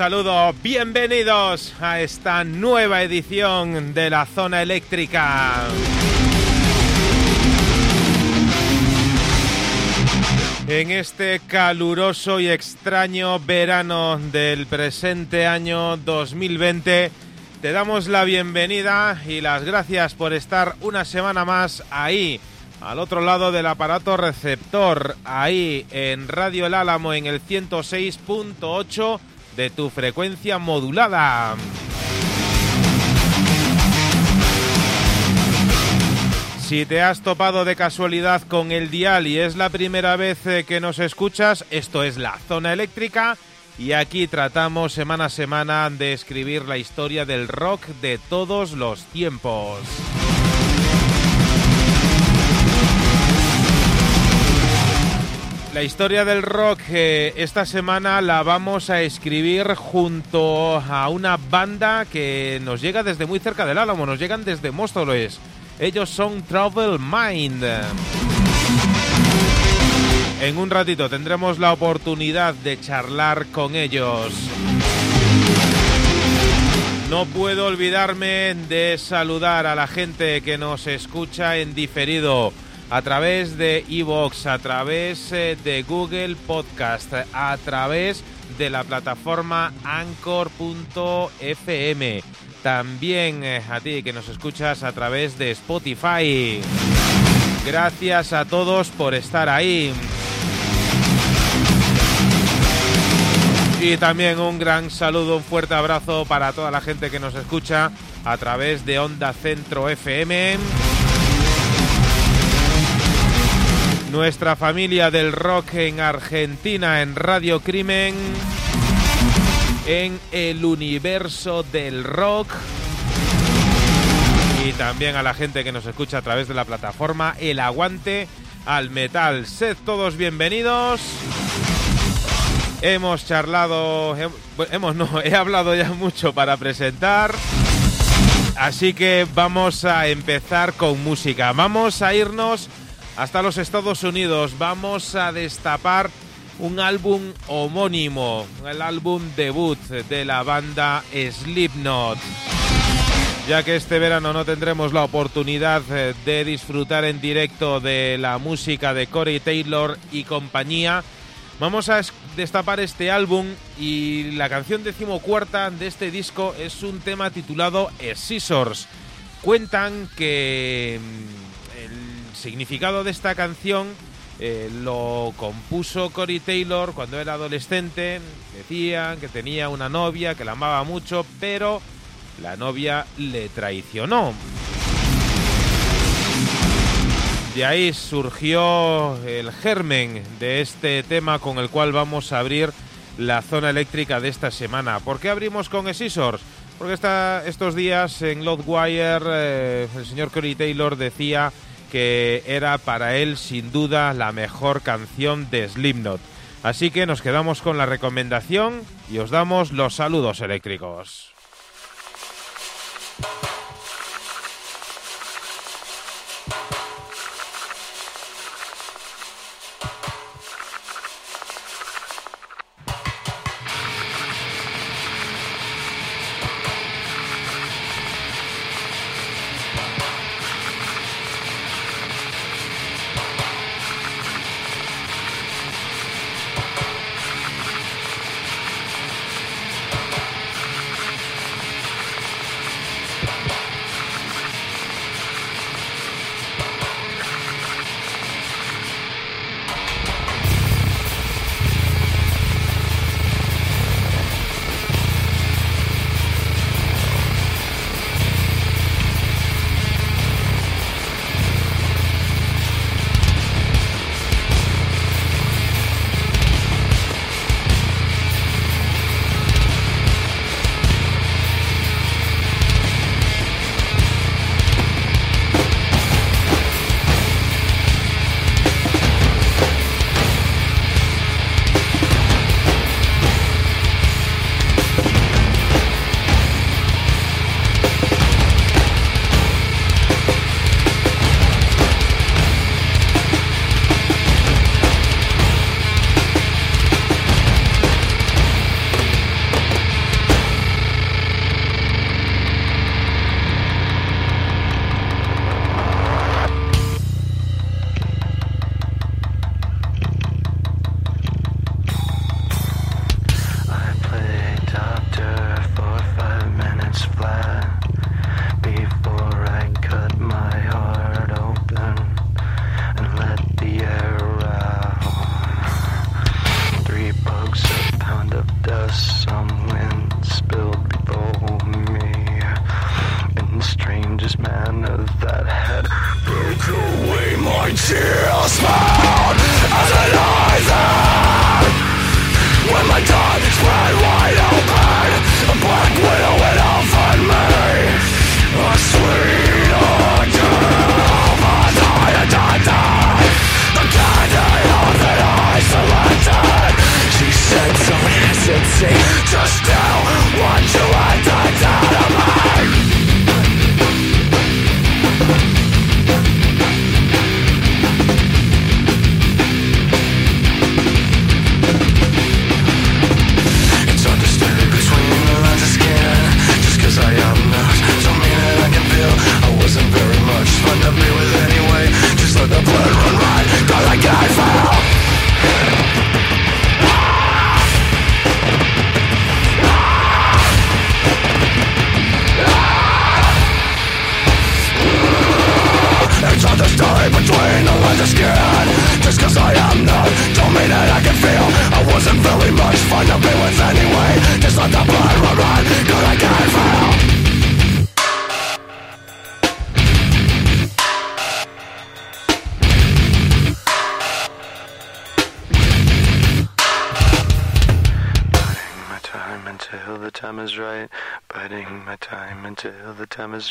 Saludo, bienvenidos a esta nueva edición de la zona eléctrica. En este caluroso y extraño verano del presente año 2020, te damos la bienvenida y las gracias por estar una semana más ahí, al otro lado del aparato receptor, ahí en Radio El Álamo en el 106.8 de tu frecuencia modulada. Si te has topado de casualidad con el dial y es la primera vez eh, que nos escuchas, esto es la zona eléctrica y aquí tratamos semana a semana de escribir la historia del rock de todos los tiempos. La historia del rock eh, esta semana la vamos a escribir junto a una banda que nos llega desde muy cerca del Álamo, nos llegan desde Móstoles. Ellos son Trouble Mind. En un ratito tendremos la oportunidad de charlar con ellos. No puedo olvidarme de saludar a la gente que nos escucha en diferido a través de Evox, a través eh, de Google Podcast, a través de la plataforma anchor.fm. También eh, a ti que nos escuchas a través de Spotify. Gracias a todos por estar ahí. Y también un gran saludo, un fuerte abrazo para toda la gente que nos escucha a través de Onda Centro FM nuestra familia del rock en Argentina, en Radio Crimen, en el universo del rock y también a la gente que nos escucha a través de la plataforma El Aguante al Metal. Sed todos bienvenidos. Hemos charlado, hemos no, he hablado ya mucho para presentar. Así que vamos a empezar con música. Vamos a irnos hasta los Estados Unidos. Vamos a destapar un álbum homónimo, el álbum debut de la banda Slipknot. Ya que este verano no tendremos la oportunidad eh, de disfrutar en directo de la música de Corey Taylor y compañía, Vamos a destapar este álbum y la canción decimocuarta de este disco es un tema titulado Scissors. Cuentan que mm, significado de esta canción eh, lo compuso Cory Taylor cuando era adolescente. Decían que tenía una novia que la amaba mucho, pero la novia le traicionó. De ahí surgió el germen de este tema con el cual vamos a abrir la zona eléctrica de esta semana. ¿Por qué abrimos con Scissors? Porque estos días en Loudwire eh, el señor Cory Taylor decía que era para él sin duda la mejor canción de Slipknot. Así que nos quedamos con la recomendación y os damos los saludos eléctricos.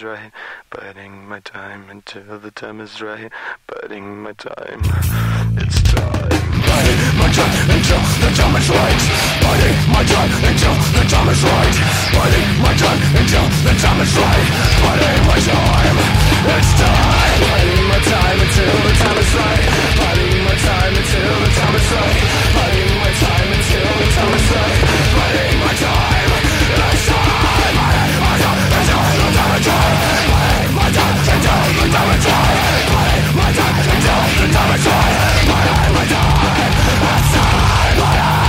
right, biding my time until the time is right, biding my time. It's time. Biding my time until the time is right. Biding my time until the time is right. Biding my time until the time is right. Biding my time. It's time. Biding my time until the time is right. Biding my time until the time is right. Biding my time until the time is right. Biding my time. time I try, but I will die. It's time.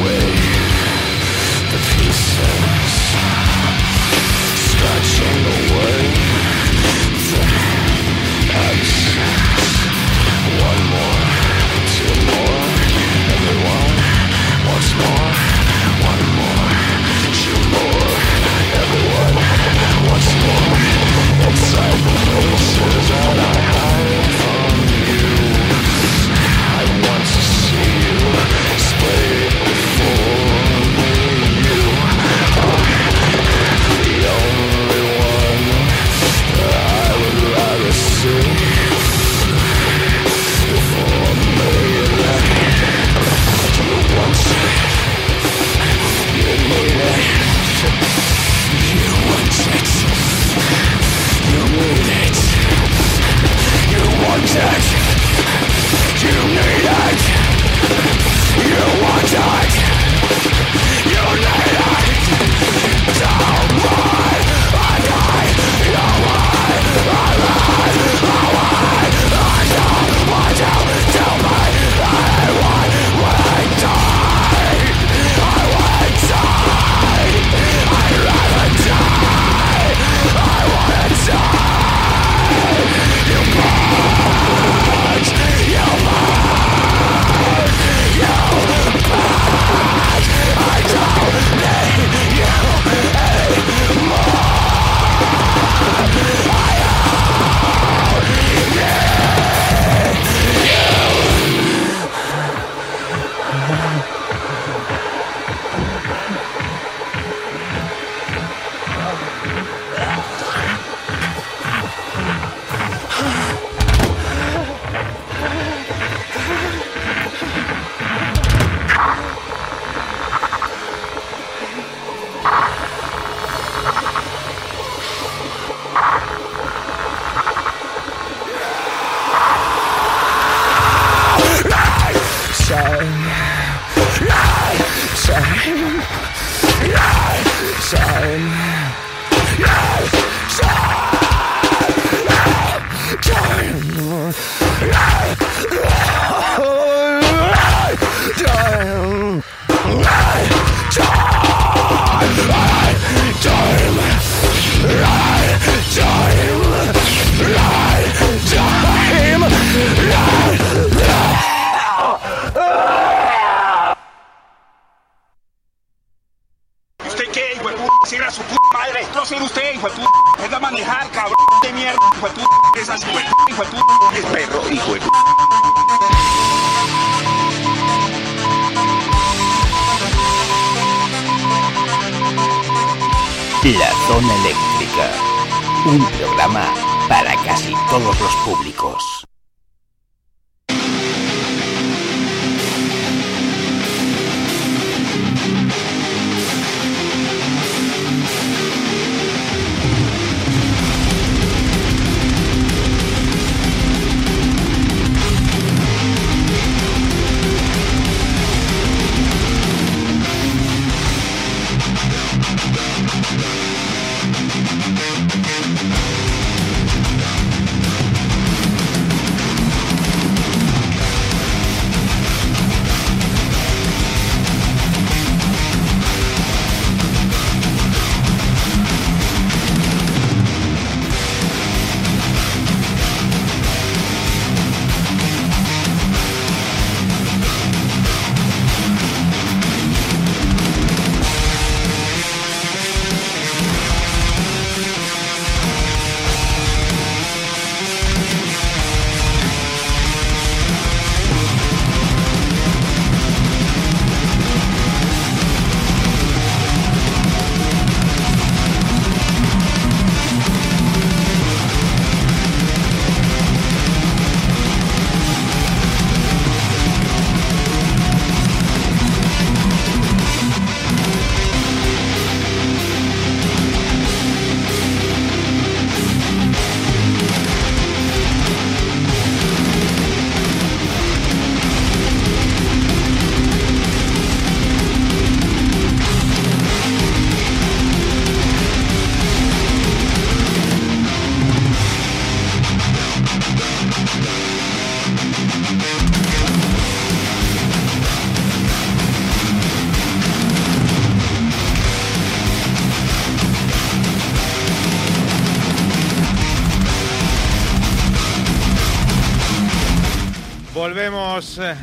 away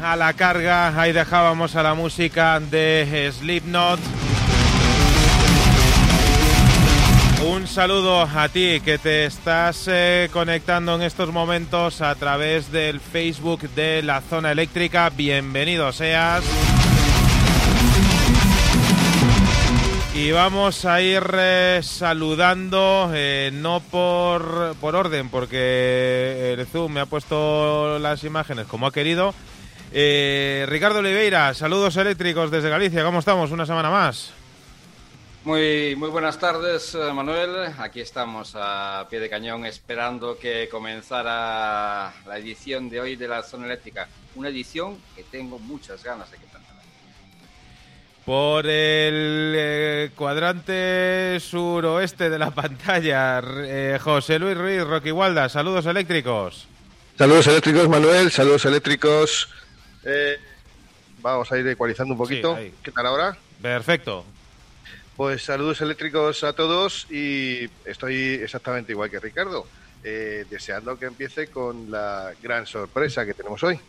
a la carga, ahí dejábamos a la música de Slipknot. Un saludo a ti que te estás eh, conectando en estos momentos a través del Facebook de la zona eléctrica. Bienvenido seas. Y vamos a ir eh, saludando, eh, no por, por orden, porque el Zoom me ha puesto las imágenes como ha querido. Eh, Ricardo Oliveira, saludos eléctricos desde Galicia, ¿cómo estamos? Una semana más. Muy, muy buenas tardes, Manuel. Aquí estamos a pie de cañón esperando que comenzara la edición de hoy de la zona eléctrica. Una edición que tengo muchas ganas de que por el eh, cuadrante suroeste de la pantalla, eh, José Luis Ruiz, Rocky Walda, saludos eléctricos. Saludos eléctricos, Manuel, saludos eléctricos. Eh, vamos a ir ecualizando un poquito. ¿Qué tal ahora? Perfecto. Pues saludos eléctricos a todos y estoy exactamente igual que Ricardo, deseando que empiece con la gran sorpresa que tenemos hoy.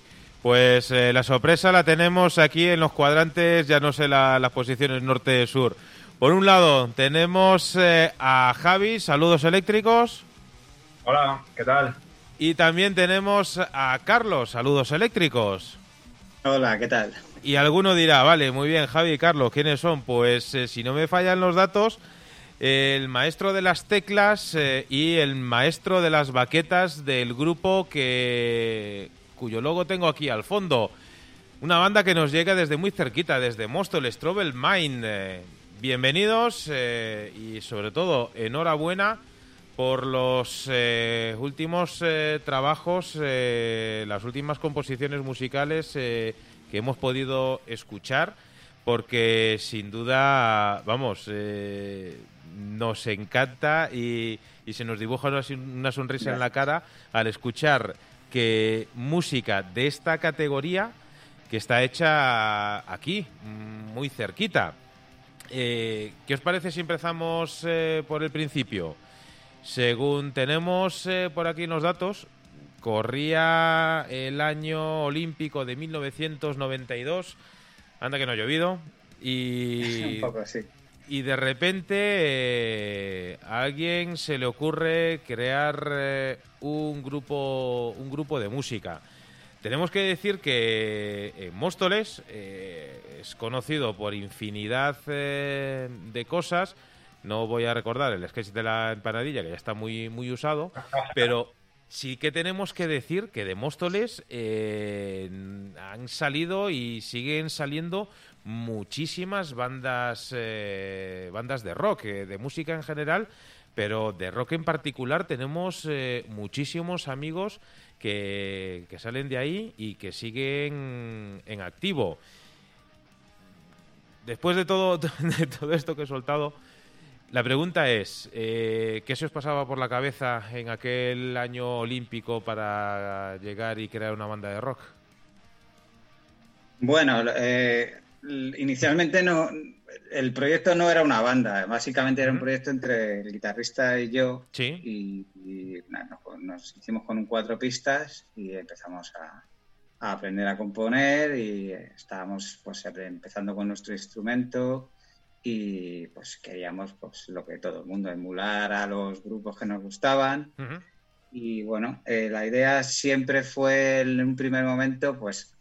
Pues eh, la sorpresa la tenemos aquí en los cuadrantes, ya no sé las posiciones norte-sur. Por un lado tenemos eh, a Javi, saludos eléctricos. Hola, ¿qué tal? Y también tenemos a Carlos, saludos eléctricos. Hola, ¿qué tal? Y alguno dirá, vale, muy bien, Javi y Carlos, ¿quiénes son? Pues eh, si no me fallan los datos, el maestro de las teclas y el maestro de las baquetas del grupo que cuyo logo tengo aquí al fondo. Una banda que nos llega desde muy cerquita, desde Mostol, Strobel Mine. Eh, bienvenidos eh, y sobre todo enhorabuena por los eh, últimos trabajos, las últimas composiciones musicales que hemos podido escuchar, porque sin duda, vamos, nos encanta y, se nos dibuja una, sonrisa en la cara al escuchar que música de esta categoría que está hecha aquí, muy cerquita. Eh, ¿Qué os parece si empezamos eh, por el principio? Según tenemos eh, por aquí los datos, corría el año olímpico de 1992. Anda que no ha llovido. Y, Un poco así y de repente eh, a alguien se le ocurre crear eh, un grupo un grupo de música. Tenemos que decir que eh, Móstoles es conocido por infinidad de cosas. No voy a recordar el sketch de la empanadilla, que ya está muy, muy usado, pero sí que tenemos que decir que de Móstoles han salido y siguen saliendo muchísimas bandas, eh, bandas de rock, eh, de música en general, pero de rock en particular tenemos eh, muchísimos amigos que, que, salen de ahí y que siguen en activo. Después de todo, de todo esto que he soltado, la pregunta es, ¿qué se os pasaba por la cabeza en aquel año olímpico para llegar y crear una banda de rock? Bueno, eh, inicialmente no, el proyecto no era una banda, básicamente era un proyecto entre el guitarrista y yo. Sí. Y, nos hicimos con un cuatro pistas y empezamos a, aprender a componer y estábamos pues empezando con nuestro instrumento y pues queríamos pues lo que todo el mundo emular a los grupos que nos gustaban. Y bueno, eh, la idea siempre fue en un primer momento pues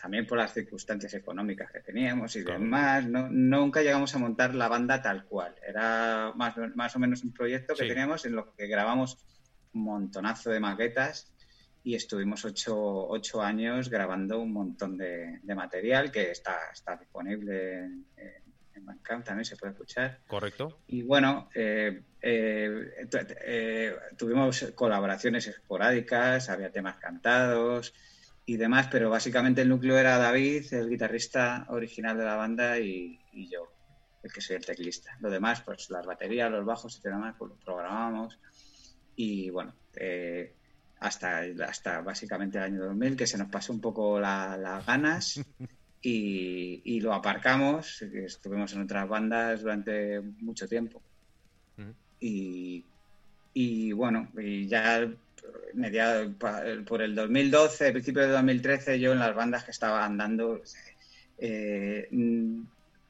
también por las circunstancias económicas que teníamos y demás, no, nunca llegamos a montar la banda tal cual. Era más, más o menos un proyecto que teníamos en lo que grabamos un montonazo de maquetas y estuvimos ocho, años grabando un montón de, material que está, está disponible en, en Bandcamp, también se puede escuchar. Correcto. Y bueno, eh, eh, eh, tuvimos colaboraciones esporádicas, había temas cantados, y demás, pero básicamente el núcleo era David, el guitarrista original de la banda, y, yo, el que soy el teclista. Lo demás, pues las baterías, los bajos y demás, pues lo programábamos. Y bueno, eh, hasta, hasta básicamente el año 2000, que se nos pasó un poco las ganas y, lo aparcamos. Estuvimos en otras bandas durante mucho tiempo. Y, y bueno, y ya mediado por el 2012, principio de 2013, yo en las bandas que estaba andando, eh,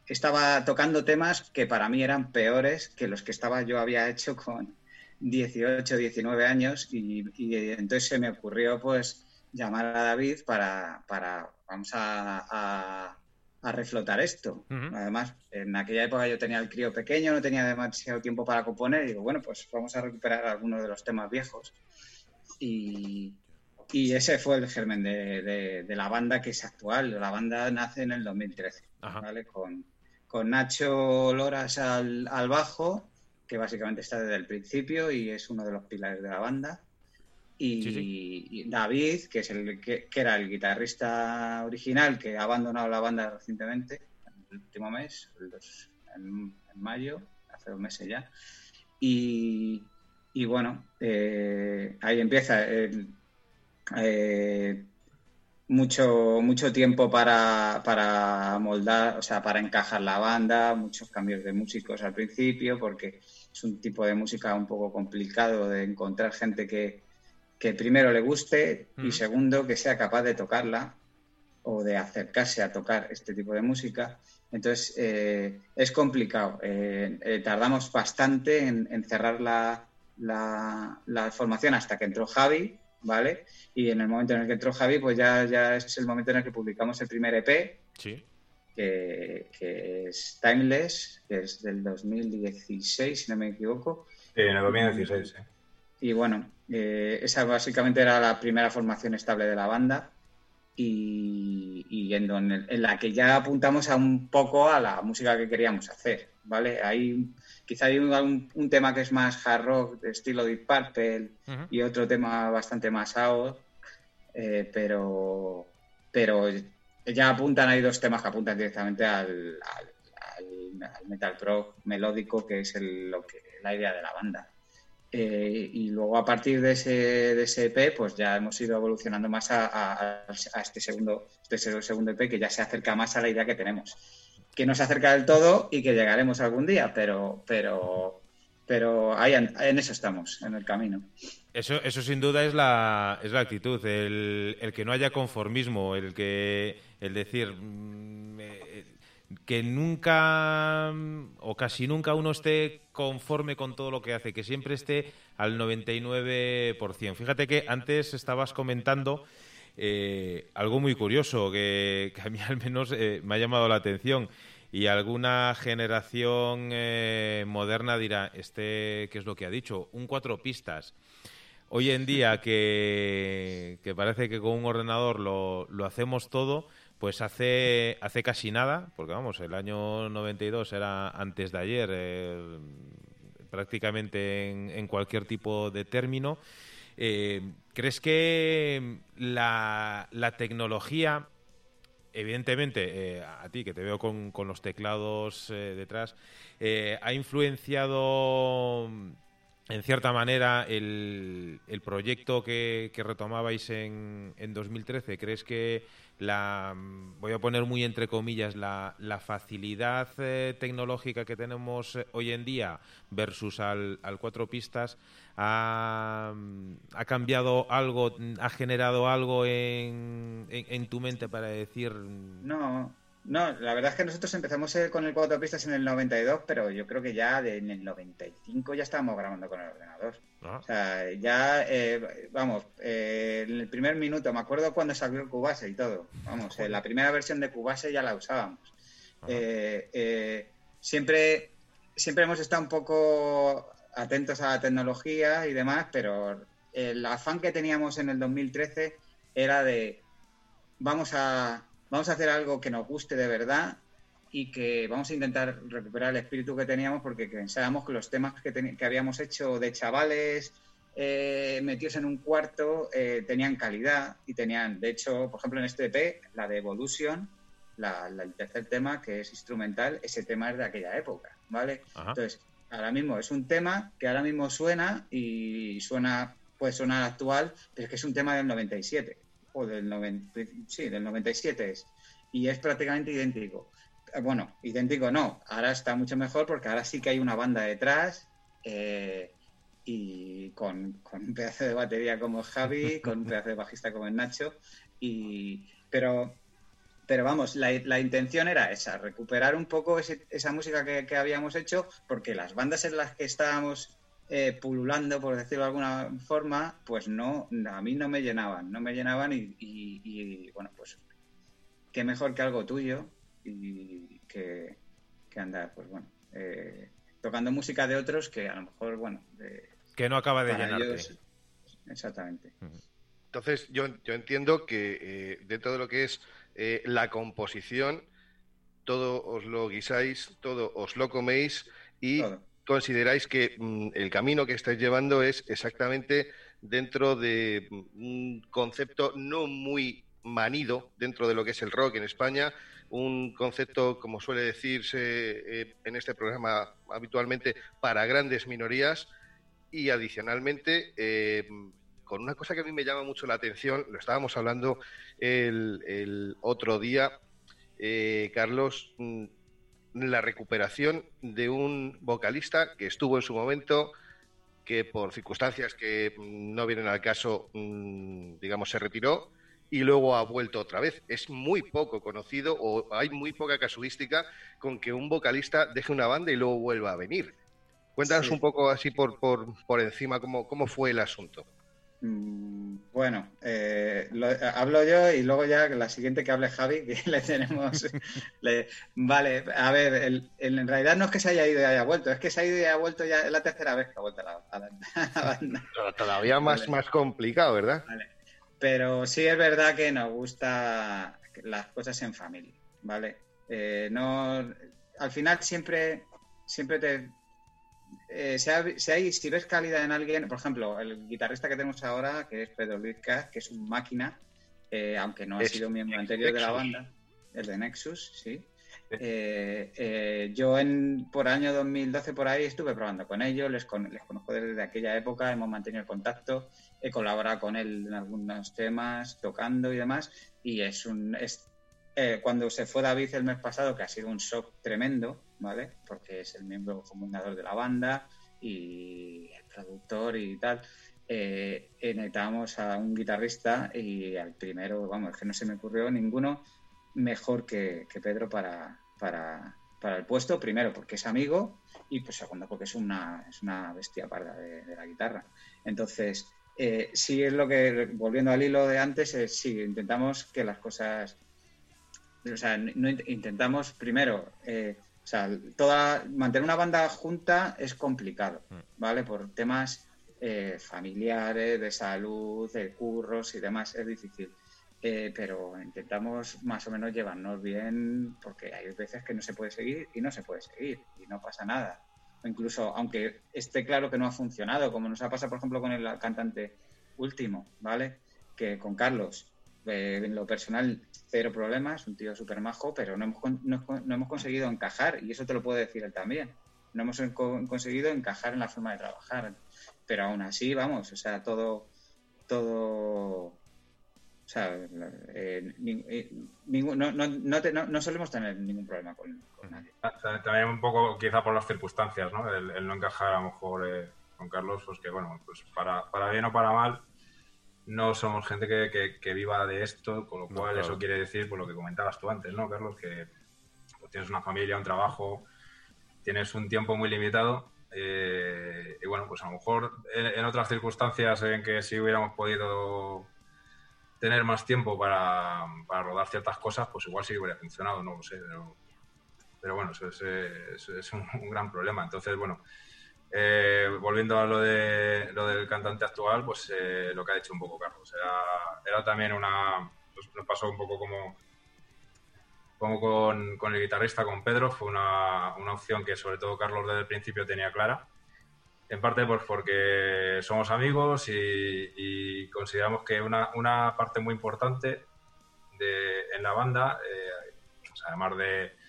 estaba tocando temas que para mí eran peores que los que estaba yo había hecho con 18, 19 años y, entonces se me ocurrió pues llamar a David para, para vamos a a reflotar esto. Además, en aquella época yo tenía el crío pequeño, no tenía demasiado tiempo para componer y digo, bueno, pues vamos a recuperar algunos de los temas viejos. Y, ese fue el germen de, la banda que es actual. La banda nace en el 2013, ¿vale? Con, con, Nacho Loras al, al bajo, que básicamente está desde el principio y es uno de los pilares de la banda y, David, que es el que, era el guitarrista original que ha abandonado la banda recientemente, en el último mes, en, mayo, hace dos meses ya. Y, bueno, eh, ahí empieza eh, mucho, mucho tiempo para, para moldar, o sea, para encajar la banda, muchos cambios de músicos al principio, porque es un tipo de música un poco complicado de encontrar gente que, que primero le guste y segundo que sea capaz de tocarla o de acercarse a tocar este tipo de música. Entonces eh, es complicado. Eh, eh, tardamos bastante en, cerrar la, la, formación hasta que entró Javi, ¿vale? Y en el momento en el que entró Javi, pues ya, ya es el momento en el que publicamos el primer EP. Sí. Que, que, es Timeless, que es del 2016, si no me equivoco. Sí, en el 2016, sí. Y bueno, eh, esa básicamente era la primera formación estable de la banda y, en, la que ya apuntamos a un poco a la música que queríamos hacer, ¿vale? Hay, quizá hay un, tema que es más hard rock, de estilo Deep Purple, y otro tema bastante más out, eh, pero, pero ya apuntan, hay dos temas que apuntan directamente al, metal rock melódico, que es lo que, la idea de la banda. Eh, y luego a partir de ese, de ese EP, pues ya hemos ido evolucionando más a, este, segundo, este segundo EP que ya se acerca más a la idea que tenemos. Que no se acerca del todo y que llegaremos algún día, pero, pero, pero ahí en, eso estamos, en el camino. Eso, eso sin duda es la, es la actitud, el, el que no haya conformismo, el que el decir mm, eh, que nunca o casi nunca uno esté conforme con todo lo que hace, que siempre esté al 99%. Fíjate que antes estabas comentando eh, algo muy curioso que, a mí al menos eh, me ha llamado la atención y alguna generación eh, moderna dirá, este, ¿qué es lo que ha dicho? Un cuatro pistas. Hoy en día que, que parece que con un ordenador lo, lo hacemos todo, pues hace, hace casi nada, porque vamos, el año 92 era antes de ayer, eh, prácticamente en, cualquier tipo de término. Eh, ¿Crees que la, tecnología, evidentemente, eh, a ti que te veo con, los teclados detrás, ha influenciado en cierta manera el, proyecto que, retomabais en, en 2013? ¿Crees que la voy a poner muy entre comillas la, facilidad eh, tecnológica que tenemos eh, hoy en día versus al, cuatro pistas ha, cambiado algo ha generado algo en, en, tu mente para decir no no, la verdad es que nosotros empezamos eh, con el cuatro pistas en el 92, pero yo creo que ya en el 95 ya estábamos grabando con el ordenador. Ah. O sea, ya, eh, vamos, eh, en el primer minuto, me acuerdo cuando salió Cubase y todo. Vamos, la primera versión de Cubase ya la usábamos. siempre, siempre hemos estado un poco atentos a la tecnología y demás, pero el afán que teníamos en el 2013 era de vamos a vamos a hacer algo que nos guste de verdad y que vamos a intentar recuperar el espíritu que teníamos porque pensábamos que los temas que, habíamos hecho de chavales eh, metidos en un cuarto eh, tenían calidad y tenían, de hecho, por ejemplo en este EP, la de Evolution, el tercer tema que es instrumental, ese tema es de aquella época, ¿vale? Entonces, ahora mismo es un tema que ahora mismo suena y suena, puede sonar actual, pero es que es un tema del 97 o del, 90, sí, del 97 es, y es prácticamente idéntico. Bueno, idéntico no, ahora está mucho mejor porque ahora sí que hay una banda detrás eh, y con, un pedazo de batería como Javi, con un pedazo de bajista como el Nacho, y, pero, pero vamos, la, la intención era esa, recuperar un poco esa música que, que, habíamos hecho, porque las bandas en las que estábamos eh, pululando, por decirlo de alguna forma, pues no, a mí no me llenaban, no me llenaban y, y, y bueno, pues qué mejor que algo tuyo y que, que andar, pues bueno, eh, tocando música de otros que a lo mejor, bueno... De, que no acaba de llenarte. Ellos, exactamente. Entonces, yo, yo entiendo que eh, dentro de lo que es eh, la composición, todo os lo guisáis, todo os lo coméis y todo. Consideráis que mm, el camino que estáis llevando es exactamente dentro de mm, un concepto no muy manido dentro de lo que es el rock en España, un concepto, como suele decirse eh, en este programa habitualmente, para grandes minorías y adicionalmente eh, con una cosa que a mí me llama mucho la atención, lo estábamos hablando el, otro día, eh, Carlos, mm, la recuperación de un vocalista que estuvo en su momento, que por circunstancias que no vienen al caso, mm, digamos, se retiró y luego ha vuelto otra vez. Es muy poco conocido o hay muy poca casuística con que un vocalista deje una banda y luego vuelva a venir. Cuéntanos sí. un poco así por, por, por encima cómo, cómo fue el asunto. Mm, bueno, eh, lo, hablo yo y luego ya la siguiente que hable Javi, que le tenemos... le, vale, a ver, el, el, en realidad no es que se haya ido y haya vuelto, es que se ha ido y haya vuelto ya, es la tercera vez que ha vuelto a la, a la, a la banda. Todavía más, vale. más complicado, ¿verdad? Vale. Pero sí es verdad que nos gusta las cosas en familia, ¿vale? Eh, no, al final siempre, siempre te, eh, si, hay, si, hay, si, ves calidad en alguien, por ejemplo, el guitarrista que tenemos ahora, que es Pedro Luis Caz, que es un máquina, eh, aunque no ha es, sido miembro anterior Nexus. de la banda, el de Nexus, sí. Eh, eh, yo en, por año 2012 por ahí estuve probando con ellos, les, con, les, conozco desde aquella época, hemos mantenido el contacto, he colaborado con él en algunos temas, tocando y demás, y es un... Es, eh, cuando se fue David el mes pasado, que ha sido un shock tremendo, ¿vale? Porque es el miembro fundador de la banda y el productor y tal. Eh, necesitábamos a un guitarrista y al primero, vamos, es que no se me ocurrió ninguno mejor que, que Pedro para, para, para, el puesto. Primero, porque es amigo y pues segundo, porque es una, es una bestia parda de, la guitarra. Entonces, eh, sí es lo que, volviendo al hilo de antes, eh, sí, intentamos que las cosas o sea, no, intentamos primero, eh, o sea, toda, mantener una banda junta es complicado, ¿vale? Por temas eh, familiares, de salud, de curros y demás, es difícil. Eh, pero intentamos más o menos llevarnos bien porque hay veces que no se puede seguir y no se puede seguir y no pasa nada. O incluso, aunque esté claro que no ha funcionado, como nos ha pasado, por ejemplo, con el cantante último, ¿vale? Que con Carlos, eh, en lo personal, cero problemas, un tío súper majo, pero no hemos, no, no hemos, conseguido encajar, y eso te lo puede decir él también. No hemos conseguido encajar en la forma de trabajar. Pero aún así, vamos, o sea, todo. todo o sea, eh, eh, ningún, no, no, no, te, no, solemos tener ningún problema con, con, nadie. También un poco, quizá por las circunstancias, ¿no? El, el no encajar a lo mejor eh, con Carlos, pues que bueno, pues para, para bien o para mal, no somos gente que, que, que, viva de esto, con lo cual no, claro. eso quiere decir, por lo que comentabas tú antes, ¿no, Carlos? Que pues, tienes una familia, un trabajo, tienes un tiempo muy limitado. Eh, y bueno, pues a lo mejor en, en, otras circunstancias en que si hubiéramos podido tener más tiempo para, para, rodar ciertas cosas, pues igual sí hubiera funcionado, no lo sé. Pero, pero bueno, eso es, es un, un, gran problema. Entonces, bueno, eh, volviendo a lo, de, lo del cantante actual, pues eh, lo que ha dicho un poco Carlos. Era, era también una. Pues, nos pasó un poco como, como con, con, el guitarrista, con Pedro. Fue una, una, opción que, sobre todo, Carlos desde el principio tenía clara. En parte pues porque somos amigos y, y consideramos que una, una, parte muy importante de, en la banda, eh, pues además de,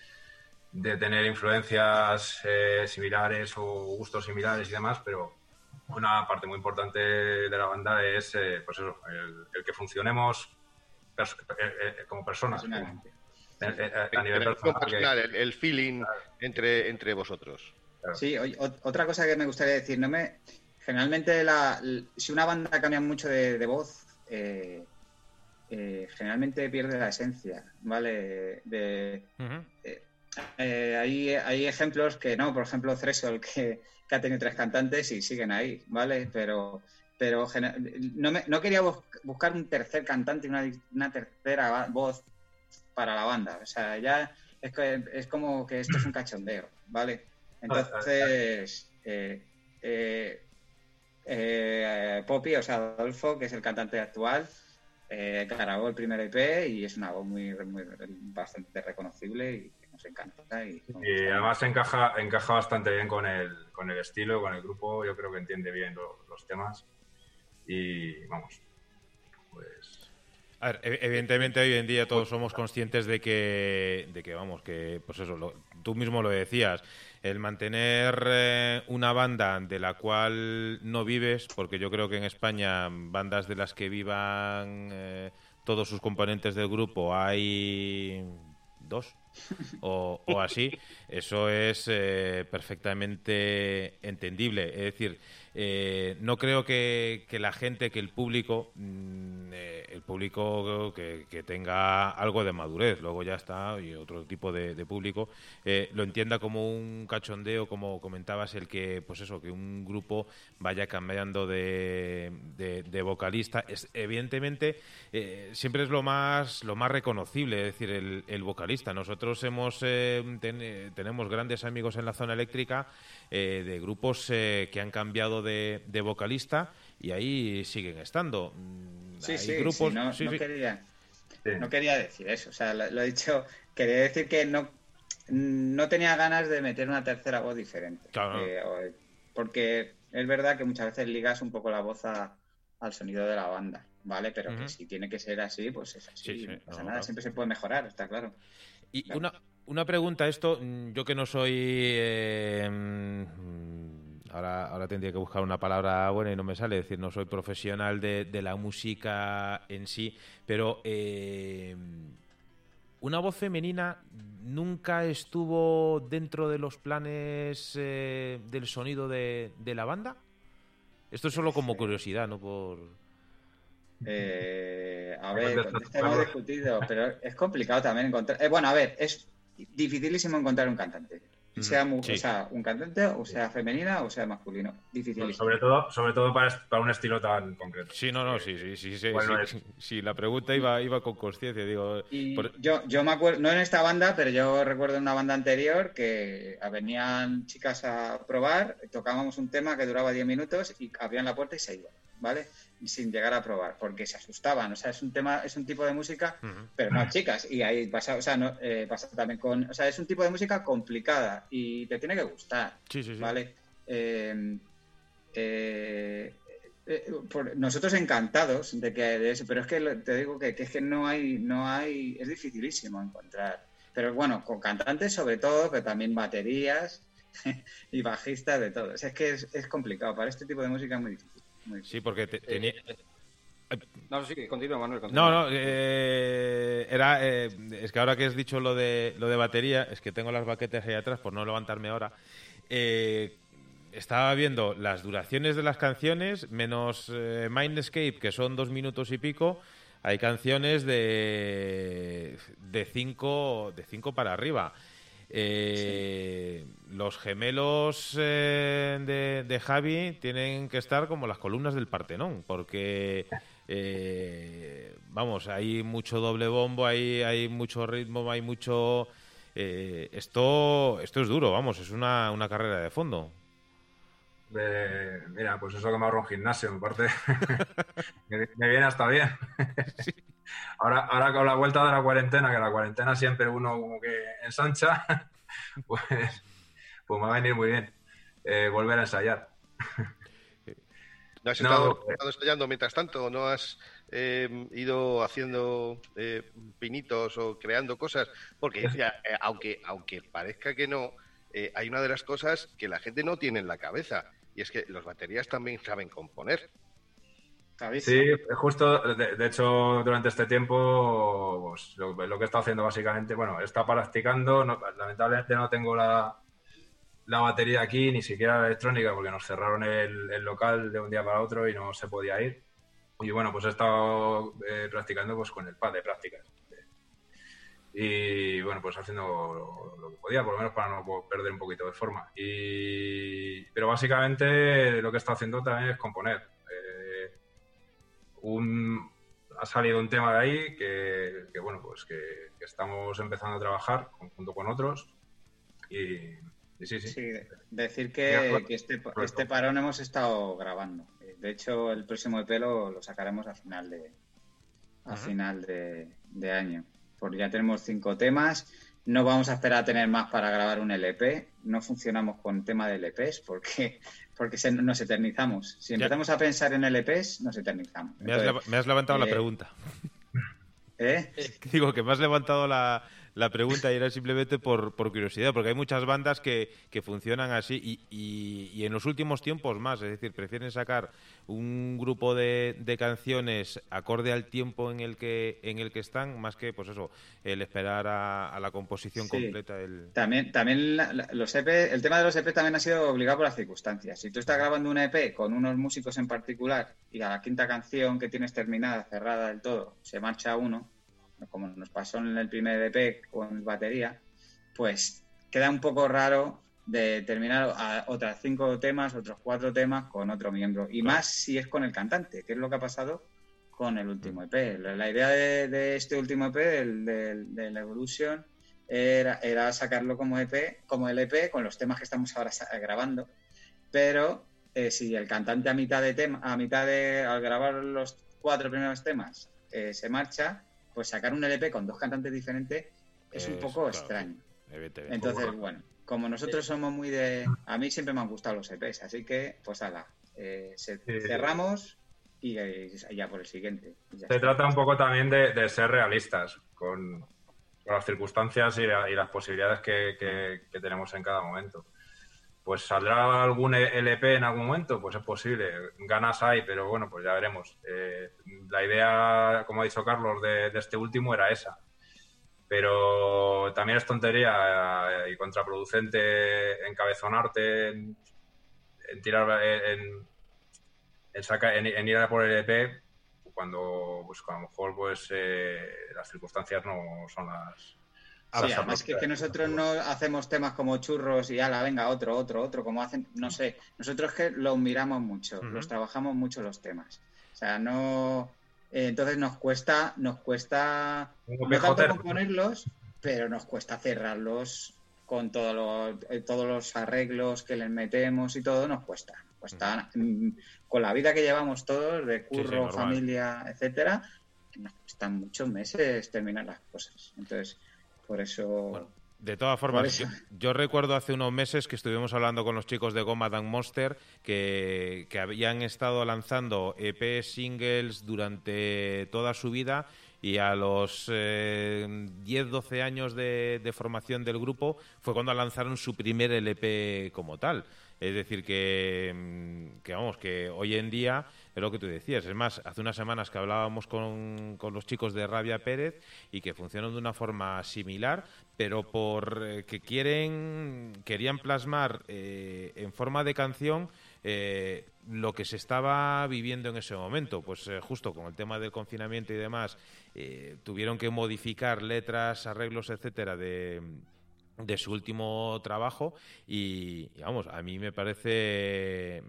de tener influencias eh, similares o gustos similares y demás, pero una parte muy importante de la banda es eh, pues eso, el, el, que funcionemos pers eh, como personas. A, a, nivel personal, personal que... el, el, feeling entre, entre vosotros. Claro. Sí, otra cosa que me gustaría decir, no me generalmente la, si una banda cambia mucho de, voz, eh, eh, generalmente pierde la esencia, ¿vale? De, eh, hay, ejemplos que no, por ejemplo, Threshold, que, ha tenido tres cantantes y siguen ahí, ¿vale? Pero, pero no, no quería buscar un tercer cantante y una, tercera voz para la banda. O sea, ya es, es como que esto es un cachondeo, ¿vale? Entonces, eh, eh, eh, Poppy, o sea, Adolfo, que es el cantante actual, eh, grabó el primer EP y es una voz muy, bastante reconocible y nos encanta. Y, además encaja, encaja bastante bien con el, con el estilo, con el grupo, yo creo que entiende bien los temas. Y vamos, pues... A ver, evidentemente hoy en día todos somos conscientes de que, de que vamos, que pues eso, tú mismo lo decías, el mantener eh, una banda de la cual no vives, porque yo creo que en España bandas de las que vivan eh, todos sus componentes del grupo hay dos o, así, eso es eh, perfectamente entendible. Es decir, eh, no creo que, la gente, que el público, mm, eh, el público que, tenga algo de madurez, luego ya está, y otro tipo de, público, eh, lo entienda como un cachondeo, como comentabas, el que, pues eso, que un grupo vaya cambiando de, vocalista. Es, evidentemente, siempre es lo más, lo más reconocible, es decir, el, vocalista. Nosotros hemos tenemos grandes amigos en la zona eléctrica eh, de grupos eh, que han cambiado de, vocalista y ahí siguen estando. Mm, sí, sí, grupos, no, quería, no, quería, decir eso, o sea, lo, he dicho, quería decir que no, no tenía ganas de meter una tercera voz diferente. Eh, porque es verdad que muchas veces ligas un poco la voz al sonido de la banda, ¿vale? Pero que si tiene que ser así, pues es así. no pasa nada, siempre se puede mejorar, está claro. Y una, una pregunta, esto, mm, yo que no soy... Eh, mm, ahora, ahora tendría que buscar una palabra buena y no me sale, decir, no soy profesional de, la música en sí, pero eh, ¿una voz femenina nunca estuvo dentro de los planes eh, del sonido de, la banda? Esto es solo como curiosidad, ¿no? Por... a ver, hemos discutido, pero es complicado también encontrar. bueno, a ver, es dificilísimo encontrar un cantante. Sea, o sea, un cantante, o sea femenina, o sea masculino. Dificilísimo. Sobre todo, sobre todo para, para un estilo tan concreto. Sí, no, no, sí, sí, sí. sí, sí, la pregunta iba, iba con conciencia, digo. yo, yo me acuerdo, no en esta banda, pero yo recuerdo en una banda anterior que venían chicas a probar, tocábamos un tema que duraba 10 minutos y abrían la puerta y se iban, ¿vale? Sin llegar a probar, porque se asustaban. O sea, es un tema, es un tipo de música, pero no chicas. Y ahí pasa, o sea, no, eh, pasa también con. O sea, es un tipo de música complicada y te tiene que gustar. Sí, sí, sí. ¿Vale? Eh, eh, nosotros encantados de que de eso, pero es que te digo que, es que no hay, no hay, es dificilísimo encontrar. Pero bueno, con cantantes sobre todo, pero también baterías y bajistas de todo. O sea, es que es, es complicado. Para este tipo de música es muy difícil. Sí, porque tenía... Eh, no, sí, continúa, Manuel. No, no, eh, era, eh, es que ahora que has dicho lo de, lo de batería, es que tengo las baquetas ahí atrás por no levantarme ahora. estaba viendo las duraciones de las canciones, menos Mindscape, que son dos minutos y pico, hay canciones de, de, cinco, de cinco para arriba. Eh, los gemelos eh, de, Javi tienen que estar como las columnas del Partenón, porque, eh, vamos, hay mucho doble bombo, hay, hay mucho ritmo, hay mucho... esto, esto es duro, vamos, es una, una carrera de fondo. mira, pues eso que me ahorro un gimnasio, me parte. me, viene hasta bien. Ahora, ahora con la vuelta de la cuarentena, que la cuarentena siempre uno como que ensancha, pues, pues me va a venir muy bien eh, volver a ensayar. ¿No has estado, ensayando mientras tanto? ¿No has eh, ido haciendo eh, pinitos o creando cosas? Porque aunque, aunque parezca que no, hay una de las cosas que la gente no tiene en la cabeza y es que los baterías también saben componer. Sí, justo, de, hecho, durante este tiempo, pues, lo, que he estado haciendo básicamente, bueno, he estado practicando, lamentablemente no tengo la, la batería aquí, ni siquiera la electrónica, porque nos cerraron el, local de un día para otro y no se podía ir. Y bueno, pues he estado eh, practicando pues con el pad de prácticas. Y bueno, pues haciendo lo, que podía, por lo menos para no perder un poquito de forma. Y, pero básicamente lo que está haciendo también es componer. Un, ha salido un tema de ahí que, bueno, pues que, estamos empezando a trabajar junto con otros. Y, sí, sí. decir que, este, este, parón hemos estado grabando. De hecho, el próximo EP lo, lo sacaremos a final de, a final de año porque ya tenemos cinco temas. No vamos a esperar a tener más para grabar un LP. No funcionamos con tema de LPs porque, porque nos eternizamos. Si empezamos a pensar en LPs, nos eternizamos. Me, has, levantado la eh, pregunta. ¿Eh? Digo que me has levantado la, la pregunta era simplemente por, por, curiosidad, porque hay muchas bandas que, que funcionan así y, y, en los últimos tiempos más, es decir, prefieren sacar un grupo de, de, canciones acorde al tiempo en el que en el que están, más que pues eso, el esperar a, la composición completa. Del... También, también los EP, el tema de los EP también ha sido obligado por las circunstancias. Si tú estás grabando un EP con unos músicos en particular y a la quinta canción que tienes terminada, cerrada del todo, se marcha uno, como nos pasó en el primer EP con batería, pues queda un poco raro de terminar a otras cinco temas, otros cuatro temas con otro miembro. Y más si es con el cantante, que es lo que ha pasado con el último EP. La, idea de, este último EP, el de, la Evolution, era, era, sacarlo como EP, como el EP, con los temas que estamos ahora grabando. Pero eh, si el cantante a mitad de tema, a mitad de al grabar los cuatro primeros temas eh, se marcha, pues sacar un LP con dos cantantes diferentes es, un poco extraño. Entonces, bueno, como nosotros somos muy de... A mí siempre me han gustado los EPs, así que, pues haga, eh, cerramos y, ya por el siguiente. Se trata un poco también de, ser realistas con, las circunstancias y, las posibilidades que, tenemos en cada momento. Pues saldrá algún LP en algún momento, pues es posible. Ganas hay, pero bueno, pues ya veremos. Eh, la idea, como ha dicho Carlos, de, este último era esa. Pero también es tontería eh, y contraproducente encabezonarte en, tirar en, en, en, ir a por el EP cuando pues a lo mejor pues eh, las circunstancias no son las Sí, además que, que, nosotros no hacemos temas como churros y ala, venga, otro, otro, otro, como hacen, no sé, nosotros que los miramos mucho, los trabajamos mucho los temas. O sea, no, eh, entonces nos cuesta, nos cuesta no tanto componerlos, pero nos cuesta cerrarlos con todos los, eh, todos los arreglos que les metemos y todo, nos cuesta. cuesta mm, con la vida que llevamos todos, de curro, familia, etcétera, nos cuestan muchos meses terminar las cosas. Entonces, por eso. de todas formas, yo, recuerdo hace unos meses que estuvimos hablando con los chicos de Goma Dan Monster que, habían estado lanzando EP singles durante toda su vida y a los 10, eh, 12 años de, formación del grupo fue cuando lanzaron su primer LP como tal. Es decir, que, mm, que vamos, que hoy en día es lo que tú decías. Es más, hace unas semanas que hablábamos con, con los chicos de Rabia Pérez y que funcionan de una forma similar, pero por eh, que quieren, querían plasmar eh, en forma de canción eh, lo que se estaba viviendo en ese momento. Pues justo con el tema del confinamiento y demás, tuvieron que modificar letras, arreglos, etcétera, de su último trabajo y, vamos, a mí me parece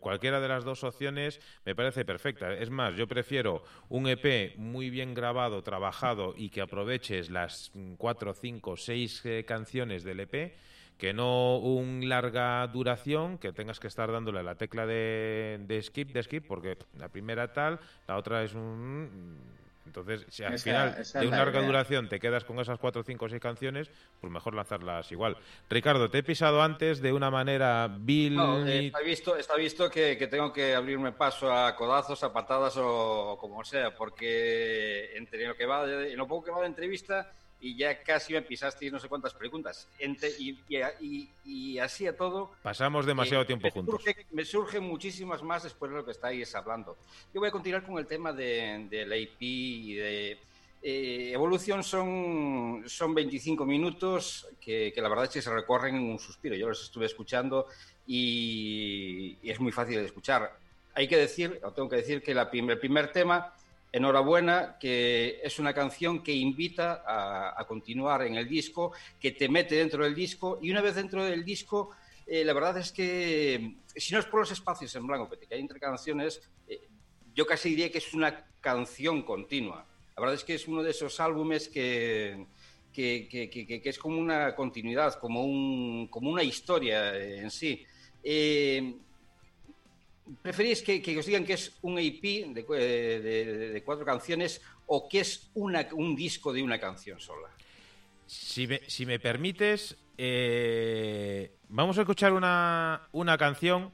cualquiera de las dos opciones me parece perfecta. Es más, yo prefiero un EP muy bien grabado, trabajado y que aproveches las cuatro, cinco, seis eh, canciones del EP que no un larga duración que tengas que estar dándole la tecla de, de skip, de skip, porque la primera tal, la otra es un entonces, si al final de una larga duración te quedas con esas cuatro, cinco o seis canciones, pues mejor lanzarlas igual. Ricardo, te he pisado antes de una manera vil. Eh, está visto, está visto que, tengo que abrirme paso a codazos, a patadas o, como sea, porque entre lo que va, en lo poco que va de entrevista y ya casi me pisaste no sé cuántas preguntas. y, así a todo. Pasamos demasiado tiempo juntos. me surgen muchísimas más después de lo que estáis hablando. Yo voy a continuar con el tema del de, AP y de. Eh, Evolución son, son 25 minutos que, la verdad es que se recorren en un suspiro. Yo los estuve escuchando y, es muy fácil de escuchar. Hay que decir, o tengo que decir, que la, el primer tema, enhorabuena, que es una canción que invita a, continuar en el disco, que te mete dentro del disco y una vez dentro del disco, eh, la verdad es que si no es por los espacios en blanco que hay entre canciones, eh, yo casi diría que es una canción continua la verdad es que es uno de esos álbumes que, que, es como una continuidad, como, un, como una historia en sí. Eh, ¿Preferís que, os digan que es un EP de, cuatro canciones o que es una, un disco de una canción sola? Si me, si me permites, eh, vamos a escuchar una, una canción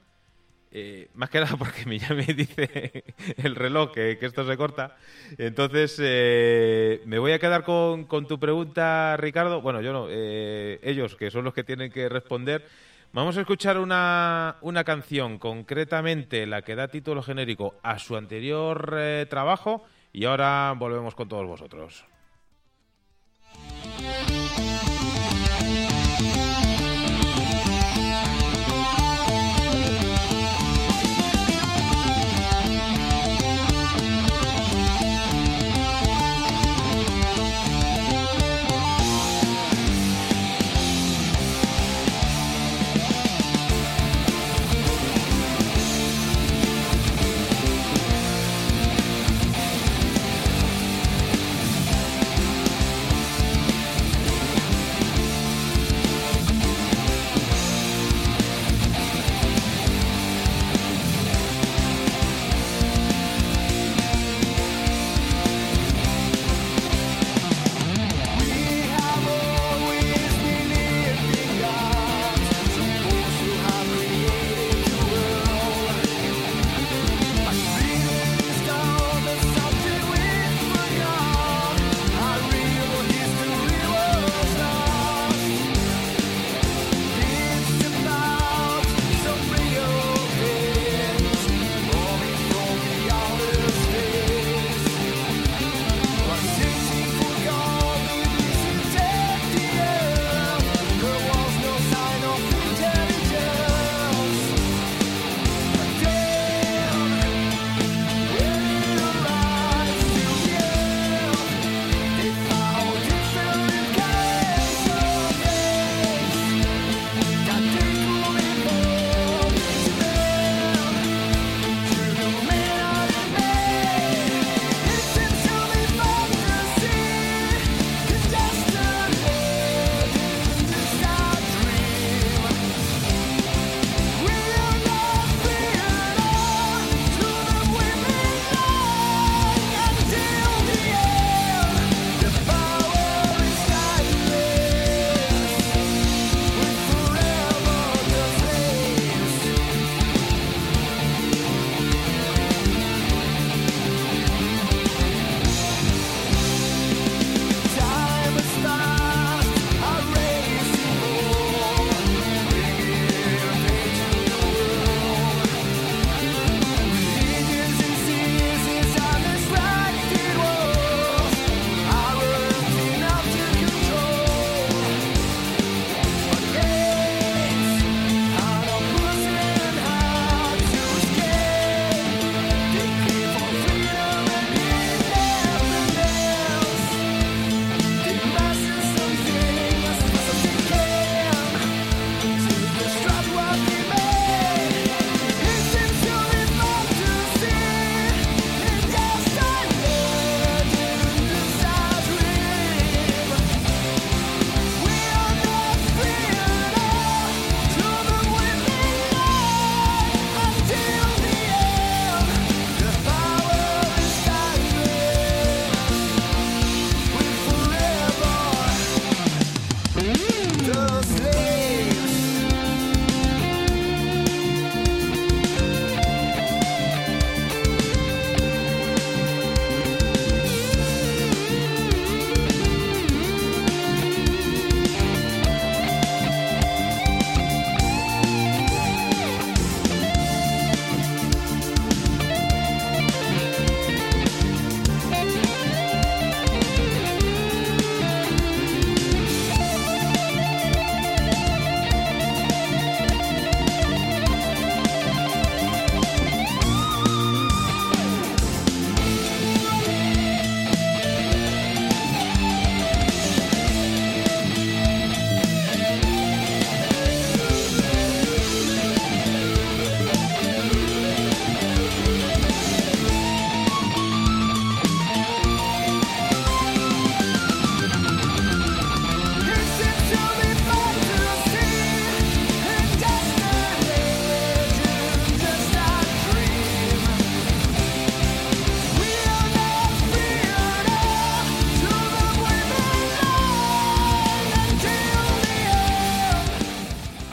eh, más que nada porque ya me dice el reloj que, esto se corta. Entonces, eh, me voy a quedar con, tu pregunta, Ricardo. Bueno, yo no, eh, ellos, que son los que tienen que responder. Vamos a escuchar una, una canción, concretamente la que da título genérico a su anterior trabajo, y ahora volvemos con todos vosotros.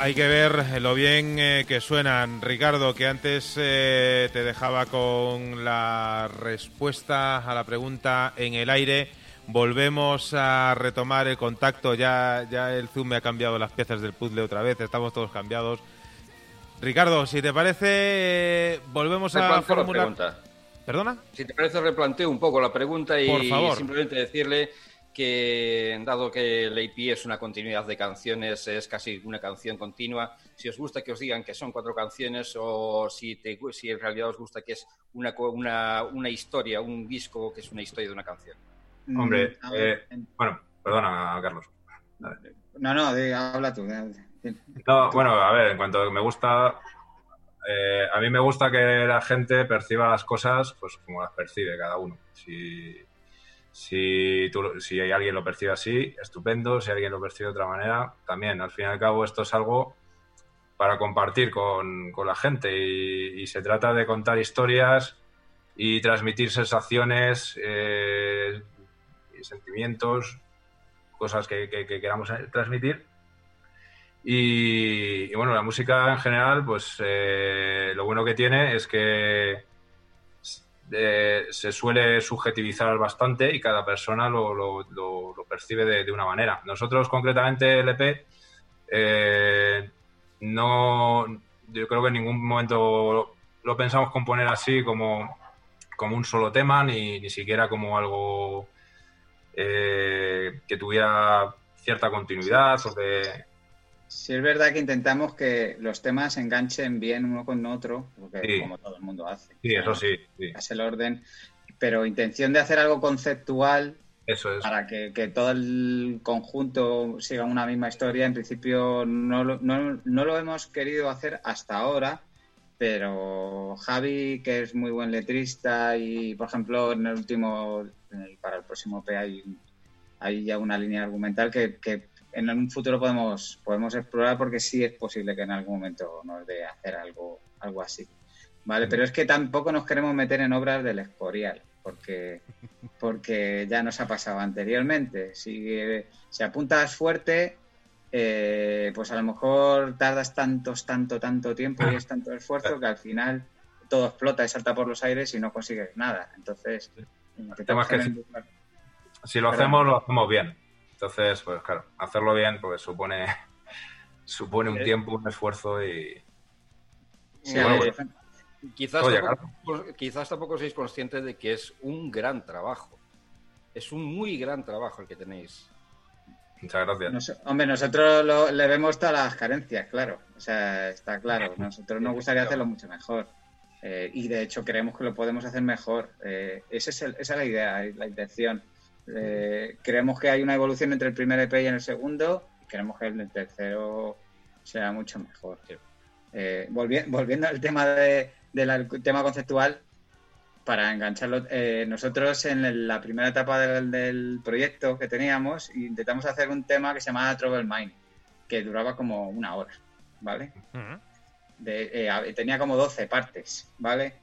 Hay que ver lo bien eh, que suenan. Ricardo, que antes eh, te dejaba con la respuesta a la pregunta en el aire. Volvemos a retomar el contacto. Ya, ya el Zoom me ha cambiado las piezas del puzzle otra vez. Estamos todos cambiados. Ricardo, si te parece, volvemos a formular. ¿Perdona? Si te parece, replanteo un poco la pregunta y simplemente decirle que dado que el AP es una continuidad de canciones, es casi una canción continua, si os gusta que os digan que son cuatro canciones o si, te, si en realidad os gusta que es una, una, una historia, un disco que es una historia de una canción. Mm, Hombre, eh, bueno, perdona, Carlos. No, no, habla tú. No, bueno, a ver, en cuanto a me gusta, eh, a mí me gusta que la gente perciba las cosas pues como las percibe cada uno. Si si, si alguien lo percibe así, estupendo. Si alguien lo percibe de otra manera, también. Al fin y al cabo, esto es algo para compartir con, la gente y, se trata de contar historias y transmitir sensaciones eh, y sentimientos, cosas que, queramos transmitir. Y, bueno, la música en general, pues eh, lo bueno que tiene es que se suele subjetivizar bastante y cada persona lo, percibe de, una manera. Nosotros, concretamente, LP, eh, no, yo creo que en ningún momento lo pensamos componer así como, como un solo tema, ni, ni siquiera como algo eh, que tuviera cierta continuidad o que Sí, es verdad que intentamos que los temas enganchen bien uno con otro, porque como todo el mundo hace. Sí, eso sí, Es el orden, pero intención de hacer algo conceptual eso es. para que, todo el conjunto siga una misma historia. En principio no lo, no, no lo hemos querido hacer hasta ahora, pero Javi, que es muy buen letrista y, por ejemplo, en el último, para el próximo P hay, hay ya una línea argumental que, que en un futuro podemos, podemos explorar porque sí es posible que en algún momento nos dé hacer algo, algo así. ¿Vale? Pero es que tampoco nos queremos meter en obras del Escorial, porque, porque ya nos ha pasado anteriormente. Si, si apuntas fuerte, eh, pues a lo mejor tardas tantos, tanto, tanto tiempo y es tanto esfuerzo que al final todo explota y salta por los aires y no consigues nada. Entonces, si lo hacemos, lo hacemos bien. Entonces, pues claro, hacerlo bien pues supone, supone un tiempo, un esfuerzo y... quizás, tampoco, quizás tampoco seáis conscientes de que es un gran trabajo. Es un muy gran trabajo el que tenéis. Muchas gracias. hombre, nosotros le vemos todas las carencias, claro. O sea, está claro. Nosotros nos gustaría hacerlo mucho mejor. Eh, y de hecho creemos que lo podemos hacer mejor. Eh, esa, es esa es la idea, la intención. Eh, creemos que hay una evolución entre el primer EP y el segundo y queremos que el tercero sea mucho mejor. Eh, volviendo al tema de, del tema conceptual, para engancharlo, eh, nosotros en la primera etapa del, proyecto que teníamos intentamos hacer un tema que se llamaba Trouble Mind, que duraba como una hora, ¿vale? tenía como 12 partes, ¿vale?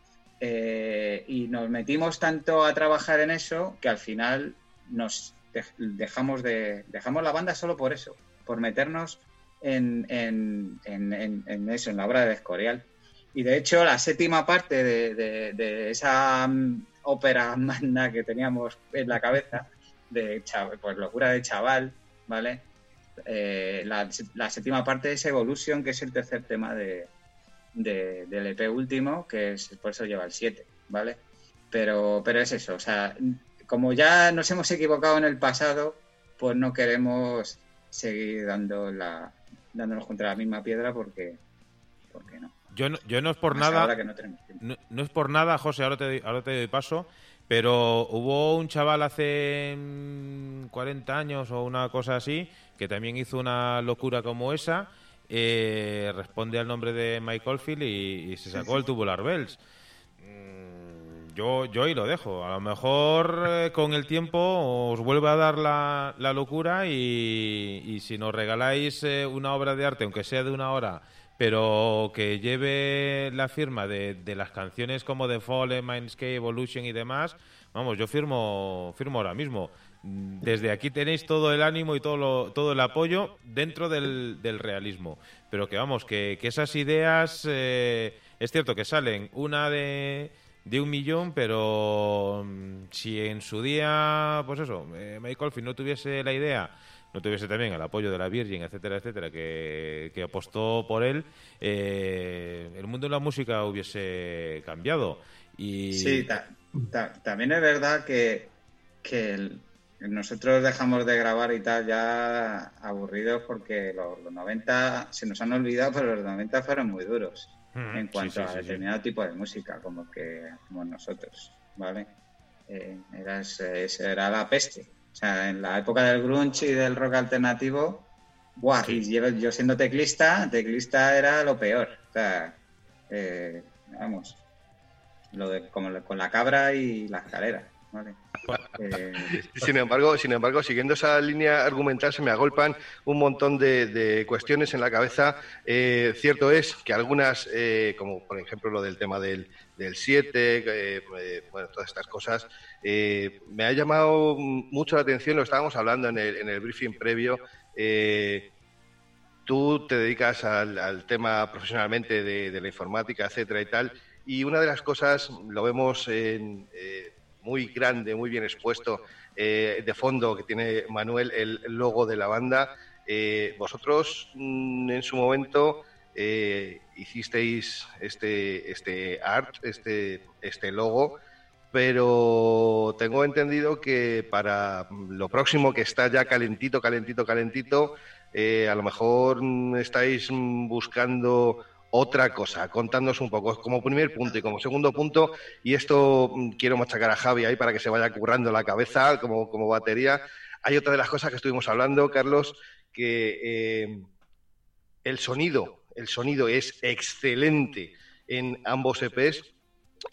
y nos metimos tanto a trabajar en eso que al final nos dejamos de dejamos la banda solo por eso, por meternos en, en, en, eso, en la obra de Escorial. Y de hecho, la séptima parte de, esa mm, ópera magna que teníamos en la cabeza, de pues locura de chaval, ¿vale? Eh, la, séptima parte es Evolution, que es el tercer tema de, del EP último, que es, por eso lleva el 7, ¿vale? Pero, pero es eso, o sea, como ya nos hemos equivocado en el pasado, pues no queremos seguir dando la, dándonos contra la misma piedra porque, porque no. Yo no, yo no es por nada. No, es por nada, José, ahora te, ahora te paso, pero hubo un chaval hace 40 años o una cosa así que también hizo una locura como esa. Eh, responde al nombre de Michael Field y, se sacó el Tubular Bells yo, yo ahí lo dejo. A lo mejor eh, con el tiempo os vuelve a dar la, la locura y, si nos regaláis eh, una obra de arte, aunque sea de una hora, pero que lleve la firma de, las canciones como The Fallen, Mindscape, Evolution y demás, vamos, yo firmo, firmo ahora mismo. Desde aquí tenéis todo el ánimo y todo, todo el apoyo dentro del, del realismo. pero que vamos, que, que esas ideas, eh, es cierto que salen una de, de un millón, pero mm, si en su día, pues eso, eh, Field no tuviese la idea, no tuviese también el apoyo de la Virgin, etcétera, etcétera, que, que apostó por él, eh, el mundo de la música hubiese cambiado. Y... Sí, también es verdad que, que nosotros dejamos de grabar y tal ya aburridos porque los, 90 se nos han olvidado, pero los 90 fueron muy duros en cuanto a determinado tipo de música, como que como nosotros, ¿vale? Eh, era, era la peste. O sea, en la época del grunge y del rock alternativo, ¡buah! Y yo, siendo teclista, teclista era lo peor. O sea, eh, vamos, lo de, como con la cabra y la escalera. Eh, sin embargo, sin embargo, siguiendo esa línea argumental, se me agolpan un montón de, cuestiones en la cabeza. Eh, cierto es que algunas, eh, como por ejemplo lo del tema del, 7, bueno, todas estas cosas, me ha llamado mucho la atención, lo estábamos hablando en el, en el briefing previo. tú te dedicas al, tema profesionalmente de, de, la informática, etcétera y tal, y una de las cosas, lo vemos en muy grande, muy bien expuesto eh, de fondo que tiene Manuel, el, logo de la banda. Eh, vosotros mm, en su momento eh, hicisteis este, este art, este, este logo, pero tengo entendido que para lo próximo que está ya calentito, calentito, calentito, a lo mejor estáis buscando otra cosa, contándonos un poco como primer punto y como segundo punto, y esto mm, quiero machacar a Javi ahí para que se vaya currando la cabeza como, como batería. Hay otra de las cosas que estuvimos hablando, Carlos, que eh, el sonido, el sonido es excelente en ambos EPs.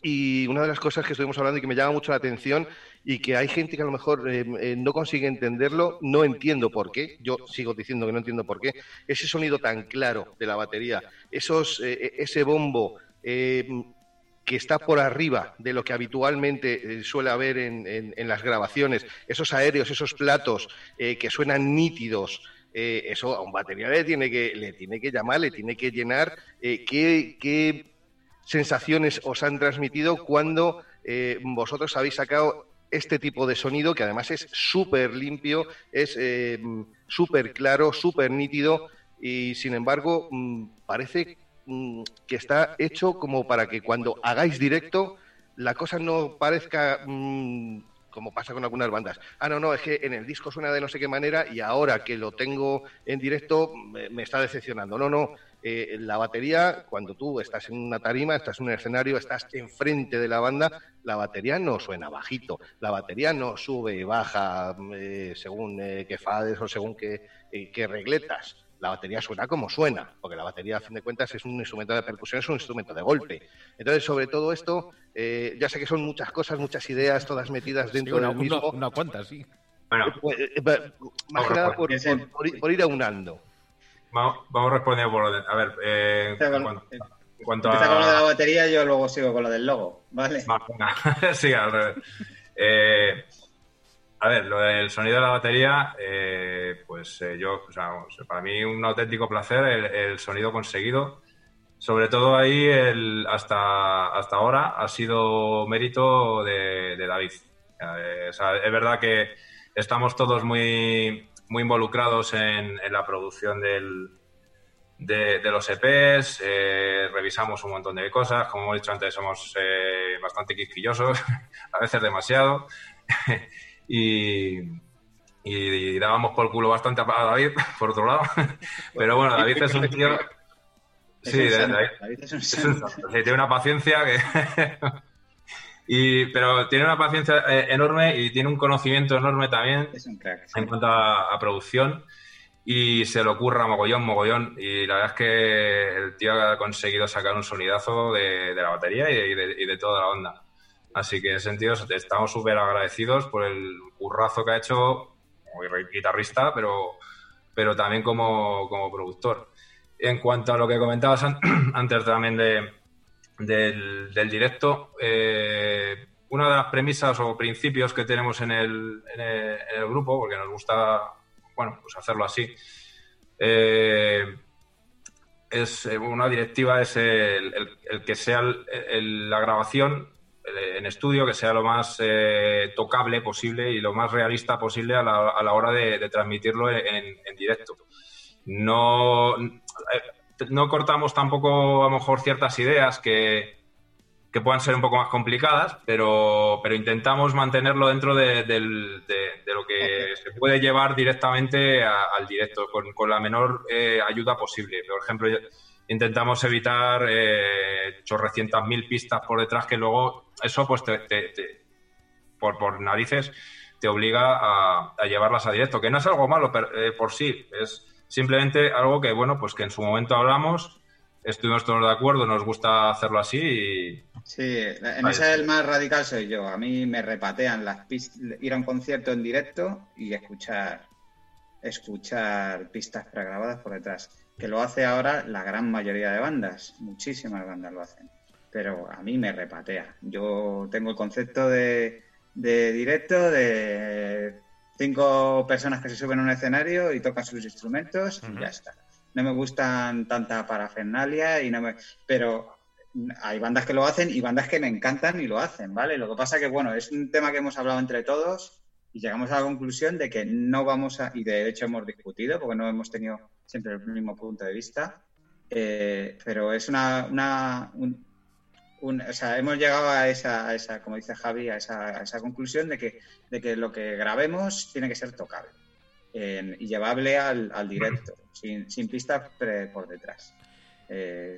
Y una de las cosas que estuvimos hablando y que me llama mucho la atención y que hay gente que a lo mejor eh, eh, no consigue entenderlo, no entiendo por qué, yo sigo diciendo que no entiendo por qué, ese sonido tan claro de la batería, esos, eh, ese bombo que está por arriba de lo que habitualmente suele haber en, las grabaciones, esos aéreos, esos platos que suenan nítidos, eso a un batería le tiene que, le tiene que llamar, le tiene que llenar. ¿qué, ¿Qué sensaciones os han transmitido cuando vosotros habéis sacado este tipo de sonido, que además es súper limpio, es eh, súper claro, súper nítido y sin embargo mm, parece mm, que está hecho como para que cuando hagáis directo la cosa no parezca mm, como pasa con algunas bandas. Ah, no, no, es que en el disco suena de no sé qué manera y ahora que lo tengo en directo me está decepcionando. No, no, eh, la batería, cuando tú estás en una tarima, estás en un escenario, estás enfrente de la banda, la batería no suena bajito, la batería no sube y baja eh, según eh, qué fades o según qué, qué regletas la batería suena como suena, porque la batería, a fin de cuentas, es un instrumento de percusión, es un instrumento de golpe. Entonces, sobre todo esto, ya sé que son muchas cosas, muchas ideas, todas metidas dentro de del mismo. Una, cuanta, sí. Bueno, más que nada por, por, ir aunando. Vamos, respondiendo por orden. A ver, eh, cuanto, a... con lo de la batería, yo luego sigo con lo del logo, ¿vale? sí, al revés. Eh, a ver, lo del sonido de la batería, eh, pues eh, yo, o sea, para mí un auténtico placer el, sonido conseguido. Sobre todo ahí, el, hasta, hasta ahora, ha sido mérito de, David. o sea, es verdad que estamos todos muy, muy involucrados en, la producción del, de, los EPs, eh, revisamos un montón de cosas, como hemos dicho antes, somos eh, bastante quisquillosos, a veces demasiado, y, y, dábamos por culo bastante a David, por otro lado, pero bueno, David es un tío... Sí, David, es un tiene una paciencia que... Y, pero tiene una paciencia eh, enorme y tiene un conocimiento enorme también en cuanto a, producción y se le ocurra mogollón, mogollón. Y la verdad es que el tío ha conseguido sacar un sonidazo de, la batería y de, toda la onda. Así que en ese sentido estamos súper agradecidos por el currazo que ha hecho como guitarrista, pero, pero también como, como productor. En cuanto a lo que comentabas antes también de, del, directo, eh, una de las premisas o principios que tenemos en el, en el, grupo, porque nos gusta bueno, pues hacerlo así, eh, es eh, una directiva es el, que sea la grabación eh, en estudio que sea lo más tocable posible y lo más realista posible a la, hora de, transmitirlo en, directo. No, no cortamos tampoco a lo mejor ciertas ideas que, que puedan ser un poco más complicadas, pero, pero intentamos mantenerlo dentro de, lo que se puede llevar directamente al directo, con, la menor eh, ayuda posible. Por ejemplo, intentamos evitar eh, chorrecientas mil pistas por detrás que luego eso, pues, te, por, por narices, te obliga a, llevarlas a directo, que no es algo malo eh, por sí, es simplemente algo que, bueno, pues que en su momento hablamos, estuvimos todos de acuerdo, nos gusta hacerlo así y Sí, en ese el más radical soy yo. A mí me repatean las pistas, ir a un concierto en directo y escuchar, escuchar pistas pregrabadas por detrás. Que lo hace ahora la gran mayoría de bandas, muchísimas bandas lo hacen. Pero a mí me repatea. Yo tengo el concepto de, directo de cinco personas que se suben a un escenario y tocan sus instrumentos y ya está. No me gustan tanta parafernalia y no me, pero hay bandas que lo hacen y bandas que me encantan y lo hacen, ¿vale? Lo que pasa que, bueno, es un tema que hemos hablado entre todos y llegamos a la conclusión de que no vamos a, y de hecho hemos discutido, porque no hemos tenido siempre el mismo punto de vista, eh, pero es una, una o sea, hemos llegado a esa, esa como dice Javi, a esa, esa, conclusión de que, de que lo que grabemos tiene que ser tocable y llevable al, al directo, sin, sin pistas por detrás. Eh,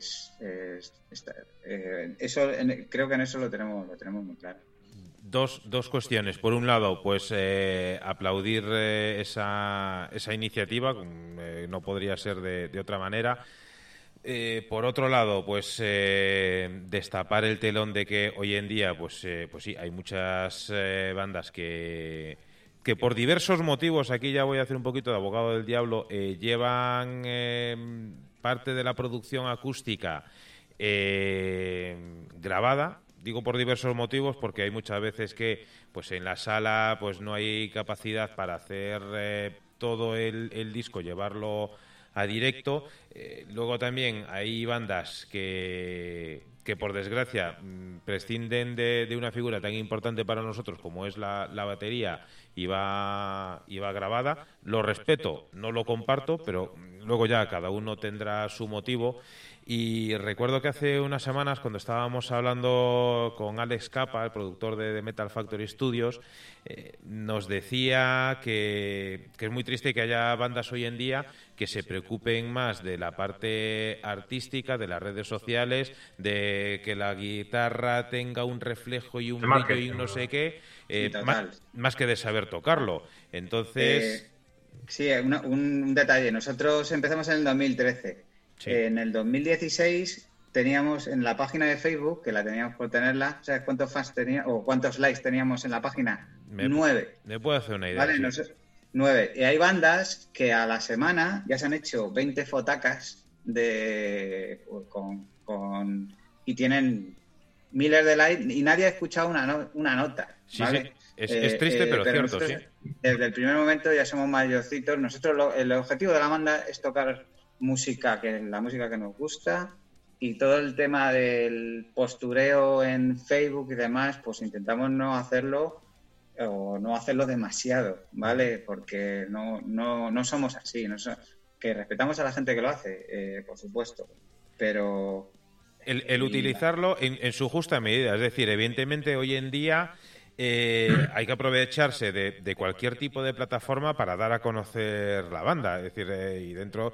eso creo que en eso lo tenemos, lo tenemos muy claro. Dos, dos cuestiones. Por un lado, pues eh, aplaudir eh, esa, esa iniciativa, no podría ser de, otra manera. por otro lado, pues destapar el telón de que hoy en día, pues, pues sí, hay muchas bandas que, que por diversos motivos, aquí ya voy a hacer un poquito de abogado del diablo, llevan parte de la producción acústica eh, grabada. Digo por diversos motivos, porque hay muchas veces que, pues en la sala, pues no hay capacidad para hacer eh, todo el, disco, llevarlo a directo. Eh, luego también hay bandas que, que por desgracia mm, prescinden de, una figura tan importante para nosotros como es la, la batería y va, y va grabada. Lo respeto, no lo comparto, pero luego ya cada uno tendrá su motivo. Y recuerdo que hace unas semanas, cuando estábamos hablando con Alex Capa, el productor de, Metal Factory Studios, eh, nos decía que, es muy triste que haya bandas hoy en día que se preocupen más de la parte artística, de las redes sociales, de que la guitarra tenga un reflejo y un brillo y no sé qué, eh, más, que de saber tocarlo. Entonces... Eh, Sí, un, detalle. Nosotros empezamos en el 2013. En el 2016 teníamos en la página de Facebook, que la teníamos por tenerla, ¿sabes cuántos fans tenía o cuántos likes teníamos en la página? nueve. Me puedo hacer una idea. Vale, nueve. Y hay bandas que a la semana ya se han hecho 20 fotacas de con, y tienen miles de likes y nadie ha escuchado una, una nota. ¿vale? Es, eh, triste, pero, eh, cierto, sí. Desde el primer momento ya somos mayorcitos. Nosotros el objetivo de la banda es tocar música, que la música que nos gusta y todo el tema del postureo en Facebook y demás, pues intentamos no hacerlo o no hacerlo demasiado, ¿vale? Porque no, no, no somos así, no que respetamos a la gente que lo hace, eh, por supuesto, pero... El, utilizarlo en, en, su justa medida, es decir, evidentemente hoy en día eh, hay que aprovecharse de, cualquier tipo de plataforma para dar a conocer la banda. Es decir, eh, y dentro,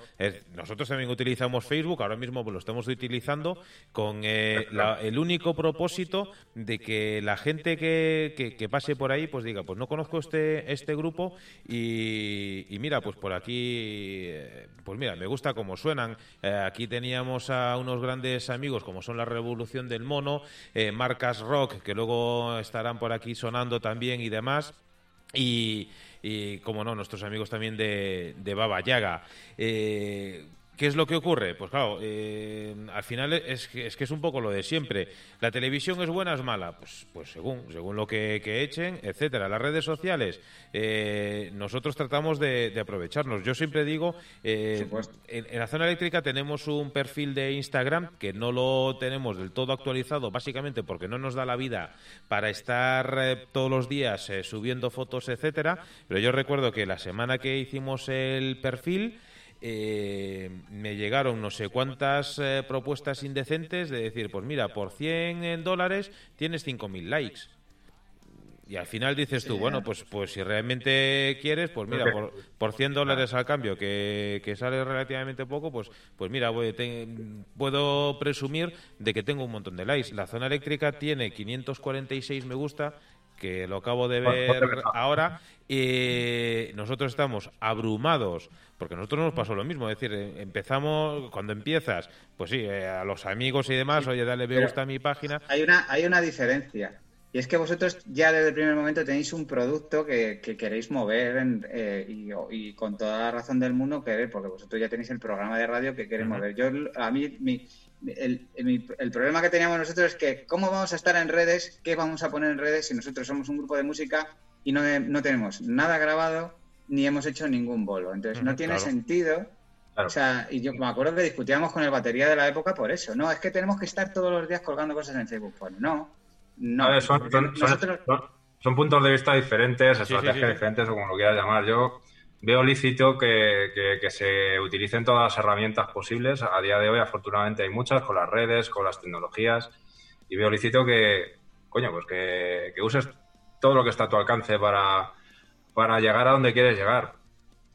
nosotros también utilizamos Facebook, ahora mismo lo estamos utilizando con eh, el único propósito de que la gente que, pase por ahí, pues diga, pues no conozco este, este grupo y, mira, pues por aquí, pues mira, me gusta cómo suenan. aquí teníamos a unos grandes amigos como son la Revolución del Mono, Marcas Rock, que luego estarán por aquí sonando también y demás. Y, como no, nuestros amigos también de, de Baba Yaga. Eh, ¿Qué es lo que ocurre? Pues claro, eh, al final es que, es que es un poco lo de siempre. ¿La televisión es buena o es mala? Pues, pues según, según lo que, echen, etcétera. Las redes sociales, eh, nosotros tratamos de, aprovecharnos. Yo siempre digo, eh, en, en, la zona eléctrica tenemos un perfil de Instagram que no lo tenemos del todo actualizado, básicamente porque no nos da la vida para estar todos los días subiendo fotos, etcétera. Pero yo recuerdo que la semana que hicimos el perfil, eh, me llegaron no sé cuántas eh, propuestas indecentes de decir, pues mira, por 100 dólares tienes 5.000 likes. Y al final dices tú, bueno, pues pues si realmente quieres, pues mira, por, por 100 dólares al cambio, que, sale relativamente poco, pues pues mira, puedo presumir de que tengo un montón de likes. La zona eléctrica tiene 546 me gusta, que lo acabo de ver ahora, y nosotros estamos abrumados porque a nosotros nos pasó lo mismo, es decir, eh, empezamos, cuando empiezas, pues sí, eh, a los amigos y demás, oye, dale me gusta a mi página. Hay una, hay una diferencia, y es que vosotros ya desde el primer momento tenéis un producto que, queréis mover eh, y, con toda la razón del mundo querer, porque vosotros ya tenéis el programa de radio que queréis mover. Yo, a mí, mi, el, el, problema que teníamos nosotros es que, ¿cómo vamos a estar en redes? ¿Qué vamos a poner en redes si nosotros somos un grupo de música y no, no tenemos nada grabado? ni hemos hecho ningún bolo. Entonces, no tiene sentido. O sea, y yo me acuerdo que discutíamos con el batería de la época por eso. No, es que tenemos que estar todos los días colgando cosas en Facebook. Pues no. No. son, son, puntos de vista diferentes, estrategias diferentes o como lo quieras llamar. Yo veo lícito que, que, se utilicen todas las herramientas posibles. A día de hoy, afortunadamente, hay muchas con las redes, con las tecnologías. Y veo lícito que, coño, pues que, que uses todo lo que está a tu alcance para, para llegar a donde quieres llegar,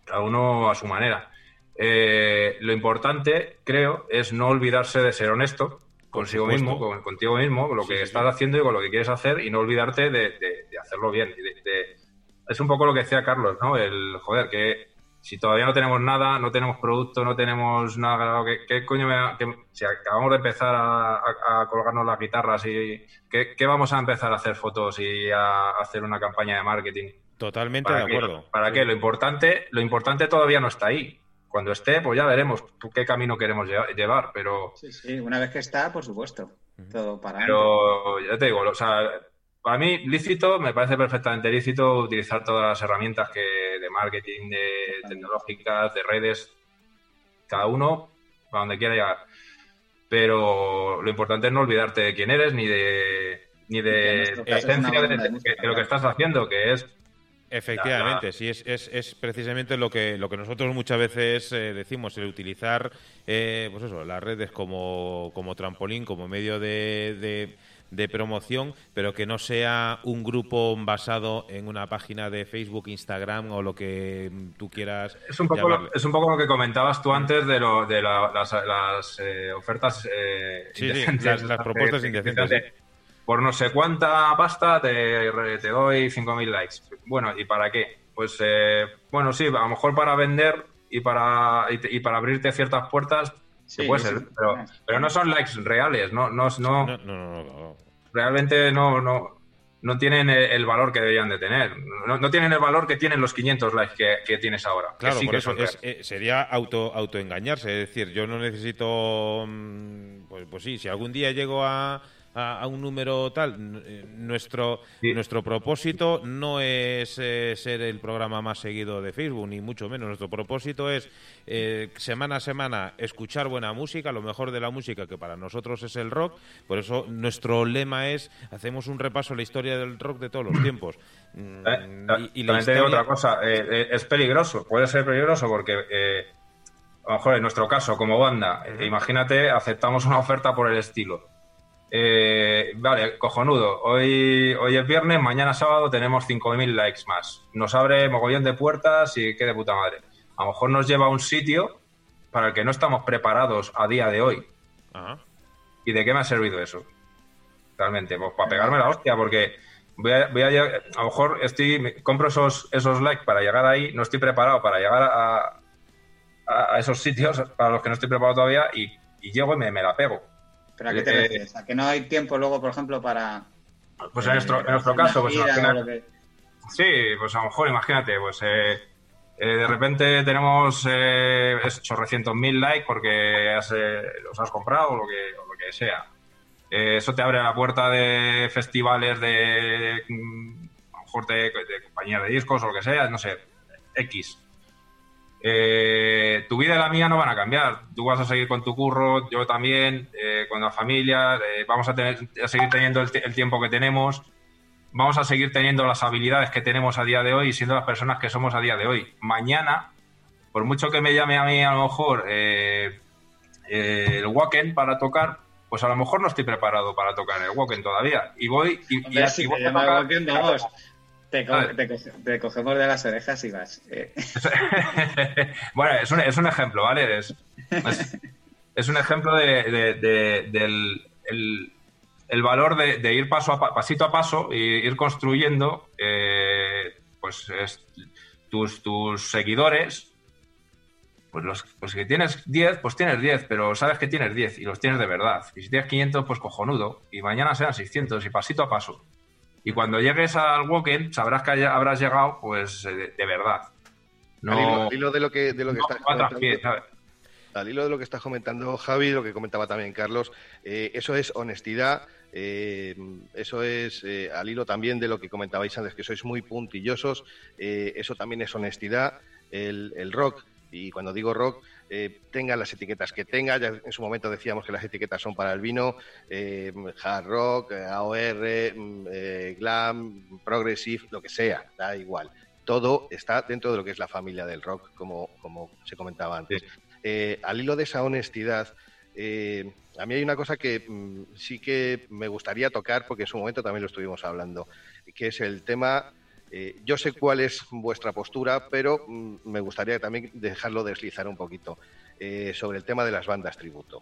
cada uno a su manera. Eh, lo importante, creo, es no olvidarse de ser honesto consigo mismo, con, contigo mismo, con lo que estás haciendo y con lo que quieres hacer y no olvidarte de, hacerlo bien. Es un poco lo que decía Carlos, ¿no? El, joder, que si todavía no tenemos nada, no tenemos producto, no tenemos nada, ¿qué, coño me si acabamos de empezar a, colgarnos las guitarras y ¿qué, vamos a empezar a hacer fotos y a hacer una campaña de marketing? Totalmente de acuerdo. ¿Para qué? Lo importante, lo importante todavía no está ahí. Cuando esté, pues ya veremos qué camino queremos llevar, pero... Sí, sí, una vez que está, por supuesto. Todo para Pero ya te digo, o sea, para mí lícito, me parece perfectamente lícito utilizar todas las herramientas que de marketing, de tecnológicas, de redes, cada uno para donde quiera llegar. Pero lo importante es no olvidarte de quién eres ni de ni de la esencia de, lo que estás haciendo, que es Efectivamente, sí, es, es, es, precisamente lo que, lo que nosotros muchas veces eh, decimos, el utilizar eh, pues eso, las redes como, como trampolín, como medio de, de, promoción, pero que no sea un grupo basado en una página de Facebook, Instagram o lo que tú quieras. Es un poco, lo, es un poco lo que comentabas tú antes de, lo, de las, las eh, ofertas. sí, sí, las, propuestas indecentes por no sé cuánta pasta te, te doy 5.000 likes. Bueno, ¿y para qué? Pues, eh, bueno, sí, a lo mejor para vender y para, y, para abrirte ciertas puertas, puede ser, pero, pero no son likes reales, no, no, no, no realmente no, no, no tienen el, valor que deberían de tener. No, tienen el valor que tienen los 500 likes que, tienes ahora. Claro, por eso eh, sería auto autoengañarse. Es decir, yo no necesito. Mm, pues, pues sí, si algún día llego a a, un número tal. Eh, nuestro, nuestro propósito no es eh, ser el programa más seguido de Facebook, ni mucho menos. Nuestro propósito es eh, semana a semana escuchar buena música, lo mejor de la música, que para nosotros es el rock. Por eso nuestro lema es, hacemos un repaso a la historia del rock de todos los tiempos. Mm, y, también te digo otra cosa, es peligroso, puede ser peligroso porque... a lo mejor en nuestro caso, como banda, imagínate, aceptamos una oferta por el estilo eh, vale, cojonudo. Hoy, hoy es viernes, mañana sábado tenemos 5.000 likes más. Nos abre mogollón de puertas y qué de puta madre. A lo mejor nos lleva a un sitio para el que no estamos preparados a día de hoy. ¿Y de qué me ha servido eso? Realmente, pues para pegarme la hostia, porque voy a, a, lo mejor estoy, compro esos, esos likes para llegar ahí, no estoy preparado para llegar a, a, esos sitios para los que no estoy preparado todavía y, llego y me, me la pego. ¿Pero a qué te eh, refieres? ¿A que no hay tiempo luego, por ejemplo, para... Pues en nuestro, en nuestro caso, pues Sí, pues a lo mejor, imagínate, pues eh, eh, de repente tenemos eh, chorrecientos mil likes porque los has comprado o lo que, o lo que sea. eso te abre la puerta de festivales de, mm, a lo mejor de, de compañías de discos o lo que sea, no sé, X. tu vida y la mía no van a cambiar. Tú vas a seguir con tu curro, yo también, con la familia, vamos a, tener, a seguir teniendo el, tiempo que tenemos vamos a seguir teniendo las habilidades que tenemos a día de hoy y siendo las personas que somos a día de hoy. Mañana, por mucho que me llame a mí a lo mejor eh, eh, el Wacken para tocar, pues a lo mejor no estoy preparado para tocar el Wacken todavía. Y voy y, así voy a tocar... te, cogemos de las orejas y vas. Eh. bueno, es un, es un, ejemplo, ¿vale? Es, es, un ejemplo de, del el valor de, ir paso a pasito a paso e ir construyendo eh, pues tus, tus seguidores. Pues los pues que tienes 10, pues tienes 10, pero sabes que tienes 10 y los tienes de verdad. Y si tienes 500, pues cojonudo. Y mañana serán 600 y pasito a paso. Y cuando llegues al walking, sabrás que habrás llegado, pues, de, verdad. No, al hilo, de lo que, de lo que al hilo de lo que estás comentando Javi, lo que comentaba también Carlos, eh, eso es honestidad, eh, eso es eh, al hilo también de lo que comentabais antes, que sois muy puntillosos, eso también es honestidad, el, rock. Y cuando digo rock, tenga las etiquetas que tenga. Ya en su momento decíamos que las etiquetas son para el vino, hard rock, AOR, glam, progressive, lo que sea, da igual todo está dentro de lo que es la familia del rock, como, como se comentaba antes. Eh, al hilo de esa honestidad, eh, a mí hay una cosa que mm, sí que me gustaría tocar, porque en su momento también lo estuvimos hablando, que es el tema, eh, yo sé cuál es vuestra postura, pero mm, me gustaría también dejarlo deslizar un poquito sobre el tema de las bandas tributo.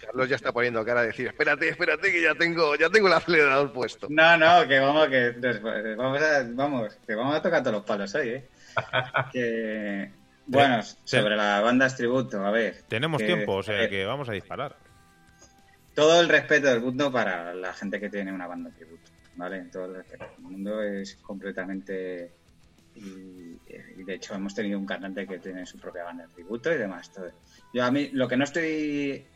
Carlos ya está poniendo cara a decir, espérate, espérate, que ya tengo, ya tengo el acelerador puesto. No, no, que vamos, que vamos a, vamos, que vamos a tocar todos los palos hoy, ¿eh? que bueno, sobre las bandas tributo, a ver. Tenemos tiempo, o sea que vamos a disparar. Todo el respeto del mundo para la gente que tiene una banda tributo, ¿vale? Todo el mundo es completamente. Y, de hecho, hemos tenido un cantante que tiene su propia banda de tributo y demás. Todo. Yo a mí lo que no estoy.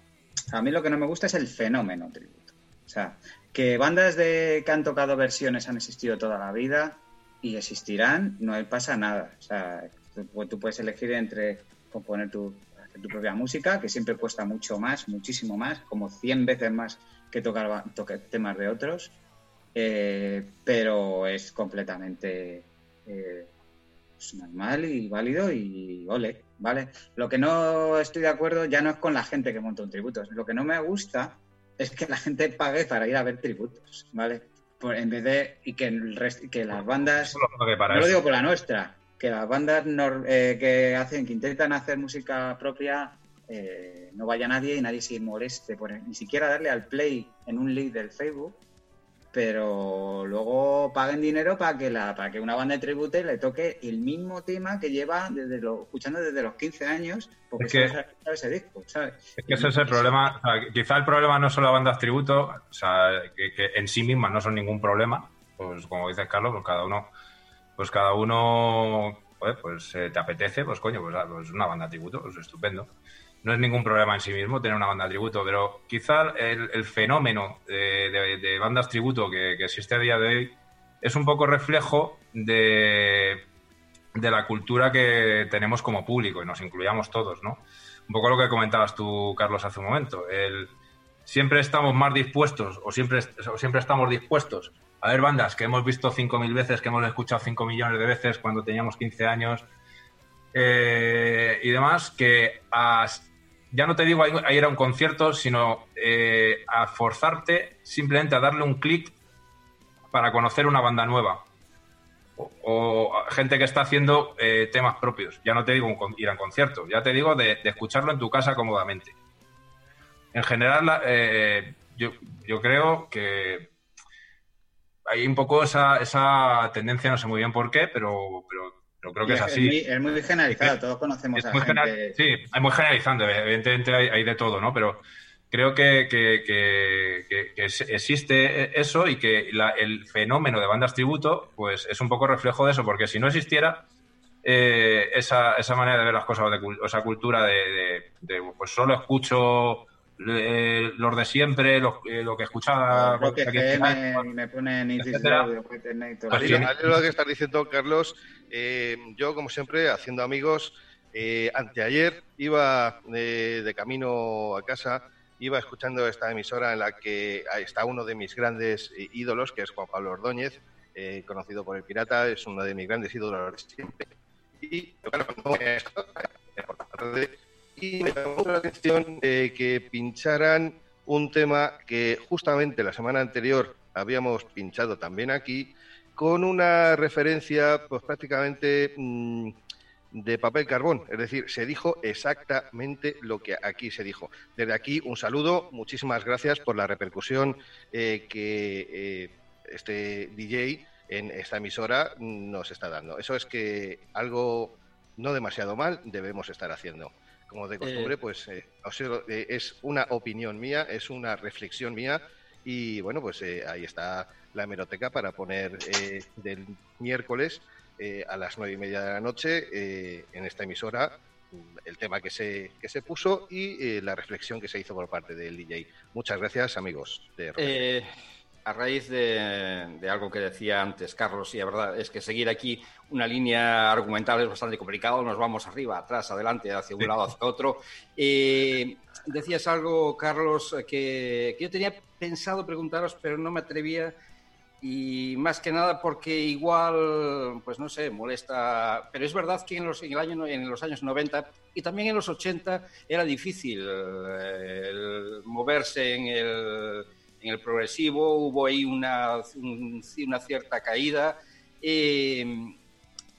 A mí lo que no me gusta es el fenómeno tributo. O sea, que bandas de que han tocado versiones han existido toda la vida y existirán, no pasa nada. O sea, Tú, puedes elegir entre componer tu, tu propia música, que siempre cuesta mucho más, muchísimo más, como 100 veces más que tocar, temas de otros, eh, pero es completamente eh, pues normal y válido y ole, ¿vale? Lo que no estoy de acuerdo ya no es con la gente que monta un tributo, lo que no me gusta es que la gente pague para ir a ver tributos, ¿vale? en vez de y que, el que las bandas, no lo digo por la nuestra, que las bandas eh, que hacen, que intentan hacer música propia, eh, no vaya nadie y nadie se moleste por ni siquiera darle al play en un link del Facebook, pero luego paguen dinero para que la, para que una banda de tribute le toque el mismo tema que lleva desde lo, escuchando desde los 15 años, porque es que, ese disco, ¿sabes? Es que ese es el problema, quizá el problema no son las bandas tributo, o sea, que, que en sí mismas no son ningún problema, pues como dice Carlos, pues cada uno pues cada uno, pues eh, te apetece, pues coño, pues, ah, pues, una banda tributo, pues estupendo. No es ningún problema en sí mismo tener una banda tributo, pero quizá el, fenómeno de, bandas tributo que, existe a día de hoy es un poco reflejo de, de la cultura que tenemos como público y nos incluyamos todos, ¿no? Un poco lo que comentabas tú, Carlos, hace un momento. Siempre estamos más dispuestos o siempre, o siempre estamos dispuestos a ver bandas que hemos visto 5.000 veces, que hemos escuchado 5 millones de veces cuando teníamos 15 años eh, y demás, que ya no te digo a ir a un concierto, sino eh, a forzarte simplemente a darle un clic para conocer una banda nueva. O, gente que está haciendo eh, temas propios. Ya no te digo ir a un concierto, ya te digo de, escucharlo en tu casa cómodamente. En general, yo, yo creo que hay un poco esa, tendencia, no sé muy bien por qué, pero, creo que es, así. Es muy, generalizado, todos conocemos a gente... Sí, es muy generalizando, evidentemente hay, de todo, ¿no? Pero creo que, existe eso y que el fenómeno de bandas tributo pues es un poco reflejo de eso, porque si no existiera, eh, esa, esa manera de ver las cosas, de, esa cultura de, pues solo escucho eh, los de siempre, lo que escuchaba. Lo que me ponen y lo que estás diciendo, Carlos, eh, yo, como siempre, haciendo amigos, anteayer iba de camino a casa iba escuchando esta emisora en la que está uno de mis grandes ídolos, que es Juan Pablo Ordóñez, eh, conocido por el Pirata, es uno de mis grandes ídolos de siempre. Y bueno, y me llamó la atención eh, que pincharan un tema que justamente la semana anterior habíamos pinchado también aquí, con una referencia pues prácticamente mm, de papel carbón. Es decir, se dijo exactamente lo que aquí se dijo. Desde aquí, un saludo, muchísimas gracias por la repercusión eh, que eh, este DJ en esta emisora nos está dando. Eso es que algo no demasiado mal debemos estar haciendo. Como de costumbre, eh. pues es una opinión mía, es una reflexión mía y bueno, pues ahí está la hemeroteca para poner del miércoles eh, a las nueve y media de la noche eh, en esta emisora el tema que se, que se puso y eh, la reflexión que se hizo por parte del DJ. Muchas gracias, amigos. De a raíz de, algo que decía antes Carlos, y la verdad es que seguir aquí una línea argumental es bastante complicado, nos vamos arriba, atrás, adelante, hacia un lado, hacia otro. decías algo, Carlos, que, que yo tenía pensado preguntaros, pero no me atrevía y más que nada porque igual, pues no sé, molesta. Pero es verdad que en los, en el año, en los años 90 y también en los 80 era difícil eh, moverse en el, en el, progresivo, hubo ahí una, una cierta caída. Eh,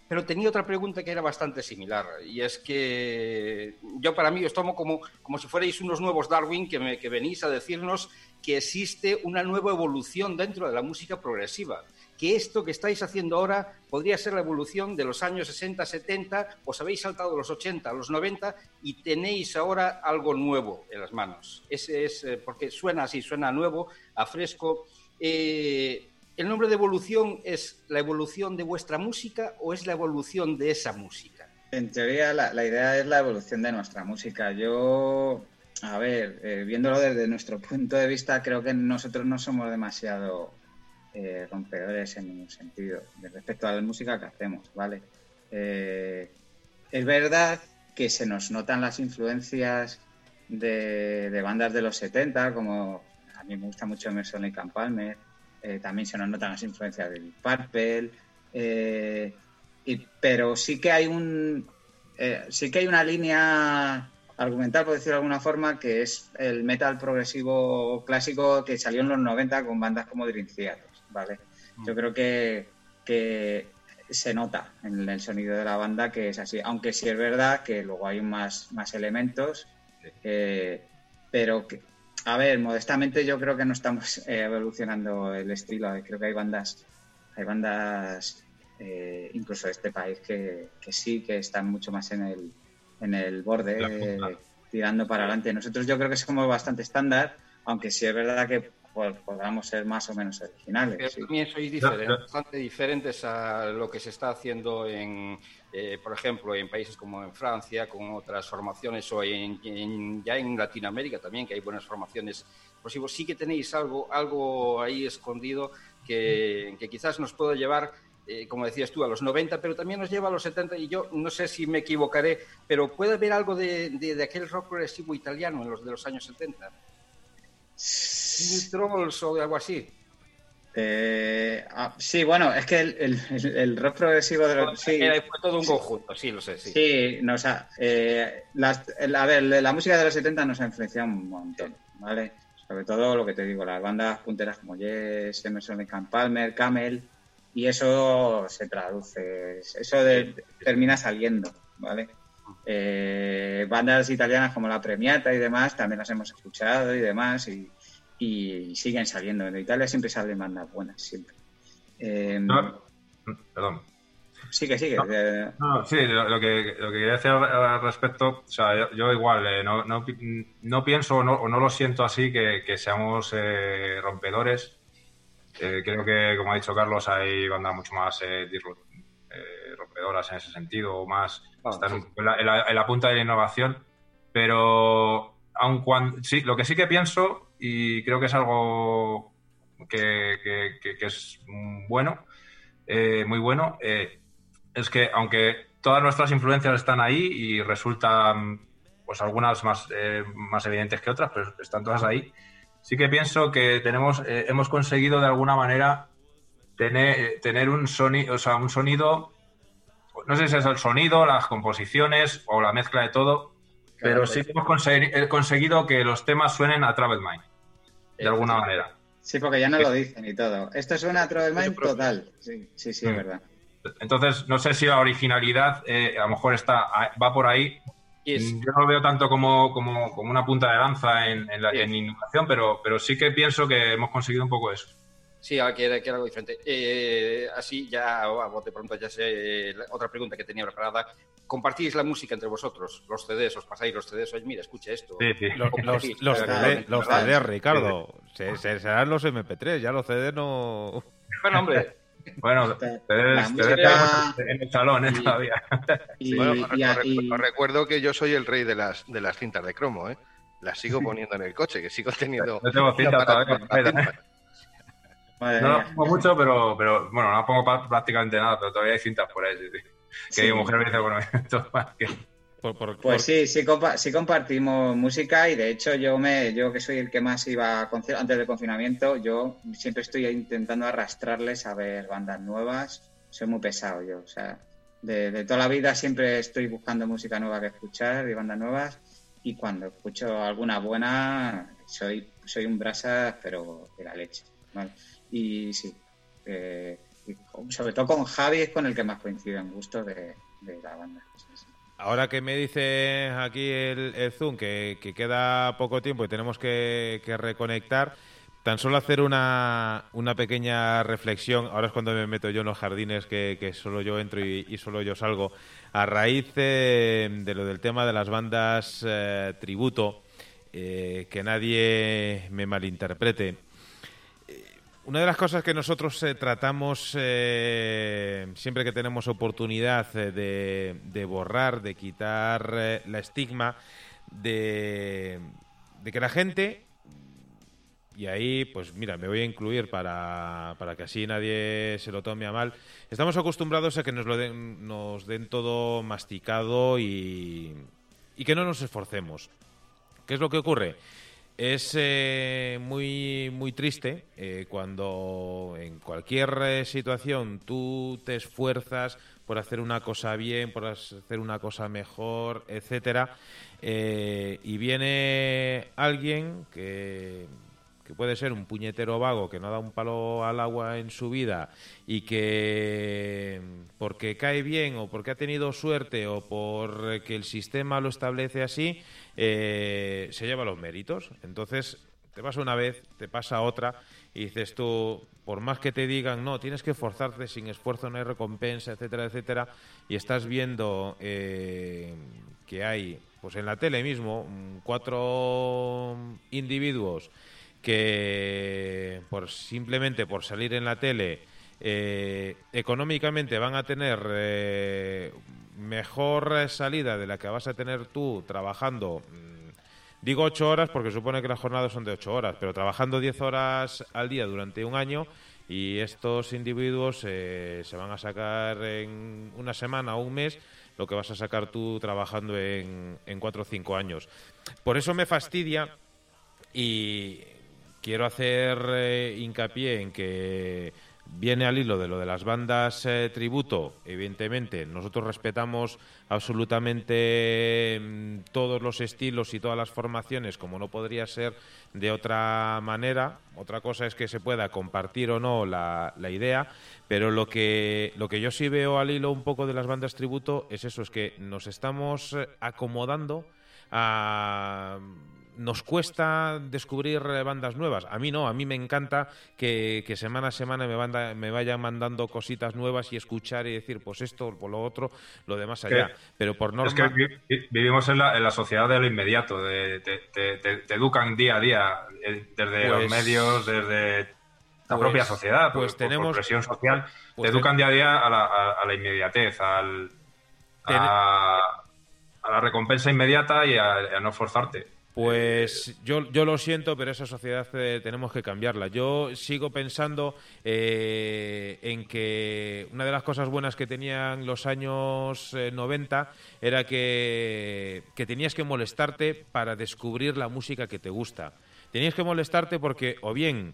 pero tenía otra pregunta que era bastante similar, y es que yo para mí os tomo como, como si fuerais unos nuevos Darwin que, me, que venís a decirnos que existe una nueva evolución dentro de la música progresiva, que esto que estáis haciendo ahora podría ser la evolución de los años 60, 70, os habéis saltado los 80, los 90 y tenéis ahora algo nuevo en las manos. Ese es eh, porque suena así, suena nuevo, a fresco. Eh, ¿El nombre de evolución es la evolución de vuestra música o es la evolución de esa música? En teoría la, idea es la evolución de nuestra música. Yo a ver, eh, viéndolo desde nuestro punto de vista, creo que nosotros no somos demasiado eh, rompedores en ningún sentido respecto a la música que hacemos, ¿vale? Eh, es verdad que se nos notan las influencias de, bandas de los 70, como a mí me gusta mucho Emerson y Camp Palmer, también se nos notan las influencias de Purple, pero sí que hay un sí que hay una línea argumental, por decirlo de alguna forma, que es el metal progresivo clásico que salió en los 90 con bandas como Dream Theater, ¿vale? Mm. Yo creo que, que se nota en el sonido de la banda que es así, aunque sí es verdad que luego hay más, más elementos, eh, pero que, a ver, modestamente yo creo que no estamos eh, evolucionando el estilo, creo que hay bandas, hay bandas eh, incluso de este país que, que sí, que están mucho más en el en el borde, tirando para adelante. Nosotros yo creo que somos bastante estándar, aunque sí es verdad que podamos ser más o menos originales. también sois diferentes, bastante diferentes a lo que se está haciendo en, eh, por ejemplo, en países como en Francia, con otras formaciones, o en, ya en Latinoamérica también, que hay buenas formaciones. Pues sí que tenéis algo, algo ahí escondido que, que quizás nos pueda llevar eh, como decías tú, a los 90, pero también nos lleva a los 70 y yo no sé si me equivocaré, pero puede haber algo de, de, aquel rock progresivo italiano en los de los años 70. Trolls o algo así. Eh, ah, sí, bueno, es que el, el, rock progresivo de los. Sí, fue todo un conjunto, sí, lo sé. Sí, sí no, o sea, eh, a ver, la música de los 70 nos ha influenciado un montón, ¿vale? Sobre todo lo que te digo, las bandas punteras como Yes, Emerson Camp Palmer, Camel, y eso se traduce, eso termina saliendo, ¿vale? Eh, bandas italianas como la Premiata y demás también las hemos escuchado y demás y, siguen saliendo. En Italia siempre salen bandas buenas, siempre. Em, perdón. Sigue, sigue. No, sí, lo, que, lo que quería decir al respecto, o sea, yo, igual, eh, no, no, no, pienso o no, no, lo siento así que, que seamos eh, rompedores eh, creo que, como ha dicho Carlos, hay bandas mucho más eh, eh rompedoras en ese sentido o más están en, la, punta de la innovación. Pero aun cuando, sí, lo que sí que pienso, y creo que es algo que, es bueno, eh, muy bueno, eh, es que aunque todas nuestras influencias están ahí y resultan pues algunas más, eh, más evidentes que otras, pero están todas ahí, sí que pienso que tenemos, hemos conseguido de alguna manera tener, tener un, o sea, un sonido, no sé si es el sonido, las composiciones o la mezcla de todo, pero sí que hemos conseguido que los temas suenen a Travel Mind, de alguna manera. Sí, porque ya no lo dicen y todo. Esto suena a Travel Mind total. Sí, sí, sí, es mm. verdad. Entonces, no sé si la originalidad eh, a lo mejor está va por ahí. Yo no lo veo tanto como, como, como una punta de lanza en, en, la, en innovación, pero, pero sí que pienso que hemos conseguido un poco eso. Sí, que era, que era algo diferente. Eh, así ya, de pronto ya sé, otra pregunta que tenía preparada. ¿Compartís la música entre vosotros? Los CDs, os pasáis los CDs, oye, mira, escucha esto. Sí, sí. Los, los, CDs, Ricardo, serán los MP3, ya los CDs no... Bueno, hombre, bueno, CDs, en el salón ¿eh? todavía. Y, bueno, os, recuerdo que yo soy el rey de las, de las cintas de cromo, ¿eh? Las sigo poniendo en el coche, que sigo teniendo... No tengo cintas todavía no la pongo mucho, pero, pero bueno, no pongo prácticamente nada, pero todavía hay cintas por ahí. Que mi mujer me dice, bueno, esto que... pues sí, sí, sí, compartimos música y de hecho yo me, yo que soy el que más iba a antes del confinamiento, yo siempre estoy intentando arrastrarles a ver bandas nuevas. Soy muy pesado yo, o sea, de, de toda la vida siempre estoy buscando música nueva que escuchar y bandas nuevas y cuando escucho alguna buena soy, soy un brasa pero de la leche. ¿vale? Y sí, eh, sobre todo con Javi es con el que más coincide en gusto de, la banda. Ahora que me dice aquí el, Zoom que, queda poco tiempo y tenemos que, reconectar, tan solo hacer una, una, pequeña reflexión, ahora es cuando me meto yo en los jardines, que, solo yo entro y, solo yo salgo, a raíz de, lo del tema de las bandas eh, tributo, eh, que nadie me malinterprete. Una de las cosas que nosotros eh, tratamos eh, siempre que tenemos oportunidad eh, de, borrar, de quitar la estigma de, que la gente, y ahí pues mira, me voy a incluir para, para, que así nadie se lo tome a mal, estamos acostumbrados a que nos, lo den, nos den todo masticado y, y que no nos esforcemos. ¿Qué es lo que ocurre? Es eh, muy, muy triste eh, cuando en cualquier eh, situación tú te esfuerzas por hacer una cosa bien, por hacer una cosa mejor, etcétera, y viene alguien que, que puede ser un puñetero vago que no da un palo al agua en su vida y que porque cae bien o porque ha tenido suerte o porque el sistema lo establece así, eh, se lleva los méritos. Entonces, te pasa una vez, te pasa otra, y dices tú, por más que te digan, no, tienes que esforzarte, sin esfuerzo no hay recompensa, etcétera, etcétera, y estás viendo eh, que hay, pues en la tele mismo, cuatro individuos que por simplemente por salir en la tele eh, económicamente van a tener mejor salida de la que vas a tener tú trabajando, mm, digo ocho horas porque supone que las jornadas son de ocho horas, pero trabajando diez horas al día durante un año y estos individuos eh, se van a sacar en una semana o un mes lo que vas a sacar tú trabajando en, en cuatro o cinco años. Por eso me fastidia y quiero hacer eh, hincapié en que viene al hilo de lo de las bandas eh, tributo, evidentemente, nosotros respetamos absolutamente mm, todos los estilos y todas las formaciones, como no podría ser de otra manera. Otra cosa es que se pueda compartir o no la, la idea, pero lo que, lo que yo sí veo al hilo un poco de las bandas tributo es eso, es que nos estamos eh, acomodando a nos cuesta descubrir eh, bandas nuevas. A mí no, a mí me encanta que, semana a semana me, me vayan mandando cositas nuevas y escuchar y decir, pues esto, por lo otro, lo demás allá. Pero por norma... Es que vivimos en la, en la sociedad de lo inmediato, de, te, educan día a día, eh, desde los pues medios, desde la Pues- propia sociedad, pues pues, por- tenemos- por presión social, pues te educan día a día a la, a- a la inmediatez, al, a, a la recompensa inmediata y a, a no forzarte. Pues yo, yo lo siento, pero esa sociedad eh, tenemos que cambiarla. Yo sigo pensando eh, en que una de las cosas buenas que tenían los años eh, 90 era que, que tenías que molestarte para descubrir la música que te gusta. Tenías que molestarte porque o bien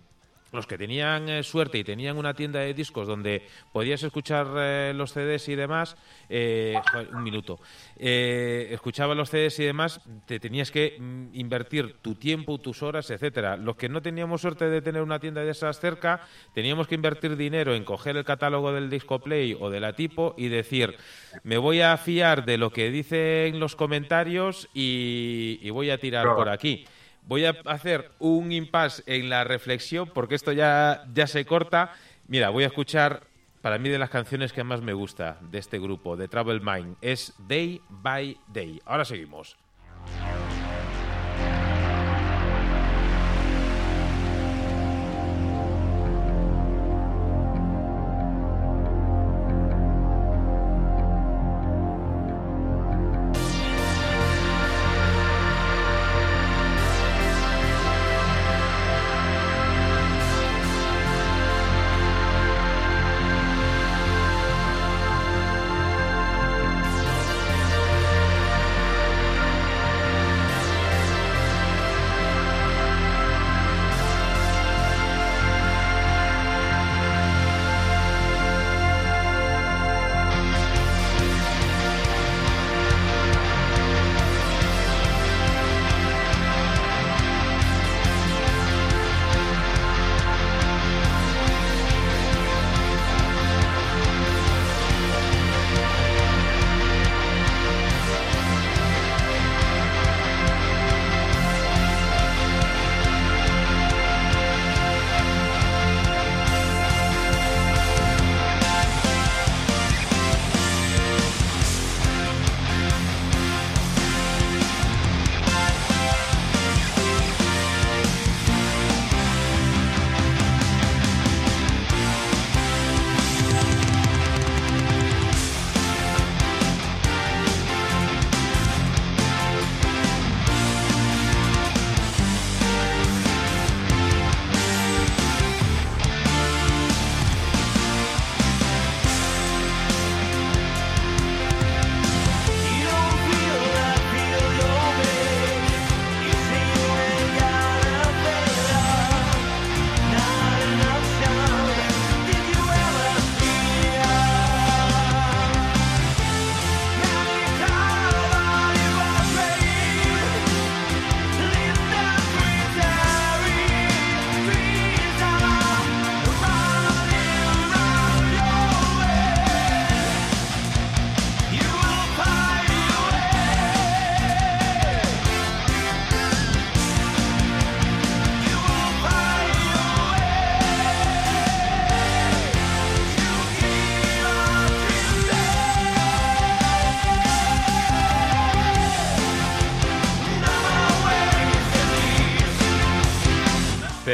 los que tenían eh, suerte y tenían una tienda de discos donde podías escuchar eh, los CDs y demás, eh, un minuto, eh, escuchabas los CDs y demás, te tenías que mm, invertir tu tiempo, tus horas, etcétera. Los que no teníamos suerte de tener una tienda de esas cerca, teníamos que invertir dinero en coger el catálogo del Disco Play o de la tipo y decir, me voy a fiar de lo que dicen los comentarios y, y voy a tirar por aquí. Voy a hacer un impasse en la reflexión porque esto ya, ya se corta. Mira, voy a escuchar para mí de las canciones que más me gusta de este grupo, de Travel Mind, es Day by Day. Ahora seguimos.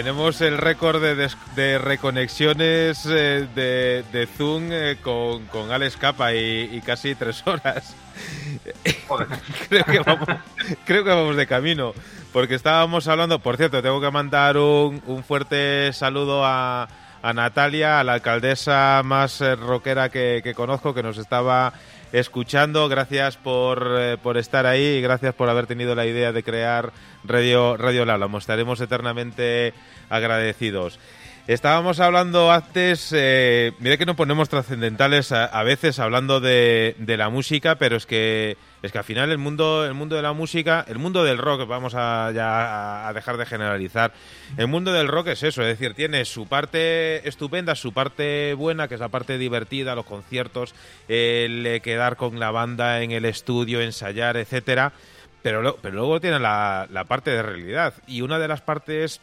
Tenemos el récord de, de reconexiones eh, de, de Zoom eh, con, con Alex Capa y, y casi tres horas. creo, que vamos, creo que vamos de camino. Porque estábamos hablando, por cierto, tengo que mandar un, un fuerte saludo a, a Natalia, a la alcaldesa más eh, rockera que, que conozco, que nos estaba escuchando. Gracias por, eh, por estar ahí y gracias por haber tenido la idea de crear Radio, Radio Lálamo. Estaremos eternamente agradecidos. Estábamos hablando antes, eh, mira que nos ponemos trascendentales a, a veces hablando de, de la música, pero es que es que al final el mundo, el mundo de la música, el mundo del rock, vamos a, ya a dejar de generalizar, el mundo del rock es eso, es decir, tiene su parte estupenda, su parte buena, que es la parte divertida, los conciertos, el eh, quedar con la banda en el estudio, ensayar, etcétera, pero, pero luego tiene la, la parte de realidad. Y una de las partes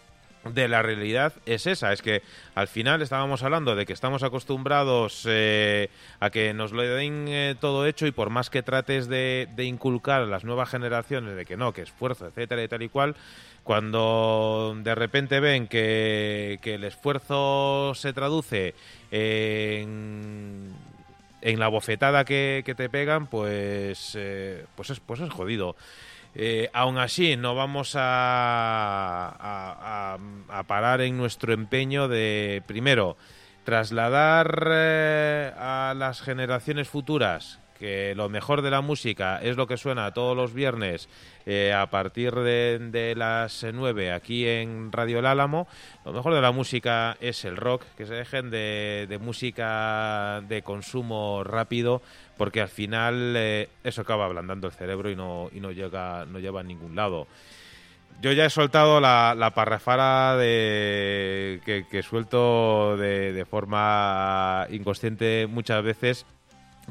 de la realidad es esa, es que al final estábamos hablando de que estamos acostumbrados eh, a que nos lo den eh, todo hecho y por más que trates de, inculcar a las nuevas generaciones de que no, que esfuerzo, etcétera y tal y cual, cuando de repente ven que, el esfuerzo se traduce en, en la bofetada que, te pegan, pues, eh, pues, es, pues es jodido. Eh, aún así, no vamos a, a, parar en nuestro empeño de, primero, trasladar eh, a las generaciones futuras que lo mejor de la música es lo que suena todos los viernes eh, a partir de, las 9 aquí en Radio El Álamo. Lo mejor de la música es el rock, que se dejen de, música de consumo rápido, porque al final eh, eso acaba ablandando el cerebro y no, y no, llega, no lleva a ningún lado. Yo ya he soltado la, la parrafara de, que, suelto de, de forma inconsciente muchas veces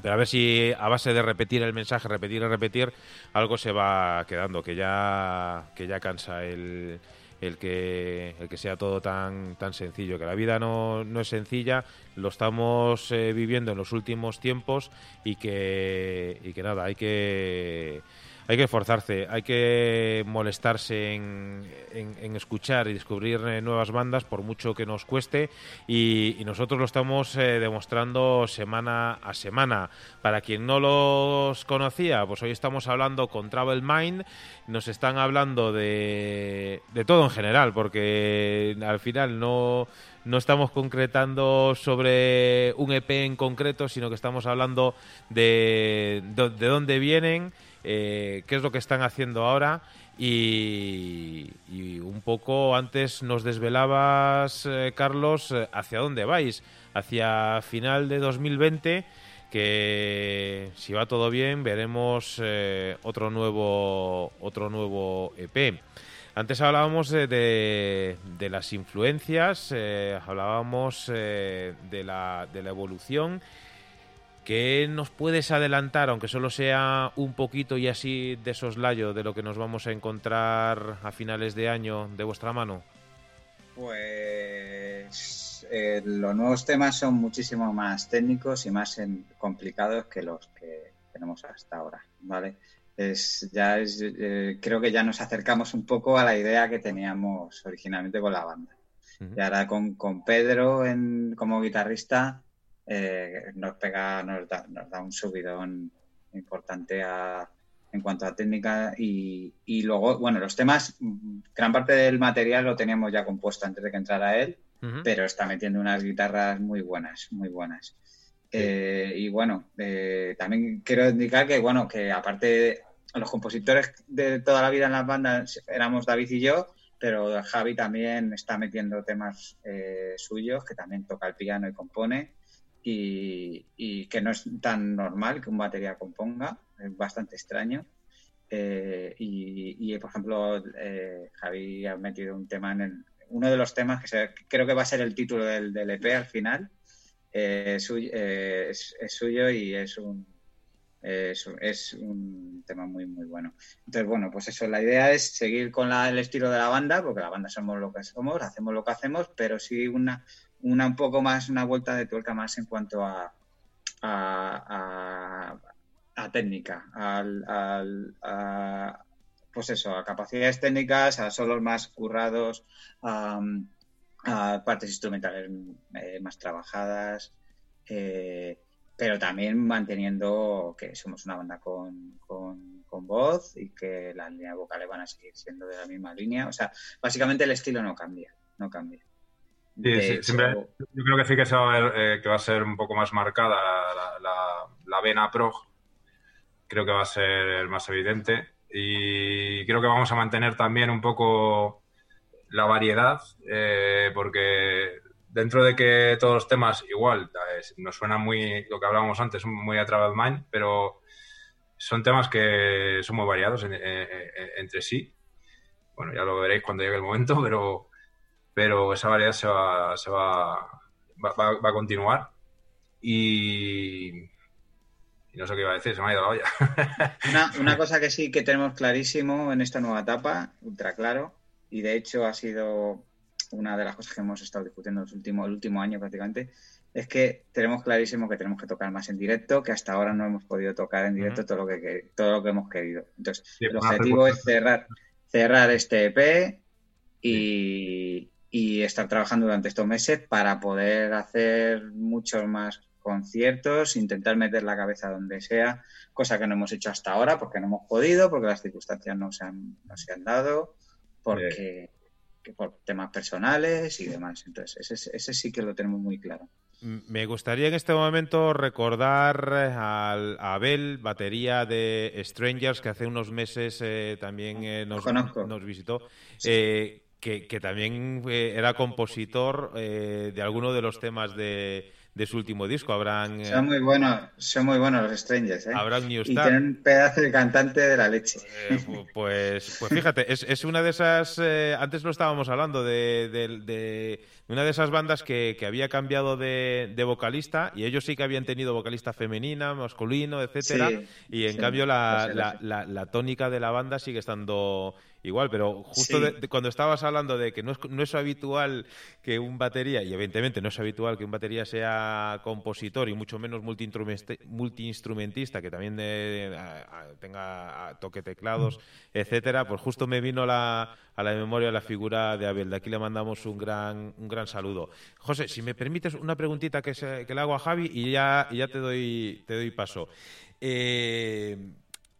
pero a ver si a base de repetir el mensaje, repetir y repetir, algo se va quedando, que ya, que ya cansa el, el que, el que sea todo tan, tan sencillo, que la vida no, no es sencilla, lo estamos eh, viviendo en los últimos tiempos y que, y que nada, hay que hay que esforzarse, hay que molestarse en, escuchar y descubrir eh, nuevas bandas por mucho que nos cueste y, nosotros lo estamos eh, demostrando semana a semana. Para quien no los conocía, pues hoy estamos hablando con Travel Mind, nos están hablando de, de todo en general, porque al final no no estamos concretando sobre un EP en concreto, sino que estamos hablando de, de dónde vienen, eh, qué es lo que están haciendo ahora. Y, un poco antes nos desvelabas, eh, Carlos, eh, hacia dónde vais, hacia final de 2020 que si va todo bien veremos otro nuevo otro nuevo EP. Antes hablábamos de, de, las influencias, hablábamos de la, de la evolución ¿Qué nos puedes adelantar, aunque solo sea un poquito y así de soslayo, de lo que nos vamos a encontrar a finales de año de vuestra mano? Pues eh, los nuevos temas son muchísimo más técnicos y más complicados que los que tenemos hasta ahora, ¿vale? Es, ya es, eh, creo que ya nos acercamos un poco a la idea que teníamos originalmente con la banda. Y ahora con, con Pedro en, como guitarrista eh, nos pega, nos da, nos da un subidón importante en cuanto a técnica y, luego, bueno, los temas, gran parte del material lo teníamos ya compuesto antes de que entrara él, pero está metiendo unas guitarras muy buenas, muy buenas. Eh, y bueno, eh, también quiero indicar que, bueno, que aparte los compositores de toda la vida en las bandas éramos David y yo, pero Javi también está metiendo temas suyos, que también toca el piano y compone y, que no es tan normal que un batería componga, es bastante extraño. Eh, y, por ejemplo, eh, Javi ha metido un tema en el, uno de los temas que creo que va a ser el título del, del EP al final. Eh, es, suyo y es un, es, un tema muy, muy bueno. Entonces, bueno, pues eso, la idea es seguir con el estilo de la banda, porque la banda somos lo que somos, hacemos lo que hacemos, pero sí una, una un poco más, una vuelta de tuerca más en cuanto a, a, técnica, a, pues eso, a capacidades técnicas, a solos más currados, a, partes instrumentales eh, más trabajadas, eh, pero también manteniendo que somos una banda con, con, con, voz y que las líneas vocales van a seguir siendo de la misma línea. O sea, básicamente el estilo no cambia, no cambia. Sí, siempre, yo creo que sí que, se va a ver, eh, que va a ser un poco más marcada la, vena prog. Creo que va a ser más evidente. Y creo que vamos a mantener también un poco la variedad, eh, porque dentro de que todos los temas igual nos suena muy, lo que hablábamos antes, muy a Travel Mind, pero son temas que son muy variados entre sí. Bueno, ya lo veréis cuando llegue el momento, pero pero esa variedad se va, se va, va, a continuar. Y, no sé qué iba a decir, se me ha ido la olla. una, una, cosa que sí que tenemos clarísimo en esta nueva etapa, ultra claro, y de hecho ha sido una de las cosas que hemos estado discutiendo el último, el último año prácticamente, es que tenemos clarísimo que tenemos que tocar más en directo, que hasta ahora no hemos podido tocar en directo todo, lo que, todo lo que hemos querido. Entonces, el objetivo es cerrar, cerrar este EP y, y estar trabajando durante estos meses para poder hacer muchos más conciertos, intentar meter la cabeza donde sea, cosa que no hemos hecho hasta ahora porque no hemos podido, porque las circunstancias no se han, no se han dado, porque por temas personales y demás. Entonces, ese, ese sí que lo tenemos muy claro. Me gustaría en este momento recordar al, a Abel, batería de Strangers, que hace unos meses eh, también eh, nos, nos, visitó. Eh, que, también eh, era compositor eh, de alguno de los temas de, de su último disco. Habrán, eh, son muy buenos, son muy buenos los Strangers, ¿eh? Habrán New Y tienen un pedazo de cantante de la leche. pues, pues fíjate, es, es una de esas. antes lo estábamos hablando de, de, una de esas bandas que, que había cambiado de, vocalista y ellos sí que habían tenido vocalista femenina, masculino, etcétera. y en cambio la, la, la, la tónica de la banda sigue estando igual, pero justo cuando estabas hablando de que no es, no es habitual que un batería, y evidentemente no es habitual que un batería sea compositor y mucho menos multiinstrumentista, que también tenga toque teclados, etcétera, pues justo me vino la, a la memoria la figura de Abel. De aquí le mandamos un gran, un gran saludo. José, si me permites una preguntita que, que le hago a Javi y ya, ya te, doy, te doy paso. Eh,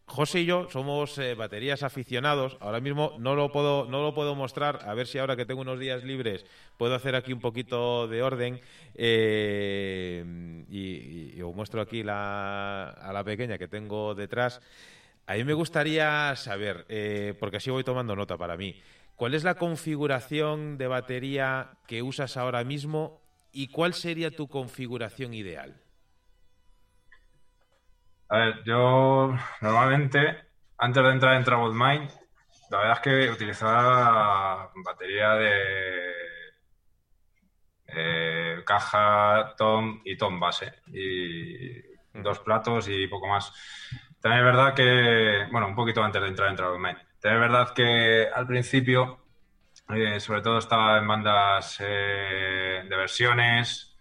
José y yo somos eh, baterías aficionados. Ahora mismo no lo puedo no lo puedo mostrar. A ver si ahora que tengo unos días libres puedo hacer aquí un poquito de orden eh, y, os muestro aquí a la pequeña que tengo detrás. A mí me gustaría saber, eh, porque así voy tomando nota para mí, ¿cuál es la configuración de batería que usas ahora mismo y cuál sería tu configuración ideal? A ver, yo normalmente, antes de entrar en Troubled Mind, la verdad es que utilizaba batería de eh, caja, tom y tom base. Y dos platos y poco más. También es verdad que, bueno, un poquito antes de entrar en Troubled Mind. También es verdad que al principio, eh, sobre todo estaba en bandas eh, de versiones,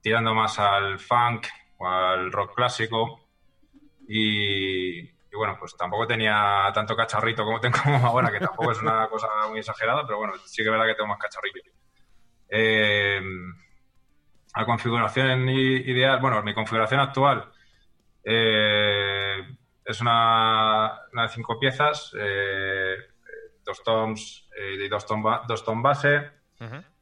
tirando más al funk o al rock clásico. Y, bueno, pues tampoco tenía tanto cacharrito como tengo ahora, que tampoco es una cosa muy exagerada, pero bueno, sí que es verdad que tengo más cacharrito. Eh, la configuración ideal, bueno, mi configuración actual eh, es una, de cinco piezas, eh, dos toms y dos tom, dos tom base,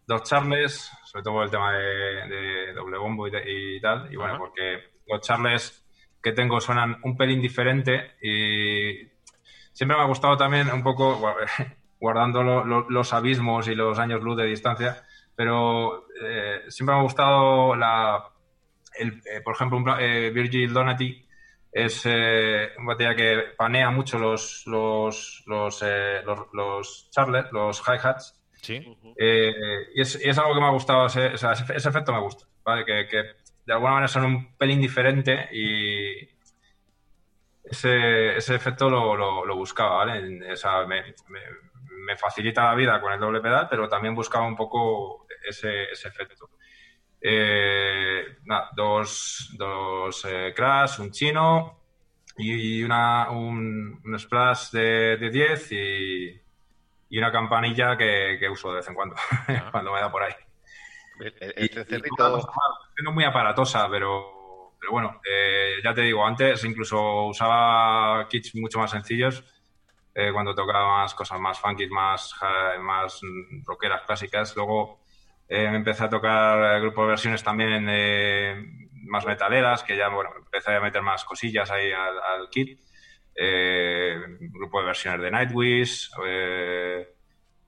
dos charles, sobre todo el tema de, doble bombo y, tal, y bueno, porque los charles que tengo suenan un pelín diferente y siempre me ha gustado también un poco, guardando los abismos y los años luz de distancia, pero eh, siempre me ha gustado la, eh, por ejemplo, eh, Virgil Donati es un batería que panea mucho los los los, los, charles, los hi-hats. Sí. y, es, algo que me ha gustado, ese, efecto me gusta, ¿vale? que, que de alguna manera son un pelín diferente y ese, ese efecto lo, lo, buscaba, ¿vale? me, facilita la vida con el doble pedal, pero también buscaba un poco ese, ese efecto. Eh, dos, dos eh, crash, un chino y una, un, splash de, de 10 y, y, una campanilla que, que, uso de vez en cuando, cuando me da por ahí. El, no muy aparatosa, pero, pero bueno, eh, ya te digo, antes incluso usaba kits mucho más sencillos eh, cuando tocaba más cosas más funky, más, más rockeras clásicas. Luego eh, empecé a tocar grupos de versiones también más metaleras, que ya bueno, empecé a meter más cosillas ahí al, kit. grupo de versiones de Nightwish,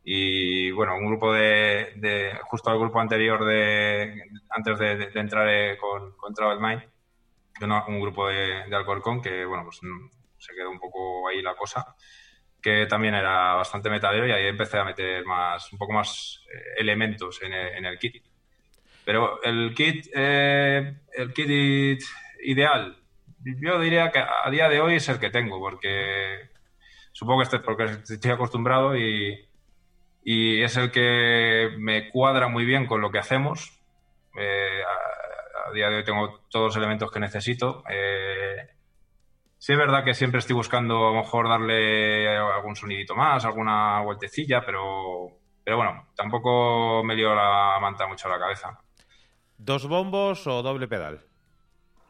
y bueno, un grupo de, justo al grupo anterior de antes de, entrar eh, con, con Travel Mind, un grupo de, de Alcorcón que bueno, pues mm, se quedó un poco ahí la cosa, que también era bastante metalero y ahí empecé a meter más, un poco más eh, elementos en el, kit. Pero el kit, eh, el kit ideal, yo diría que a día de hoy es el que tengo, porque supongo que este, porque estoy acostumbrado y, y es el que me cuadra muy bien con lo que hacemos. Eh, a, día de hoy tengo todos los elementos que necesito. Eh, sí es verdad que siempre estoy buscando a lo mejor darle algún sonidito más, alguna vueltecilla, pero, pero bueno, tampoco me dio la manta mucho a la cabeza. ¿Dos bombos o doble pedal?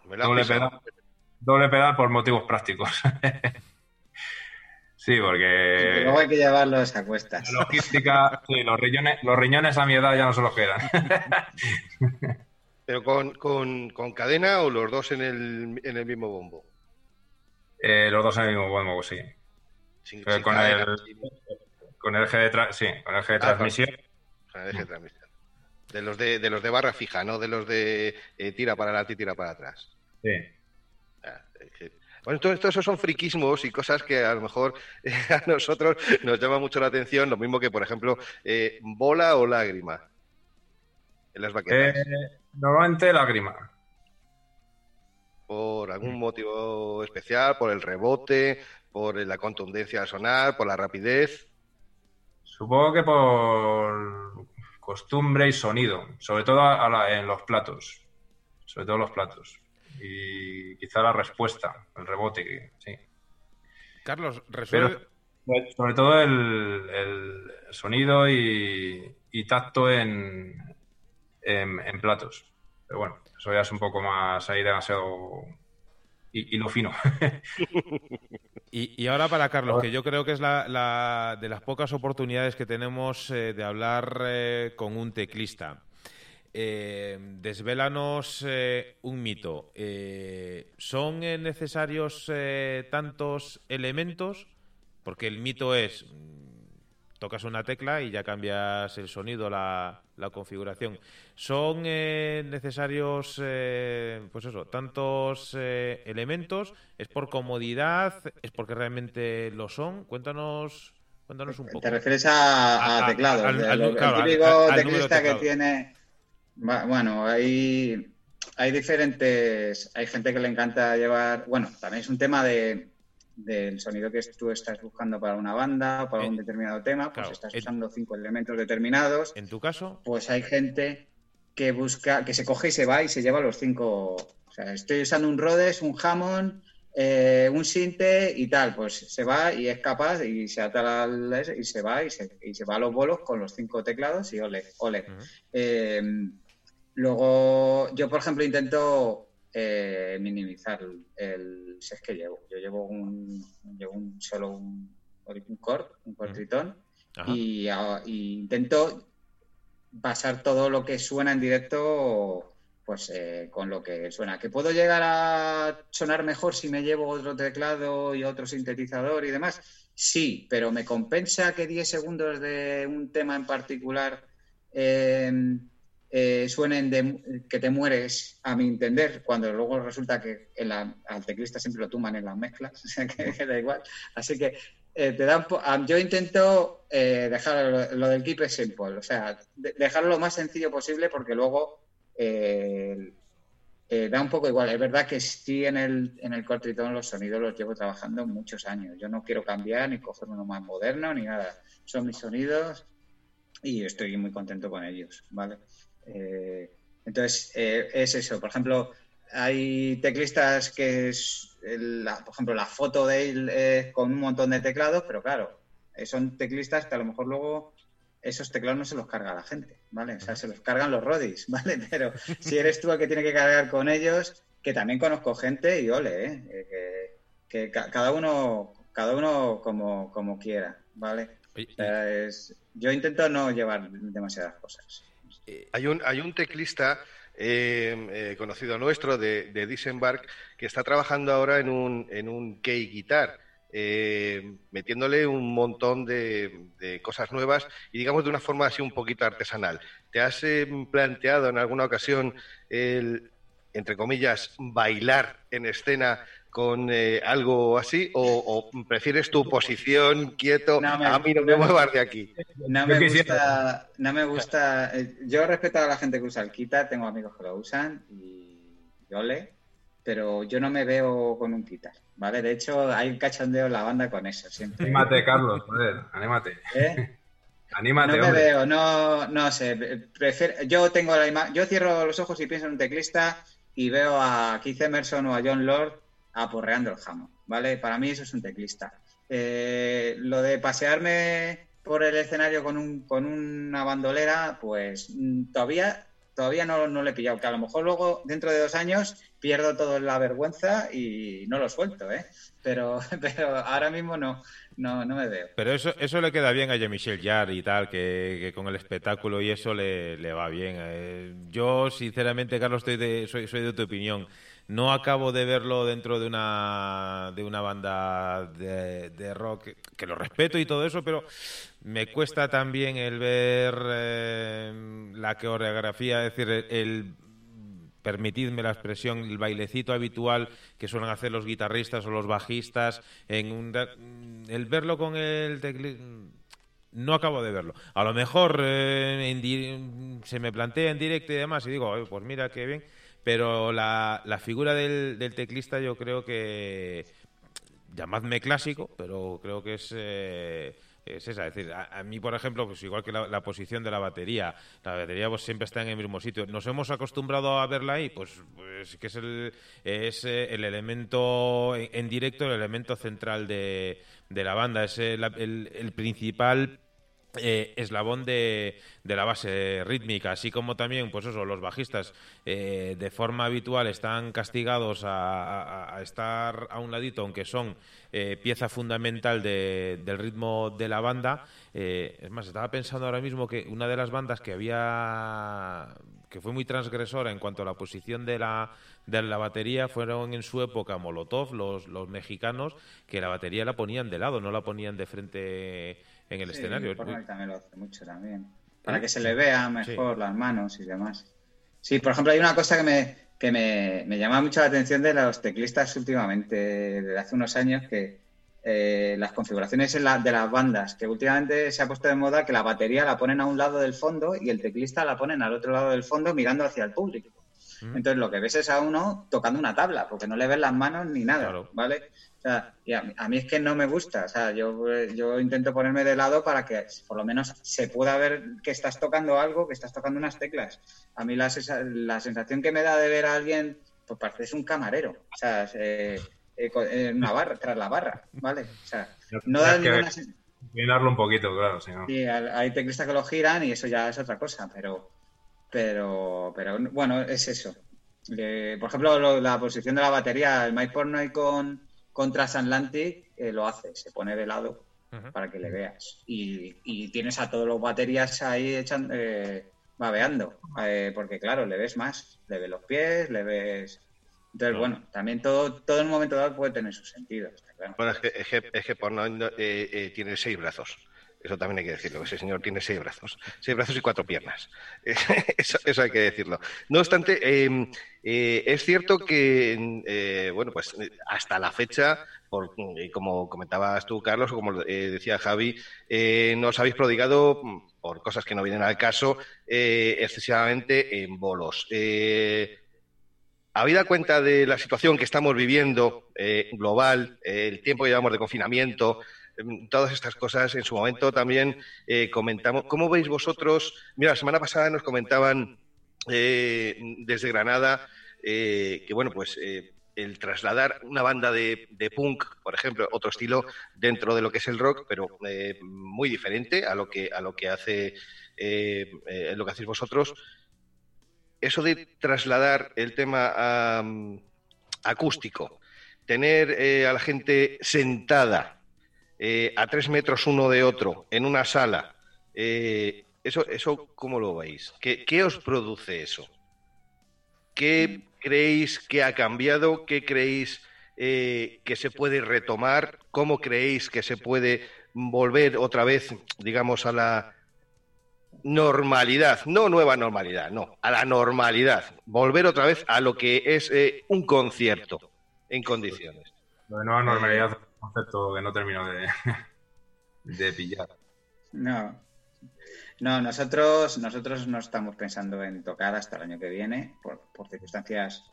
Doble pedal, doble pedal por motivos prácticos. Sí, porque. luego hay que llevarlos a cuestas. La logística, sí, los riñones, los riñones a mi edad ya no se los quedan. ¿Pero con, con, cadena o los dos en el, en el mismo bombo? Eh, los dos en el mismo bombo, sí. con, el, con, el, eje de sí, con el eje de ah, transmisión. Con el eje de transmisión. De los de, de los de barra fija, no de los de eh, tira para adelante y tira para atrás. Sí. Ah, bueno, todo son friquismos y cosas que a lo mejor a nosotros nos llama mucho la atención, lo mismo que, por ejemplo, eh, bola o lágrima en las baquetas. Eh, normalmente lágrima. ¿Por algún motivo especial? ¿Por el rebote? ¿Por la contundencia al sonar? ¿Por la rapidez? Supongo que por costumbre y sonido, sobre todo en los platos. Sobre todo los platos y quizá la respuesta, el rebote, sí. Carlos, resuelve... sobre todo el, sonido y, tacto en, en, platos. Pero bueno, eso ya es un poco más ahí demasiado... Y, lo fino. y, ahora para Carlos, que yo creo que es la, de las pocas oportunidades que tenemos eh, de hablar eh, con un teclista. Eh, desvélanos eh, un mito. Eh, ¿Son eh, necesarios tantos elementos? Porque el mito es, tocas una tecla y ya cambias el sonido, la, configuración. ¿Son necesarios, pues eso, tantos elementos? ¿Es por comodidad? ¿Es porque realmente lo son? Cuéntanos, cuéntanos un poco. ¿Te refieres a, teclados? el típico teclista que tiene bueno, hay, hay diferentes. Hay gente que le encanta llevar. Bueno, también es un tema de, del sonido que tú estás buscando para una banda o para un determinado tema, pues estás usando cinco elementos determinados. En tu caso. Pues hay gente que busca, que se coge y se va y se lleva los cinco. O sea, estoy usando un Rhodes, un Hammond, eh, un Sinte y tal, pues se va y es capaz y se ata y se va y se, y se va a los bolos con los cinco teclados y ole, ole. Luego, yo, por ejemplo, intento eh, minimizar el set que llevo. Yo llevo un, llevo un solo un, un cord, un cord tritón, y, intento pasar todo lo que suena en directo pues eh, con lo que suena. ¿Que puedo llegar a sonar mejor si me llevo otro teclado y otro sintetizador y demás? Sí, pero me compensa que 10 segundos de un tema en particular eh, eh, suenen de, que te mueres, a mi entender, cuando luego resulta que al teclista siempre lo tuman en las mezclas, o sea que, da igual. Así que eh, te dan, yo intento eh, dejar lo, del keep simple, o sea, dejarlo lo más sencillo posible porque luego da un poco igual. Es verdad que sí en el, en el cortritón los sonidos los llevo trabajando muchos años. Yo no quiero cambiar ni coger uno más moderno ni nada. Son mis sonidos y estoy muy contento con ellos, ¿vale? Eh, entonces, eh, es eso. Por ejemplo, hay teclistas que es, por ejemplo, la foto de él es con un montón de teclados, pero claro, eh, son teclistas que a lo mejor luego esos teclados no se los carga la gente, ¿vale? O sea, se los cargan los rodis, ¿vale? Pero si eres tú el que tiene que cargar con ellos, que también conozco gente y ole, ¿eh? que, cada uno cada uno como, como quiera, ¿vale? yo intento no llevar demasiadas cosas. Hay un, hay un teclista eh, eh, conocido nuestro de, de Disembark que está trabajando ahora en un, en un key guitar. Eh, metiéndole un montón de, de, cosas nuevas y digamos de una forma así un poquito artesanal. ¿Te has planteado en alguna ocasión el, entre comillas, bailar en escena con eh, algo así o, prefieres tu posición quieto a mí no me muevas de aquí no me gusta no me gusta eh, yo respeto a la gente que usa el Kita tengo amigos que lo usan y yo le pero yo no me veo con un Kita vale de hecho hay un cachondeo en la banda con eso siempre. Anímate Carlos joder anímate. ¿Eh? Anímate, no me veo, no, no sé. Prefiero, yo tengo la yo cierro los ojos y pienso en un teclista y veo a Keith Emerson o a John Lord aporreando el jamón, ¿vale? Para mí eso es un teclista. Eh, lo de pasearme por el escenario con, un, con una bandolera, pues mm, todavía todavía no, no le he pillado, que a lo mejor luego, dentro de dos años, pierdo toda la vergüenza y no lo suelto, ¿eh? Pero, pero ahora mismo no, no, no me veo. Pero eso, eso le queda bien a Jean-Michel Jarre y tal, que, con el espectáculo y eso le, le va bien. Eh, yo, sinceramente, Carlos, estoy de, soy, soy de tu opinión. No acabo de verlo dentro de una, de una banda de, rock, que, lo respeto y todo eso, pero me cuesta también el ver eh, la coreografía, es decir, el, permitidme la expresión, el bailecito habitual que suelen hacer los guitarristas o los bajistas, en un, el verlo con el teclado no acabo de verlo. A lo mejor eh, se me plantea en directo y demás y digo, pues mira qué bien, pero la, la figura del, del, teclista yo creo que, llamadme clásico, pero creo que es... Eh, es esa, es decir, a, mí, por ejemplo, pues igual que la, posición de la batería, la batería pues siempre está en el mismo sitio. ¿Nos hemos acostumbrado a verla ahí? Pues, pues que es el, es eh, el elemento en, directo, el elemento central de, de la banda, es el principal eh, eslabón de, de, la base rítmica, así como también, pues eso, los bajistas eh, de forma habitual están castigados a, estar a un ladito, aunque son eh, pieza fundamental del ritmo de la banda. es más, estaba pensando ahora mismo que una de las bandas que había que fue muy transgresora en cuanto a la posición de la, de la batería fueron en su época Molotov, los, los mexicanos, que la batería la ponían de lado, no la ponían de frente en el escenario. también lo hace mucho también. Para que se le vea mejor las manos y demás. Sí, por ejemplo, hay una cosa que me, que me, me llama mucho la atención de los teclistas últimamente, desde hace unos años, que eh, las configuraciones de las bandas, que últimamente se ha puesto de moda que la batería la ponen a un lado del fondo y el teclista la ponen al otro lado del fondo mirando hacia el público. Entonces lo que ves es a uno tocando una tabla, porque no le ves las manos ni nada, ¿vale? Sea, y a, mí es que no me gusta. O sea, yo, yo intento ponerme de lado para que por lo menos se pueda ver que estás tocando algo, que estás tocando unas teclas. A mí la, la sensación que me da de ver a alguien, pues parece es un camarero. O sea, eh, en una barra, tras la barra, ¿vale? O sea, no da ninguna Mirarlo un poquito, claro, sí, Sí, hay teclistas que lo giran y eso ya es otra cosa, pero, pero, pero bueno, es eso. por ejemplo, la posición de la batería, el Mike Pornoy con, contra Atlantic eh, lo hace, se pone de lado para que le veas. Y, tienes a todos los baterías ahí echando, eh, babeando, eh, porque claro, le ves más, le ves los pies, le ves... Entonces, bueno, también todo, todo en un momento dado puede tener su sentido. Bueno, es que, es que, es que eh, tiene seis brazos. Eso también hay que decirlo. Ese señor tiene seis brazos. Seis brazos y cuatro piernas. eso, hay que decirlo. No obstante, eh, eh, es cierto que, eh, bueno, pues hasta la fecha, como comentabas tú, Carlos, o como decía Javi, nos habéis prodigado, por cosas que no vienen al caso, excesivamente en bolos. Habida cuenta de la situación que estamos viviendo global, el tiempo que llevamos de confinamiento, Em, todas estas cosas. En su momento también eh, comentamos, ¿cómo veis vosotros? Mira, la semana pasada nos comentaban eh, desde Granada eh, que, bueno, pues el trasladar una banda de, punk, por ejemplo, otro estilo dentro de lo que es el rock, pero muy diferente a lo que a lo que hace lo que hacéis vosotros. Eso de trasladar el tema mm, acústico, tener a la gente sentada eh, a tres metros uno de otro en una sala, eh, eso, eso ¿cómo lo veis? ¿Qué, os produce eso? ¿Qué creéis que ha cambiado? ¿Qué creéis eh, que se puede retomar? ¿Cómo creéis que se puede volver otra vez, digamos, a la normalidad? No nueva normalidad, no, a la normalidad. Volver otra vez a lo que es un concierto en condiciones. Lo de nueva normalidad concepto que no termino de, de pillar. No. No, nosotros, nosotros no estamos pensando en tocar hasta el año que viene por, circunstancias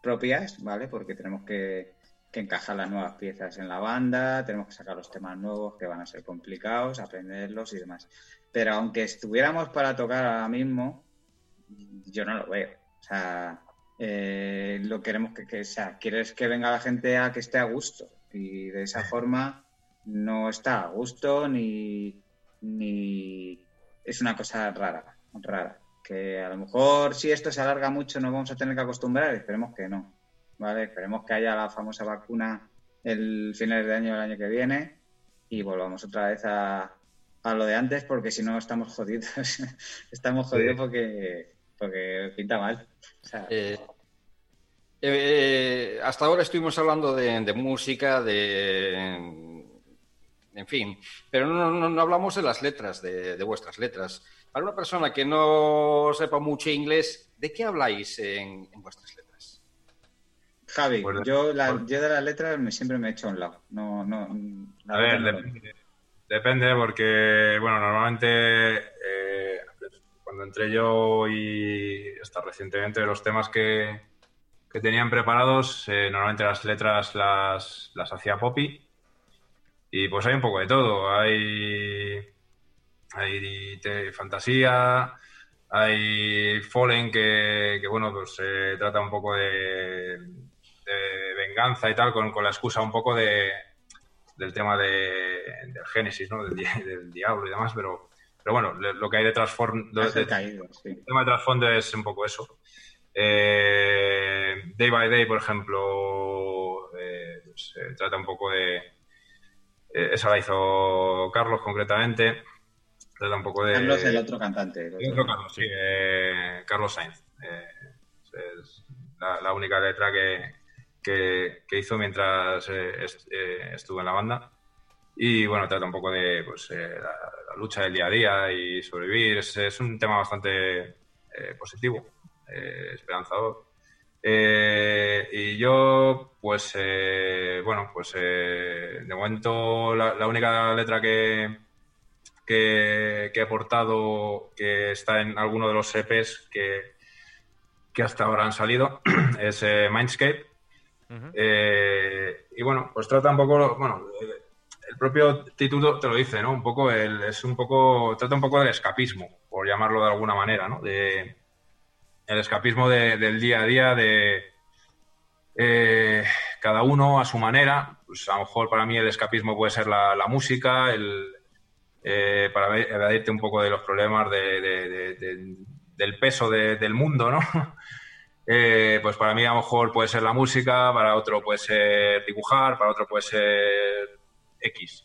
propias, ¿vale? Porque tenemos que, que encajar las nuevas piezas en la banda, tenemos que sacar los temas nuevos que van a ser complicados, aprenderlos y demás. Pero aunque estuviéramos para tocar ahora mismo, yo no lo veo. O sea, eh, lo queremos que, que, o sea, quieres que venga la gente a que esté a gusto y de esa forma no está a gusto ni, ni es una cosa rara, rara. Que a lo mejor si esto se alarga mucho nos vamos a tener que acostumbrar, esperemos que no. ¿vale? Esperemos que haya la famosa vacuna el finales de año del año que viene y volvamos otra vez a, a lo de antes porque si no estamos jodidos. estamos jodidos porque, porque pinta mal. Eh, eh, hasta ahora estuvimos hablando de, música, de... En fin, pero no, no, hablamos de las letras, de, vuestras letras. Para una persona que no sepa mucho inglés, ¿de qué habláis en, en vuestras letras? Javi, yo, yo de las letras me, siempre me he hecho a un lado. No, no, a ver, depende, porque, bueno, normalmente eh, cuando entré yo y hasta recientemente los temas que, que tenían preparados, eh, normalmente las letras las, las hacía Poppy. Y pues hay un poco de todo. Hay, hay fantasía, hay Fallen que, que bueno, pues se eh, trata un poco de de venganza y tal, con, con la excusa un poco de, del tema de, del Génesis, ¿no? Del, diablo y demás, pero, pero bueno, lo que hay de trasfondo, de, el tema de trasfondo es un poco eso. Eh, day by Day, por ejemplo, eh, se trata un poco de... Eh, esa la hizo Carlos concretamente. Trata un poco de... Carlos, el otro cantante. Carlos, sí, Carlos Sainz. es la, la, única letra que, que, hizo mientras eh, eh, estuvo en la banda. Y bueno, trata un poco de pues, eh, la, lucha del día a día y sobrevivir. Es, un tema bastante positivo, esperanzador. Y yo, pues, bueno, pues de momento la, única letra que, que, he aportado que está en alguno de los EPs que, que hasta ahora han salido es Mindscape eh, y bueno, pues trata un poco, bueno, el propio título te lo dice, ¿no? Un poco, el, es un poco, trata un poco del escapismo, por llamarlo de alguna manera, ¿no? De, el escapismo del día a día, de eh, cada uno a su manera. Pues a lo mejor para mí el escapismo puede ser la, música, el, eh, para evadirte un poco de los problemas del peso del mundo, ¿no? Eh, pues para mí a lo mejor puede ser la música, para otro puede ser dibujar, para otro puede ser X.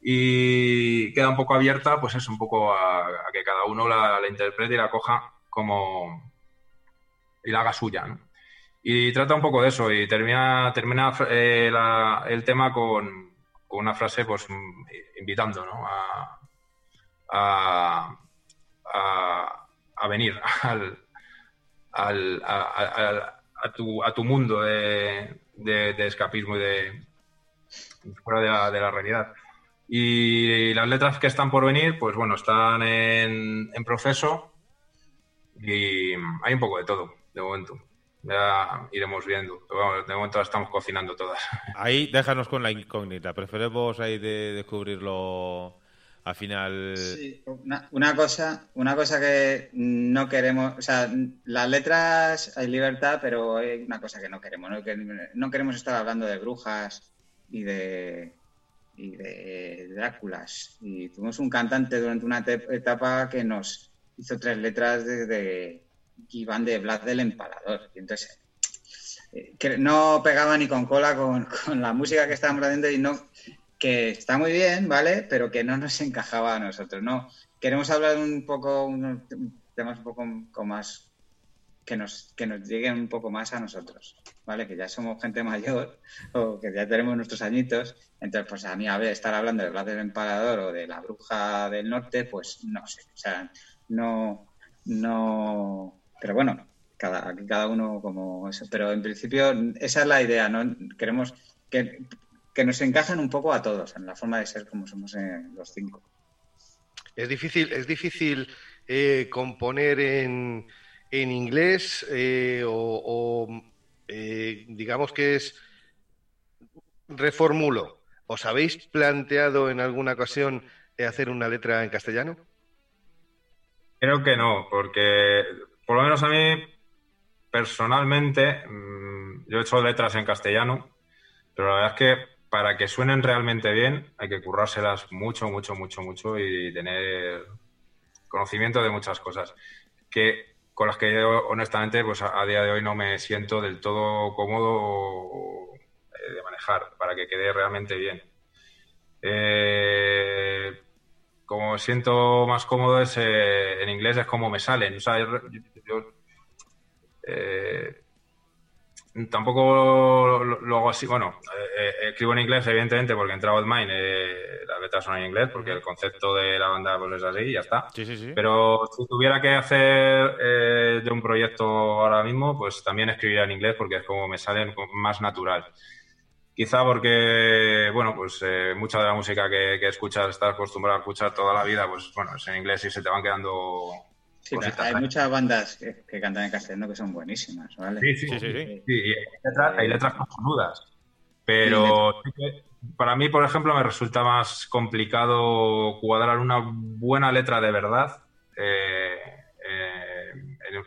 Y queda un poco abierta, pues es un poco a, que cada uno la, interprete y la coja como y la haga suya. Y trata un poco de eso y termina, termina eh, el tema con, una frase pues invitando a, a venir al, al, a, a, tu, a tu mundo de, de, escapismo y de fuera de la, de la, realidad. Y las letras que están por venir, pues bueno, están en, en proceso y hay un poco de todo, de momento. Ya iremos viendo. de momento estamos cocinando todas. Ahí déjanos con la incógnita. Preferemos ahí de descubrirlo al final. Sí, una, cosa, una cosa que no queremos, o sea, las letras hay libertad, pero hay una cosa que no queremos, no, no queremos estar hablando de brujas y de y de Dráculas. Y tuvimos un cantante durante una etapa que nos hizo tres letras de, de que iban de Blas del Empalador. Y entonces eh, no pegaba ni con cola con, la música que estábamos haciendo y no que está muy bien, ¿vale? Pero que no nos encajaba a nosotros, ¿no? Queremos hablar un poco, unos temas un poco más que nos, que nos lleguen un poco más a nosotros, ¿vale? Que ya somos gente mayor o que ya tenemos nuestros añitos. Entonces, pues a mí, a ver, estar hablando de Blas del Empalador o de la Bruja del Norte, pues no sé. O sea, no, no. Pero bueno, cada, cada uno como eso. Pero en principio, esa es la idea, ¿no? Queremos que que nos encajan un poco a todos en la forma de ser como somos los cinco. Es difícil, es difícil eh, componer en, inglés eh, o, eh, digamos que es reformulo. ¿Os habéis planteado en alguna ocasión hacer una letra en castellano? Creo que no, porque por lo menos a mí personalmente, mm, yo he hecho letras en castellano, pero la verdad es que para que suenen realmente bien hay que currárselas mucho, mucho, mucho, mucho y tener conocimiento de muchas cosas que con las que yo honestamente pues a, día de hoy no me siento del todo cómodo eh, de manejar para que quede realmente bien. Eh, como siento más cómodo es eh, en inglés es como me salen. O sea, yo, eh, tampoco lo, hago así. Bueno, eh, escribo en inglés, evidentemente, porque en Travel Mind las letras son en inglés, porque el concepto de la banda pues, es así y ya está. Pero si tuviera que hacer de un proyecto ahora mismo, pues también escribiría en inglés, porque es como me salen más natural. Quizá porque, bueno, pues eh, mucha de la música que, que, escuchas, estás acostumbrado a escuchar toda la vida, pues bueno, es en inglés y se te van quedando. Sí, hay muchas bandas que, cantan en castellano que son buenísimas, ¿vale? Sí, sí, sí. sí, hay, letras, hay Pero para mí, por ejemplo, me resulta más complicado cuadrar una buena letra de verdad eh, eh,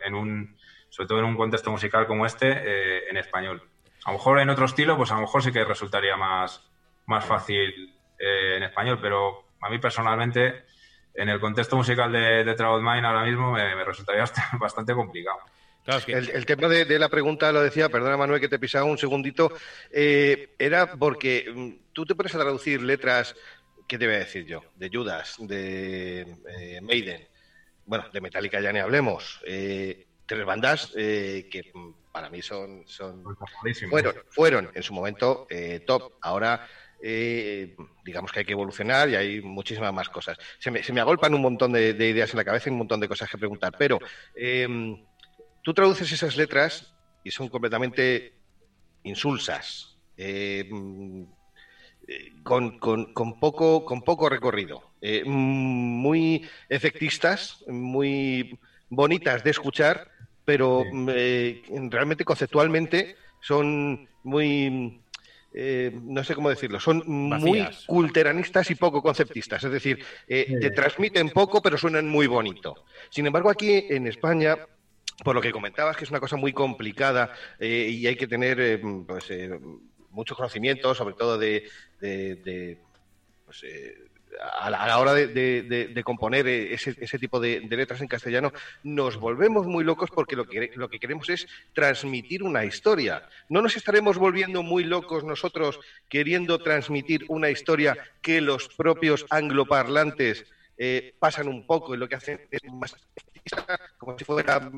en, un, sobre todo en un contexto musical como este, en español. A lo mejor en otro estilo, pues a lo mejor sí que resultaría más, más fácil eh, en español, pero a mí personalmente, en el contexto musical de, de Travel Mind ahora mismo, me, resultaría bastante complicado. el, tema de, la pregunta lo decía, perdona Manuel que te pisaba un segundito, eh, era porque mm, tú te pones a traducir letras, ¿qué te voy a decir yo? De Judas, de eh, Maiden, bueno, de Metallica ya ni hablemos, tres bandas que para mí son, son fueron, fueron en su momento eh, top. Ahora eh, digamos que hay que evolucionar y hay muchísimas más cosas. Se me, se me agolpan un montón de, ideas en la cabeza y un montón de cosas que preguntar, pero em, tú traduces esas letras y son completamente insulsas, em, con, con, poco, con poco recorrido, eh, muy efectistas, muy bonitas de escuchar, pero eh, realmente conceptualmente son muy, eh, no sé cómo decirlo, son muy culteranistas y poco conceptistas. Es decir, eh, te transmiten poco, pero suenan muy bonito. Sin embargo, aquí en España, por lo que comentabas, que es una cosa muy complicada y hay que tener pues, mucho conocimiento, sobre todo de, de pues, a la, hora de, componer ese, tipo de, letras en castellano, nos volvemos muy locos porque lo que, lo que queremos es transmitir una historia. No nos estaremos volviendo muy locos nosotros queriendo transmitir una historia que los propios angloparlantes eh, pasan un poco y lo que hacen es más como si fuera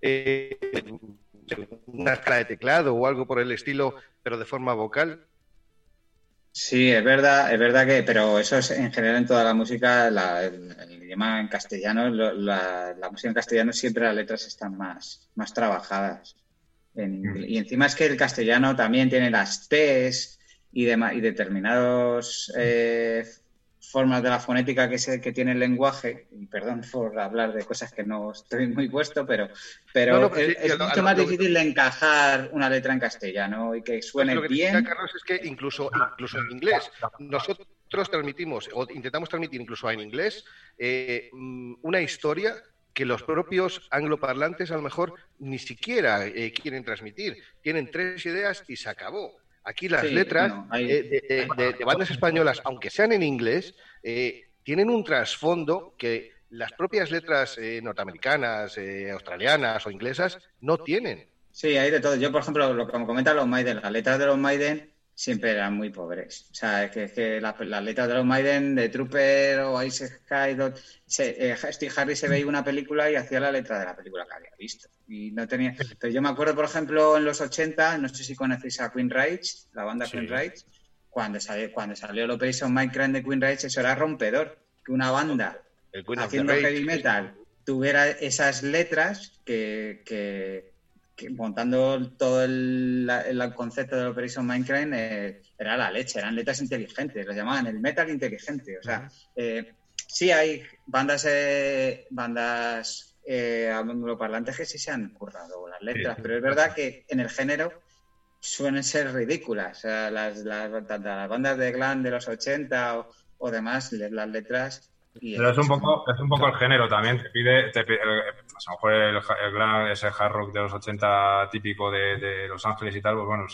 eh, una escala de teclado o algo por el estilo, pero de forma vocal. Sí, es verdad, es verdad que, pero eso es en general en toda la música, el, idioma en castellano, la, música en castellano siempre las letras están más, más trabajadas. Mm. y encima es que el castellano también tiene las T's y, y determinados eh, formas de la fonética que, se, que tiene el lenguaje, y perdón por hablar de cosas que no estoy muy puesto, pero, pero es, mucho más difícil de encajar una letra en castellano y que suene lo que bien. Carlos, es que incluso, incluso en inglés, nosotros transmitimos, o intentamos transmitir incluso en inglés, eh, mm, una historia que los propios angloparlantes a lo mejor ni siquiera eh, quieren transmitir. Tienen tres ideas y se acabó. Aquí las letras eh, de, bandas españolas, aunque sean en inglés, eh, tienen un trasfondo que las propias letras eh, norteamericanas, australianas o inglesas no tienen. Sí, hay de todo. Yo, por ejemplo, lo que me comentan los Maiden, las letras de los Maiden siempre eran muy pobres. O sea, es que, es que las la letras de los Maiden, de Trooper o Ice Sky, se, eh, Steve Harris se veía una película y hacía la letra de la película que había visto. Y no tenía. Pero yo me acuerdo, por ejemplo, en los 80, no sé si conocéis a Queen Rage, la banda Queen Rage, cuando salió, cuando salió el Operation Minecraft de Queen Rage, eso era rompedor. Que una banda haciendo heavy metal tuviera esas letras que, que montando todo el, concepto de Operation Minecraft eh, era la leche, eran letras inteligentes, lo llamaban el metal inteligente. O sea, eh, sí hay bandas eh, bandas eh, angloparlantes que sí se han currado las letras, pero es verdad que en el género suelen ser ridículas. O sea, las, las, las bandas de glam de los 80 o, o demás, las letras pero es un poco, es un poco el género también. Te pide, te pide a lo mejor el, el gran, ese hard rock de los 80 típico de, de Los Ángeles y tal, pues bueno,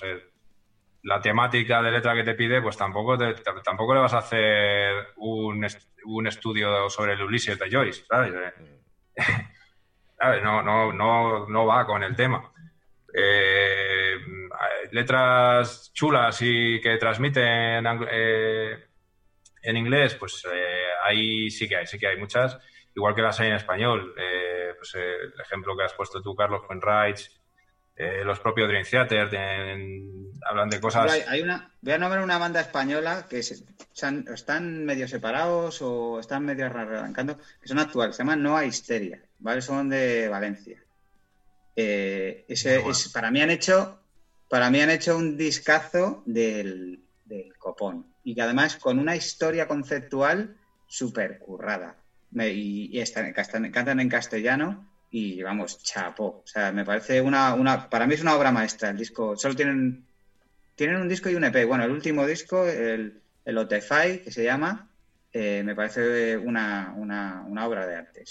la temática de letra que te pide, pues tampoco, tampoco le vas a hacer un, un estudio sobre el Ulises de Joyce, ¿sabes? No, no, no, no va con el tema. Eh, letras chulas y que transmiten eh, en inglés, pues eh, ahí sí que hay, sí que hay muchas, igual que las hay en español. Eh, pues, eh, el ejemplo que has puesto tú, Carlos, con Rights, los propios Dream Theater hablan de cosas. Hay, una, voy a nombrar una banda española que están medio separados o están medio arrancando, que son actuales, se llaman Noa Histeria, ¿vale? Son de Valencia. ese, es, para mí han hecho para mí han hecho un discazo del, del copón y que además con una historia conceptual súper currada. y, cantan en castellano y vamos, chapo. O sea, me parece una, una, para mí es una obra maestra el disco. Solo tienen, tienen un disco y un EP. Bueno, el último disco, el, el Otefy, que se llama, eh, me parece una, una, una, obra de arte.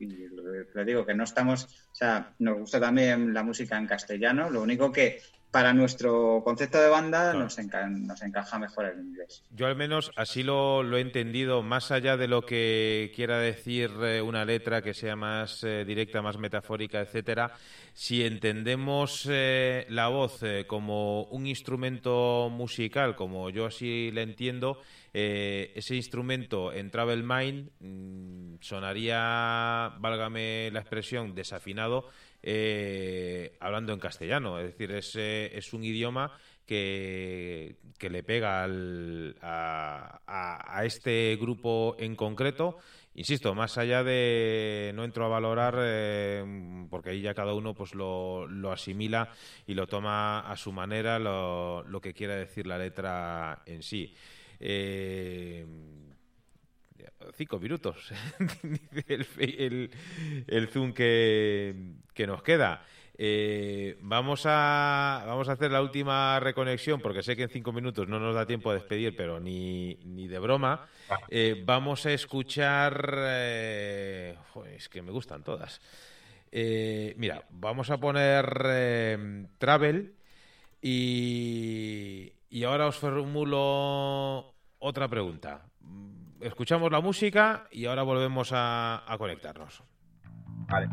Y lo, digo que no estamos, o sea, nos gusta también la música en castellano, lo único que para nuestro concepto de banda nos, encaja mejor el inglés. Yo al menos así lo, he entendido, más allá de lo que quiera decir eh, una letra que sea más eh, directa, más metafórica, etcétera, si entendemos eh, la voz como un instrumento musical, como yo así le entiendo, ese instrumento en Travel Mind mm, sonaría, válgame la expresión, desafinado, eh, hablando en castellano. Es decir, es, eh, es un idioma que, que le pega al, a, a, este grupo en concreto. Insisto, más allá de no entro a valorar, eh, porque ahí ya cada uno pues lo, lo, asimila y lo toma a su manera lo, lo que quiera decir la letra en sí. Eh, cinco minutos, el, zoom que, nos queda. Eh, vamos, a, vamos a hacer la última reconexión porque sé que en cinco minutos no nos da tiempo a despedir, pero ni, ni de broma. Eh, vamos a escuchar... Eh, es que me gustan todas. mira, vamos a poner Travel y, y ahora os formulo otra pregunta escuchamos la música y ahora volvemos a, conectarnos. Vale.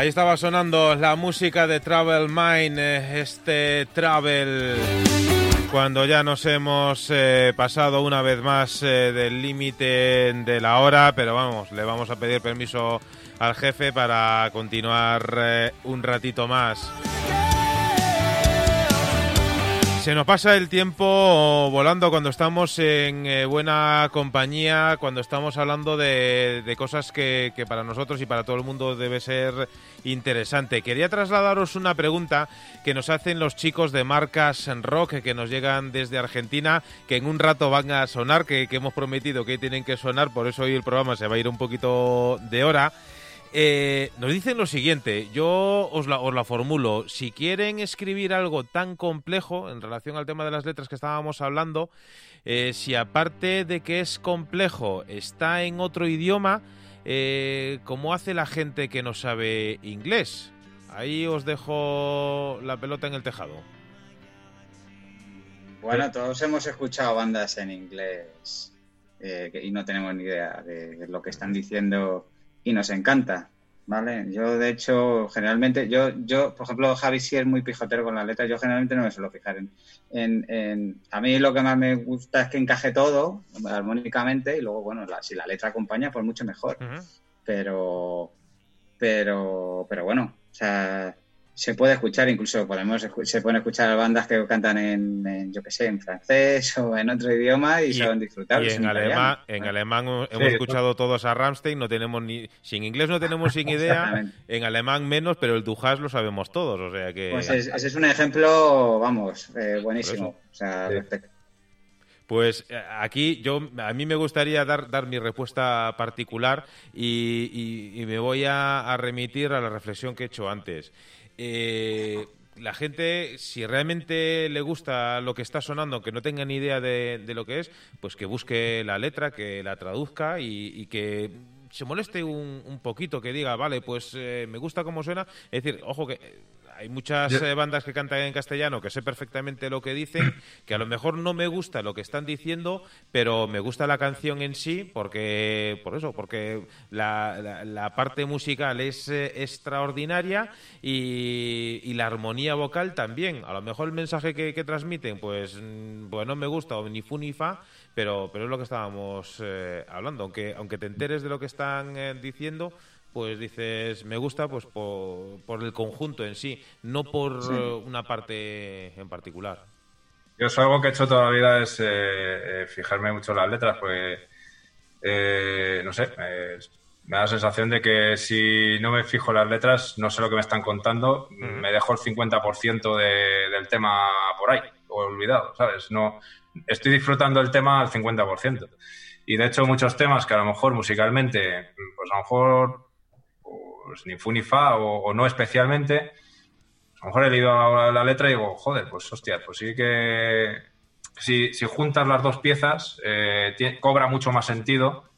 Ahí estaba sonando la música de Travel Mind, eh, este Travel, cuando ya nos hemos eh, pasado una vez más eh, del límite de la hora, pero vamos, le vamos a pedir permiso al jefe para continuar un ratito más. Se nos pasa el tiempo volando cuando estamos en eh, buena compañía, cuando estamos hablando de, cosas que, para nosotros y para todo el mundo debe ser interesante. Quería trasladaros una pregunta que nos hacen los chicos de marcas rock que nos llegan desde Argentina, que en un rato van a sonar, que hemos prometido que tienen que sonar, por eso hoy el programa se va a ir un poquito de hora. Eh, nos dicen lo siguiente, yo os la, formulo, si quieren escribir algo tan complejo en relación al tema de las letras que estábamos hablando, eh, si aparte de que es complejo está en otro idioma, eh, ¿cómo hace la gente que no sabe inglés? Ahí os dejo la pelota en el tejado. Bueno, todos hemos escuchado bandas en inglés y no tenemos ni idea de lo que están diciendo y nos encanta, ¿vale? Yo, de hecho, generalmente, yo, yo por ejemplo, Javi sí es muy pijotero con las letras, yo generalmente no me suelo fijar en, en, A mí lo que más me gusta es que encaje todo armónicamente y luego, bueno, si la letra acompaña, pues mucho mejor. Pero, pero, pero bueno, o sea, se puede escuchar, incluso podemos se pueden escuchar bandas que cantan en, yo qué sé, en francés o en otro idioma y, saben disfrutar. Y en alemán, en alemán hemos escuchado todos a Rammstein, no tenemos ni, si en inglés no tenemos sin idea, en alemán menos, pero el Dujas lo sabemos todos, o sea que. Pues ese es un ejemplo, vamos, eh, buenísimo, o sea, Pues eh, aquí yo a mí me gustaría dar, dar mi respuesta particular y, me voy a, remitir a la reflexión que he hecho antes eh, la gente, si realmente le gusta lo que está sonando, que no tenga ni idea de, lo que es, pues que busque la letra, que la traduzca y, que se moleste un, poquito, que diga, vale, pues eh, me gusta cómo suena. Es decir, ojo que hay muchas eh, bandas que cantan en castellano que sé perfectamente lo que dicen, que a lo mejor no me gusta lo que están diciendo, pero me gusta la canción en sí, porque, por eso, porque la, parte musical es eh, extraordinaria y, la armonía vocal también. A lo mejor el mensaje que, transmiten, pues, mm, pues no me gusta, o ni fu ni fa, pero, pero es lo que estábamos eh, hablando. Aunque, aunque te enteres de lo que están diciendo, pues dices, me gusta pues por, el conjunto en sí, no por una parte en particular. Yo es algo que he hecho toda la vida es eh, eh, fijarme mucho en las letras, pues eh, no sé, me da la sensación de que si no me fijo en las letras, no sé lo que me están contando, me dejo el 50% de, del tema por ahí, o olvidado, ¿sabes? No, estoy disfrutando el tema al 50%. Y de hecho muchos temas que a lo mejor musicalmente, pues a lo mejor pues ni fu ni fa o, no especialmente, a lo mejor he leído la, letra y digo, joder, pues hostia, pues sí que si, si juntas las dos piezas eh, cobra mucho más sentido,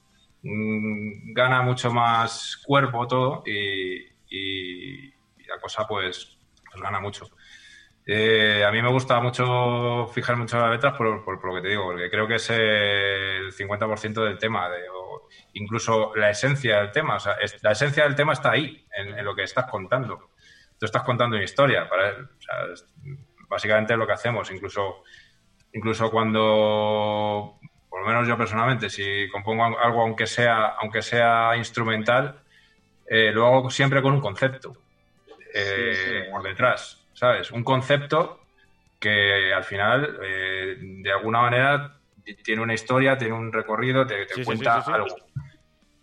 mm, gana mucho más cuerpo todo y, la cosa pues, pues gana mucho. Eh, a mí me gusta mucho fijar mucho las letras por, por, lo que te digo, porque creo que es el 50% del tema, de, incluso la esencia del tema. O sea, la esencia del tema está ahí, en, lo que estás contando. Tú estás contando una historia. Para, básicamente es lo que hacemos. Incluso, incluso cuando, por lo menos yo personalmente, si compongo algo aunque sea, aunque sea instrumental, eh, lo hago siempre con un concepto eh, por detrás. ¿Sabes? Un concepto que al final, eh, de alguna manera, tiene una historia, tiene un recorrido, te, cuenta algo.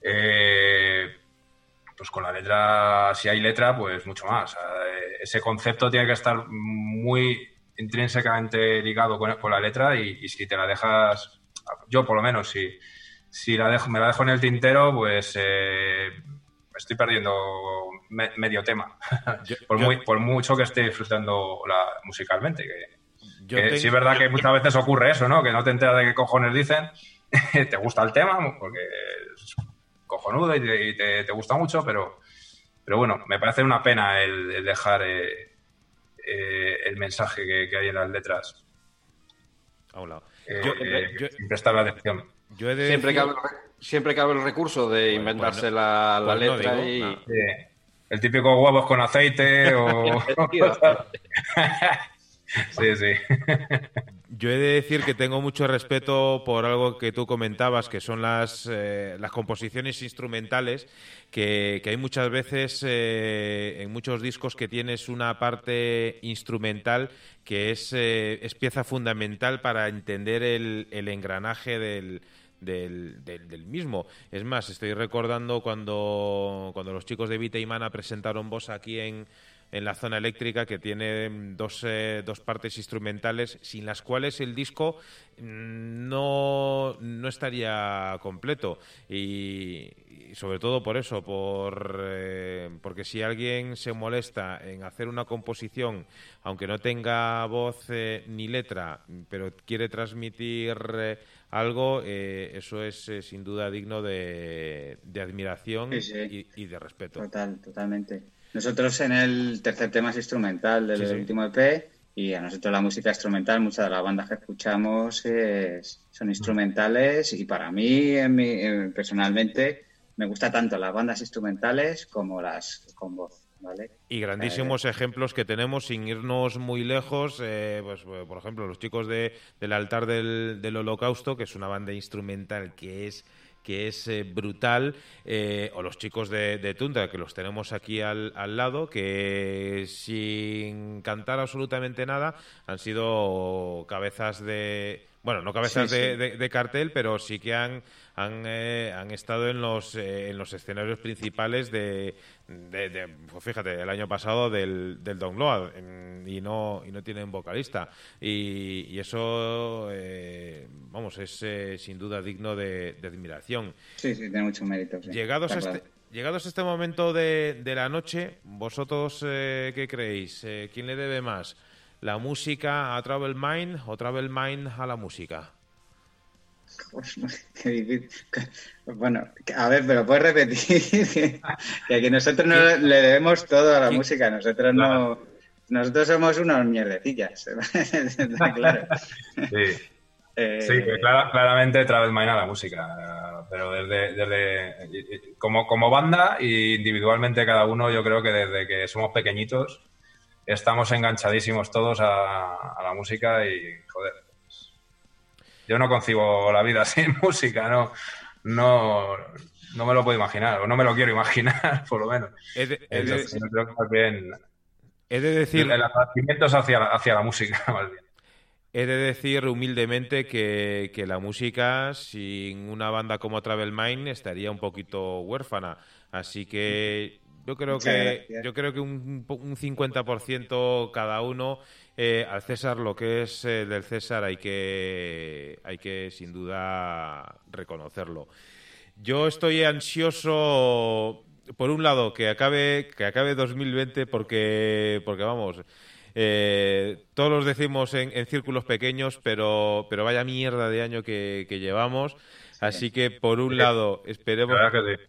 Eh, pues con la letra, si hay letra, pues mucho más. ese concepto tiene que estar muy intrínsecamente ligado con, la letra y, si te la dejas, yo por lo menos, si, si la dejo, me la dejo en el tintero, pues eh, estoy perdiendo medio tema. por, muy, por mucho que esté disfrutando la, musicalmente. Que, Sí es verdad que muchas veces ocurre eso, ¿no? Que no te enteras de qué cojones dicen, te gusta el tema, porque es cojonudo y te, gusta mucho, pero, pero bueno, me parece una pena el, dejar eh, eh, el mensaje que, hay en las letras. A un lado. Eh, sin prestar la atención. siempre, cabe, siempre cabe el recurso de inventarse la, pues letra y... el típico huevos con aceite o... sí, sí. Yo he de decir que tengo mucho respeto por algo que tú comentabas, que son las, eh, las composiciones instrumentales, que, hay muchas veces eh, en muchos discos que tienes una parte instrumental que es, eh, es pieza fundamental para entender el, el engranaje del, del, del, mismo. Es más, estoy recordando cuando, cuando los chicos de Vita y Mana presentaron voz aquí en, en la zona eléctrica que tiene dos, eh, dos partes instrumentales sin las cuales el disco mm, no, no estaría completo y, sobre todo por eso por eh, porque si alguien se molesta en hacer una composición aunque no tenga voz eh, ni letra pero quiere transmitir algo eso es sin duda digno de, de admiración Y, y de respeto. Total totalmente. Nosotros en el tercer tema es instrumental del último EP y a nosotros la música instrumental, muchas de las bandas que escuchamos son instrumentales y para mí, personalmente, me gusta tanto las bandas instrumentales como las con voz. ¿Vale? Y grandísimos eh, ejemplos que tenemos sin irnos muy lejos, eh, pues, por ejemplo, los chicos de, del altar del, del Holocausto, que es una banda instrumental que es que es eh, brutal, eh, o los chicos de, de, Tundra, que los tenemos aquí al, al, lado, que sin cantar absolutamente nada han sido cabezas de... Bueno, no cabezas de, cartel, pero sí que han, han, eh, han estado en los, en los escenarios principales de, pues fíjate, el año pasado del, del Download y no y no tienen vocalista y, eso eh, vamos es eh, sin duda digno de, admiración. Sí, sí, tiene mucho mérito. Llegados a este Llegados a este momento de, de la noche, ¿vosotros eh, qué creéis? ¿Quién le debe más? ¿La música a Travel Mind o Travel Mind a la música? Bueno, a ver, pero puedes repetir que, que nosotros no le debemos todo a la música, nosotros no, nosotros somos unos mierdecillas, claro. Sí. Eh, sí, que claramente Travel Mind a la música, pero desde, desde como, como banda e individualmente cada uno, yo creo que desde que somos pequeñitos estamos enganchadísimos todos a, a la música y, yo no concibo la vida sin música, no, no, no me lo puedo imaginar, o no me lo quiero imaginar, por lo menos. He de, creo que he de decir... El, agradecimiento es hacia, hacia la música, más bien. He de decir humildemente que, que, la música sin una banda como Travel Mind estaría un poquito huérfana. Así que yo creo que yo creo que un, un 50% cada uno eh, al César lo que es eh, del César hay que, hay que sin duda reconocerlo. Yo estoy ansioso, por un lado, que acabe, que acabe 2020 porque, porque vamos, eh, todos los decimos en, círculos pequeños, pero, pero vaya mierda de año que llevamos. Así que por un lado esperemos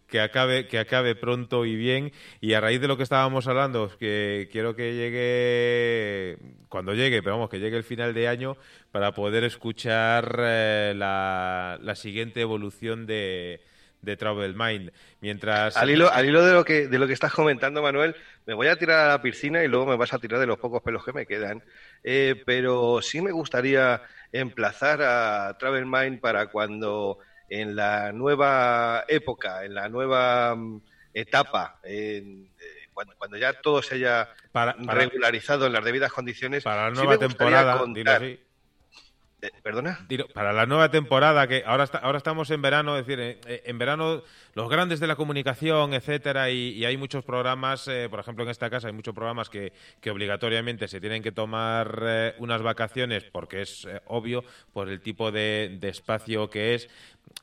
que, acabe que acabe pronto y bien y a raíz de lo que estábamos hablando que quiero que llegue cuando llegue, pero vamos que llegue el final de año para poder escuchar eh, la, siguiente evolución de, de Travel Mind. Mientras al hilo, al hilo de lo que de lo que estás comentando, Manuel, me voy a tirar a la piscina y luego me vas a tirar de los pocos pelos que me quedan. Eh, pero sí me gustaría emplazar a Travel Mind para cuando en la nueva época, en la nueva mm, etapa, eh, cuando, ya todo se haya regularizado en las debidas condiciones. Para la nueva temporada, eh, ¿Perdona? para la nueva temporada, que ahora, ahora estamos en verano, es decir, eh, en, verano los grandes de la comunicación, etcétera, y, hay muchos programas, por ejemplo, en esta casa hay muchos programas que, que obligatoriamente se tienen que tomar unas vacaciones porque es obvio por el tipo de, de espacio que es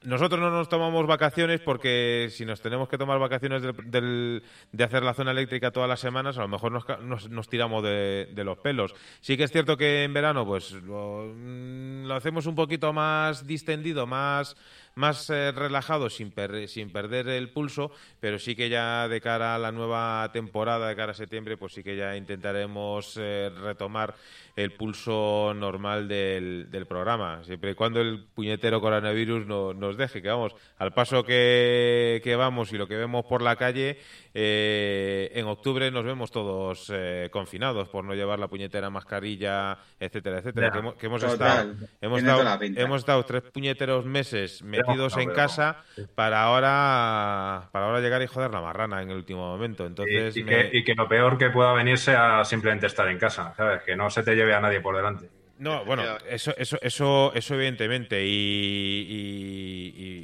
nosotros no nos tomamos vacaciones porque si nos tenemos que tomar vacaciones de hacer la zona eléctrica todas las semanas, a lo mejor nos, tiramos de, los pelos. Sí que es cierto que en verano pues lo, mm, hacemos un poquito más distendido, más, más eh, relajados sin, sin perder el pulso, pero sí que ya de cara a la nueva temporada, de cara a septiembre, pues sí que ya intentaremos eh, retomar el pulso normal del, del, programa, siempre y cuando el puñetero coronavirus no, nos deje, que vamos, al paso que, que, vamos y lo que vemos por la calle, eh, en octubre nos vemos todos eh, confinados por no llevar la puñetera mascarilla, etcétera, etcétera, que, hemos, estado, hemos, estado, hemos estado tres puñeteros meses metidos en casa para ahora para ahora llegar y joder la marrana en el último momento. Entonces y, que, y que lo peor que pueda venir sea simplemente estar en casa, ¿sabes? Que no se te lleve a nadie por delante. No, bueno, eso, eso, eso, eso evidentemente. Y,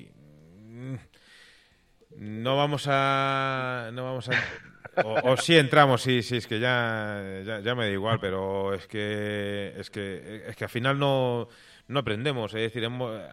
mm, no vamos a, no vamos a, o, si entramos, sí, sí, es que ya, ya, ya, me da igual, pero es que, es que, es que al final no no aprendemos. Es decir,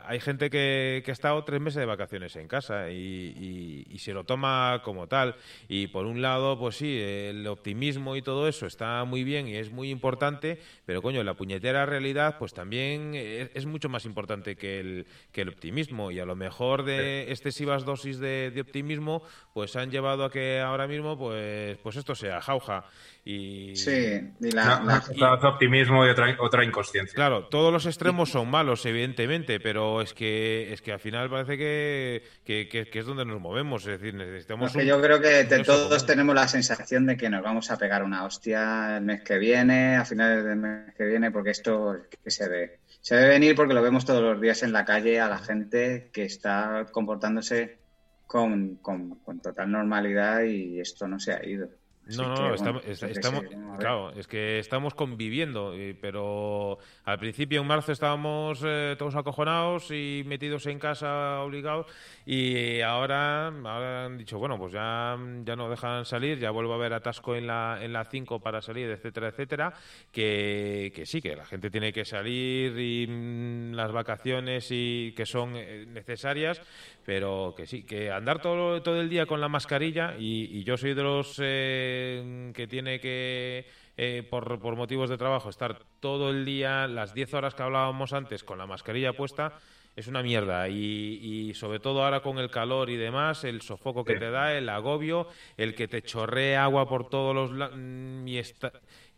hay gente que, que, ha estado tres meses de vacaciones en casa y, y, se lo toma como tal. Y por un lado, pues sí, el optimismo y todo eso está muy bien y es muy importante, pero coño, la puñetera realidad, pues también es, mucho más importante que el, que el optimismo. Y a lo mejor de excesivas dosis de, de optimismo, pues han llevado a que ahora mismo, pues, pues esto sea jauja. Y... Sí, y la, optimismo y otra, otra inconsciencia. Claro, todos los extremos son malos, evidentemente, pero es que es que al final parece que, que, es donde nos movemos. Es decir, necesitamos. yo creo que todos tenemos la sensación de que nos vamos a pegar una hostia el mes que viene, a finales del mes que viene, porque esto que se ve. Se debe venir porque lo vemos todos los días en la calle a la gente que está comportándose con, con total normalidad y esto no se ha ido. No, no, estamos, claro, es que estamos conviviendo, pero al principio en marzo estábamos eh, todos acojonados y metidos en casa obligados y ahora, ahora han dicho, bueno, pues ya, ya no dejan salir, ya vuelvo a ver atasco en la en la 5 para salir, etcétera, etcétera, que, que sí, que la gente tiene que salir y mm, las vacaciones y que son eh, necesarias, pero que sí, que andar todo, todo el día con la mascarilla y, yo soy de los eh, que tiene que, eh, por, por, motivos de trabajo, estar todo el día, las 10 horas que hablábamos antes, con la mascarilla puesta, es una mierda. Y, y sobre todo ahora con el calor y demás, el sofoco que te da, el agobio, el que te chorree agua por todos los... Mm,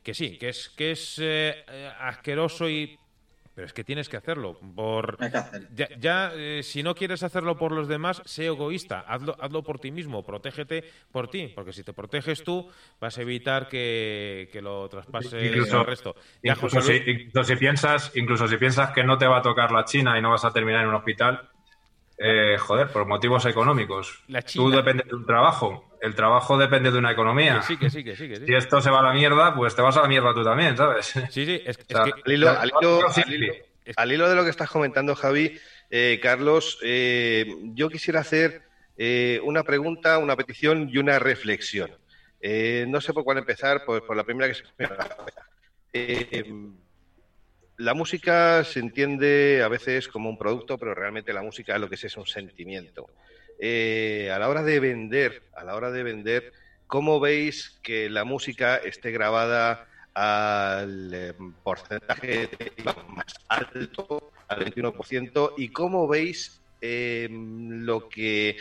que sí, que es, que es eh, asqueroso y pero es que tienes que hacerlo. Por... Ya, eh, si no quieres hacerlo por los demás, sé egoísta. Hazlo, hazlo por ti mismo. Protégete por ti. Porque si te proteges tú, vas a evitar que, lo traspases al resto. incluso, si, piensas, incluso si piensas que no te va a tocar la China y no vas a terminar en un hospital, eh, joder, por motivos económicos. Tú dependes de un trabajo. El trabajo depende de una economía. sí, que sí, que sí, Si esto se va a la mierda, pues te vas a la mierda tú también, ¿sabes? Sí, sí. Es, que, al, hilo, de lo que estás comentando, Javi, eh, Carlos, eh, yo quisiera hacer una pregunta, una petición y una reflexión. no sé por cuál empezar, pues por la primera que se me la música se entiende a veces como un producto, pero realmente la música lo que es es un sentimiento. Eh, a la hora de vender, a la hora de vender, ¿cómo veis que la música esté grabada al eh, porcentaje más alto, al 21%? ¿Y cómo veis em, lo que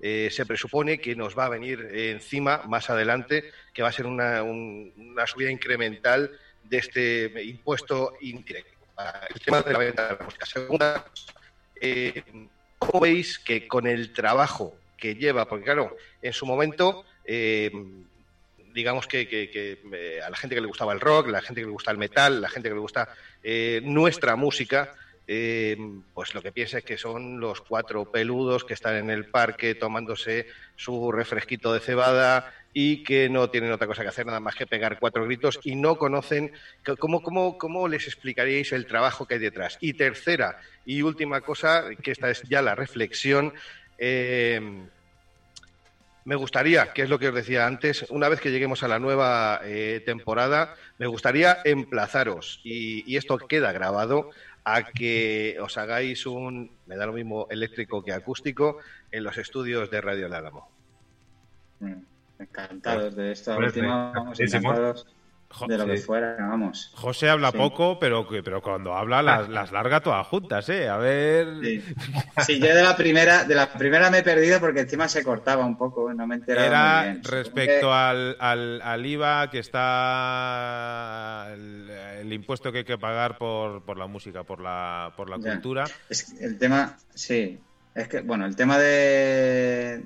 eh, se presupone que nos va a venir encima más adelante, que va a ser una, una subida incremental de este impuesto indirecto. El tema de la venta de la música. Segunda, eh, ¿cómo veis que con el trabajo que lleva, porque claro, en su momento, eh, digamos que, eh, a la gente que le gustaba el rock, la gente que le gusta el metal, la gente que le gusta nuestra música, pues lo que piensa es que son los cuatro peludos que están en el parque tomándose su refresquito de cebada y que no tienen otra cosa que hacer nada más que pegar cuatro gritos y no conocen cómo, cómo, cómo les explicaríais el trabajo que hay detrás. Y tercera y última cosa, que esta es ya la reflexión, eh, me gustaría, que es lo que os decía antes, una vez que lleguemos a la nueva eh, temporada, me gustaría emplazaros, y, esto queda grabado, a que os hagáis un, me da lo mismo eléctrico que acústico, en los estudios de Radio El mm. Encantados de esta última, vamos encantados. de lo que fuera, vamos. José habla poco, pero, pero cuando habla las, las, larga todas juntas, ¿eh? A ver... Sí. yo de la primera de la primera me he perdido porque encima se cortaba un poco, no me enteraba Era muy bien. respecto al, al, IVA que está... El, impuesto que hay que pagar por, por la música, por la, por la cultura. Es el tema, sí. Es que, bueno, el tema de,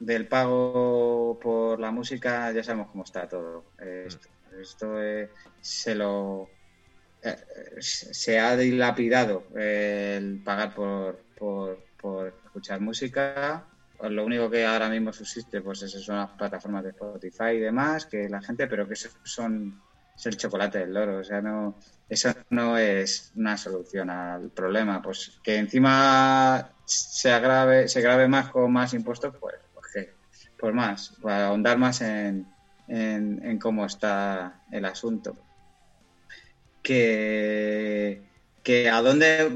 del pago por la música ya sabemos cómo está todo. Esto, esto se lo eh, se ha dilapidado el pagar por, por, escuchar música. Lo único que ahora mismo subsiste pues son las plataformas de Spotify y demás, que la gente, pero que son es el chocolate del loro, o sea, no eso no es una solución al problema, pues que encima se agrave se grave más con más impuestos, pues pues, más, para ahondar más en, en, cómo está el asunto. Que, que a dónde,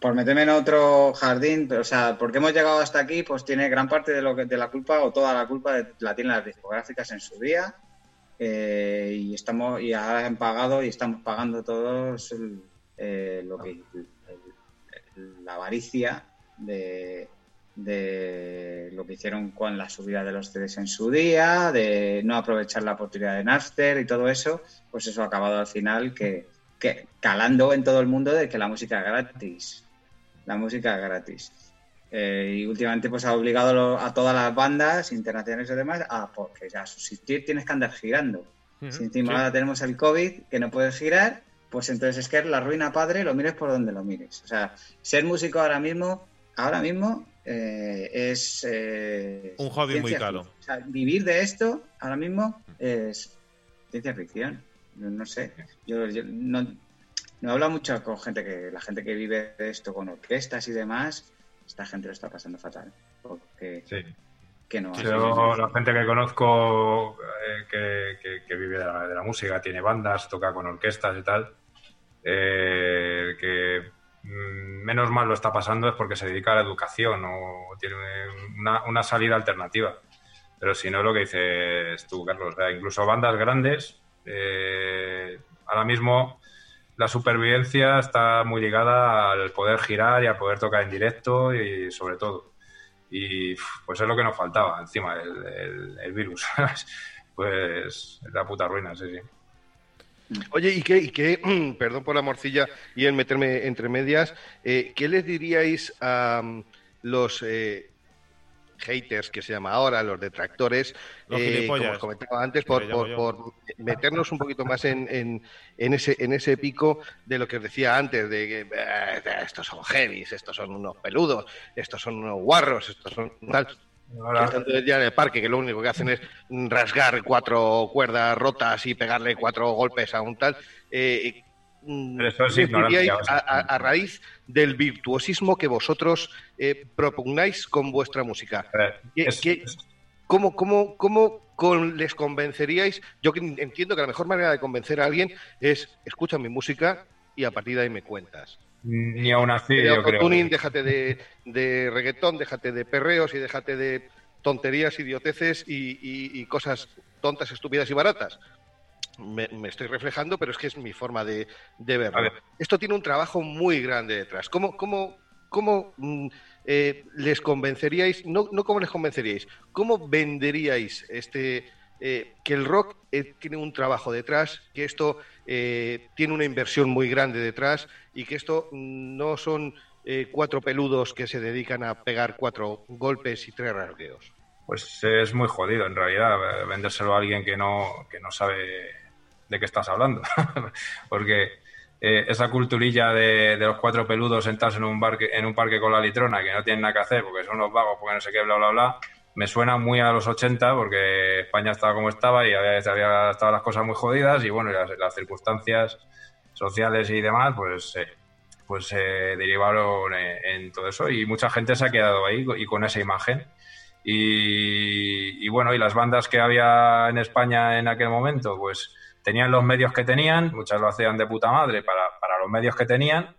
por meterme en otro jardín, pero o sea, porque hemos llegado hasta aquí, pues tiene gran parte de lo que de la culpa o toda la culpa la tienen las discográficas en su día eh, y estamos y ahora han pagado y estamos pagando todos eh, lo que la avaricia de, de lo que hicieron con la subida de los CDs en su día, de no aprovechar la oportunidad de Napster y todo eso, pues eso ha acabado al final que, calando en todo el mundo de que la música es gratis. La música es gratis. Eh, y últimamente pues ha obligado a todas las bandas internacionales y demás a porque a subsistir tienes que andar girando. si encima ahora tenemos el COVID que no puedes girar, pues entonces es que es la ruina padre, lo mires por donde lo mires. O sea, ser músico ahora mismo, ahora mismo eh, es... Eh, un hobby muy caro. vivir de esto ahora mismo es ciencia ficción. No, sé. Yo, no, no hablo mucho con gente que... La gente que vive de esto con orquestas y demás, esta gente lo está pasando fatal. Porque... Que no la gente que conozco eh, que, vive de la, música, tiene bandas, toca con orquestas y tal, que menos mal lo está pasando es porque se dedica a la educación o tiene una, salida alternativa. Pero si no, lo que dices tú, Carlos, incluso bandas grandes, eh, ahora mismo la supervivencia está muy ligada al poder girar y al poder tocar en directo y sobre todo. Y pues es lo que nos faltaba encima, el, el virus. pues es la puta ruina, sí, sí. Oye, ¿y qué, y qué perdón por la morcilla y el meterme entre medias, eh, qué les diríais a mm, los eh, haters que se llama ahora, los detractores, eh, como os comentaba antes, por, meternos un poquito más en, en, ese, en ese pico de lo que os decía antes, de que estos son heavies, estos son unos peludos, estos son unos guarros, estos son tal que ya en el parque, que lo único que hacen es rasgar cuatro cuerdas rotas y pegarle cuatro golpes a un tal. Eh, mm, a, raíz del virtuosismo que vosotros eh, propugnáis con vuestra música. cómo, cómo, les convenceríais? Yo entiendo que la mejor manera de convencer a alguien es escucha mi música y a partir de ahí me cuentas. Ni aún así, yo creo. déjate de, de, reggaetón, déjate de perreos y déjate de tonterías, idioteces y, cosas tontas, estúpidas y baratas. Me, estoy reflejando, pero es que es mi forma de, de verlo. Esto tiene un trabajo muy grande detrás. ¿Cómo, cómo, cómo mm, eh, les convenceríais? No, no cómo les convenceríais, ¿cómo venderíais este eh, que el rock eh, tiene un trabajo detrás, que esto eh, tiene una inversión muy grande detrás y que esto no son cuatro peludos que se dedican a pegar cuatro golpes y tres rasgueos. Pues es muy jodido en realidad vendérselo a alguien que no, que no sabe de qué estás hablando. Porque esa culturilla de, los cuatro peludos sentados en un, en un parque con la litrona que no tienen nada que hacer porque son los vagos, porque no sé qué, bla, bla, bla me suena muy a los 80 porque España estaba como estaba y había, había estado las cosas muy jodidas y bueno, las, circunstancias sociales y demás, pues, eh, pues se derivaron en, todo eso y mucha gente se ha quedado ahí y con esa imagen. Y, bueno, y las bandas que había en España en aquel momento, pues tenían los medios que tenían, muchas lo hacían de puta madre para, para los medios que tenían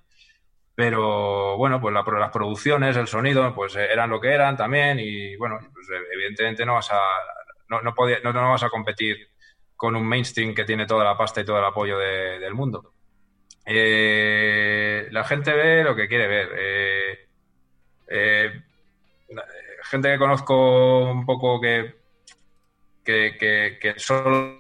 pero bueno, pues las producciones, el sonido, pues eh, eran lo que eran también y bueno, pues eh, evidentemente no vas a no, no, no, vas a competir con un mainstream que tiene toda la pasta y todo el apoyo del mundo. Eh, la gente ve lo que quiere ver. Eh, gente que conozco un poco que, que, solo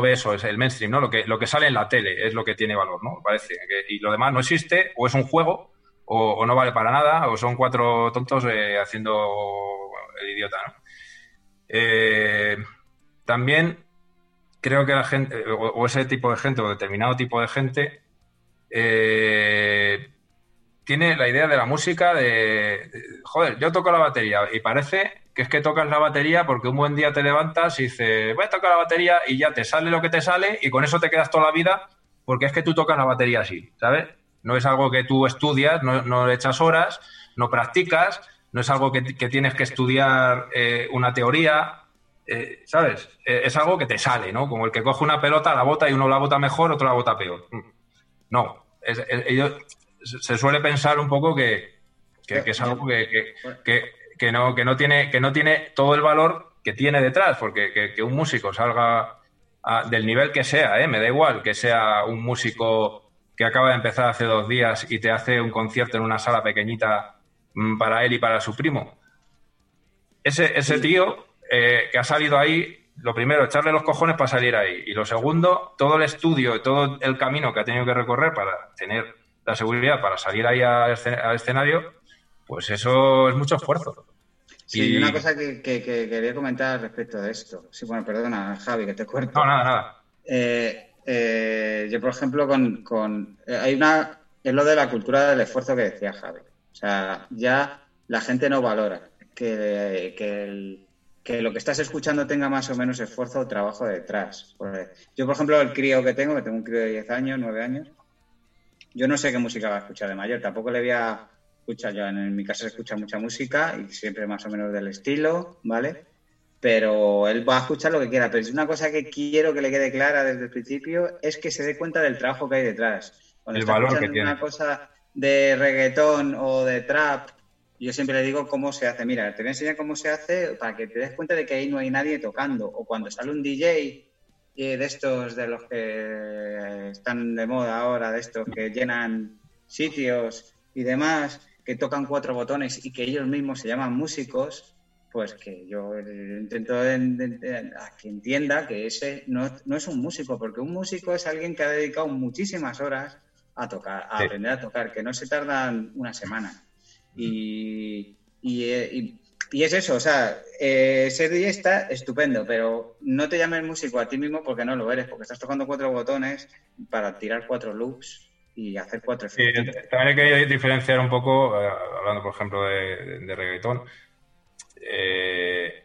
ve eso, es el mainstream, ¿no? Lo que, lo que sale en la tele es lo que tiene valor, ¿no? Parece. y lo demás no existe, o es un juego, o, no vale para nada, o son cuatro tontos haciendo el idiota, ¿no? también creo que la gente, o, ese tipo de gente, o determinado tipo de gente, eh, tiene la idea de la música de, joder, yo toco la batería y parece que es que tocas la batería porque un buen día te levantas y dices, voy a tocar la batería y ya te sale lo que te sale y con eso te quedas toda la vida porque es que tú tocas la batería así, ¿sabes? No es algo que tú estudias, no, no echas horas, no practicas, no es algo que, tienes que estudiar eh, una teoría, eh, ¿sabes? es algo que te sale, ¿no? Como el que coge una pelota, la bota y uno la bota mejor, otro la bota peor. No, se suele pensar un poco que, es algo que, no, que, no tiene, que no tiene todo el valor que tiene detrás, porque que, un músico salga del nivel que sea, ¿eh? me da igual que sea un músico que acaba de empezar hace dos días y te hace un concierto en una sala pequeñita mm, para él y para su primo. Ese, ese tío eh, que ha salido ahí lo primero, echarle los cojones para salir ahí. Y lo segundo, todo el estudio, todo el camino que ha tenido que recorrer para tener la seguridad para salir ahí al, escenario, pues eso es mucho esfuerzo. Sí, y una cosa que, quería comentar respecto de esto. Sí, bueno, perdona, Javi, que te cuento. No, nada, nada. Eh, eh, yo, por ejemplo, con, eh, hay una. Es lo de la cultura del esfuerzo que decía Javi. O sea, ya la gente no valora que, que el, que lo que estás escuchando tenga más o menos esfuerzo o trabajo detrás. Yo, por ejemplo, el crío que tengo, que tengo un crío de 10 años, 9 años, yo no sé qué música va a escuchar de mayor, tampoco le voy a escuchar, yo en mi casa se escucha mucha música y siempre más o menos del estilo, ¿vale? Pero él va a escuchar lo que quiera. Pero es una cosa que quiero que le quede clara desde el principio, es que se dé cuenta del trabajo que hay detrás. Cuando el valor que tiene. una cosa de reggaetón o de trap yo siempre le digo cómo se hace. Mira, te voy a enseñar cómo se hace para que te des cuenta de que ahí no hay nadie tocando. O cuando sale un DJ eh, de estos, de los que están de moda ahora, de estos que llenan sitios y demás, que tocan cuatro botones y que ellos mismos se llaman músicos, pues que yo intento que entienda que ese no, es un músico, porque un músico es alguien que ha dedicado muchísimas horas a tocar, a aprender a tocar, que no se tardan una semana. Y, y, y, es eso, o sea, eh, ser DJ está estupendo, pero no te llames músico a ti mismo porque no lo eres, porque estás tocando cuatro botones para tirar cuatro loops y hacer cuatro efectos. también hay que diferenciar un poco, eh, hablando por ejemplo de, de reggaetón, eh,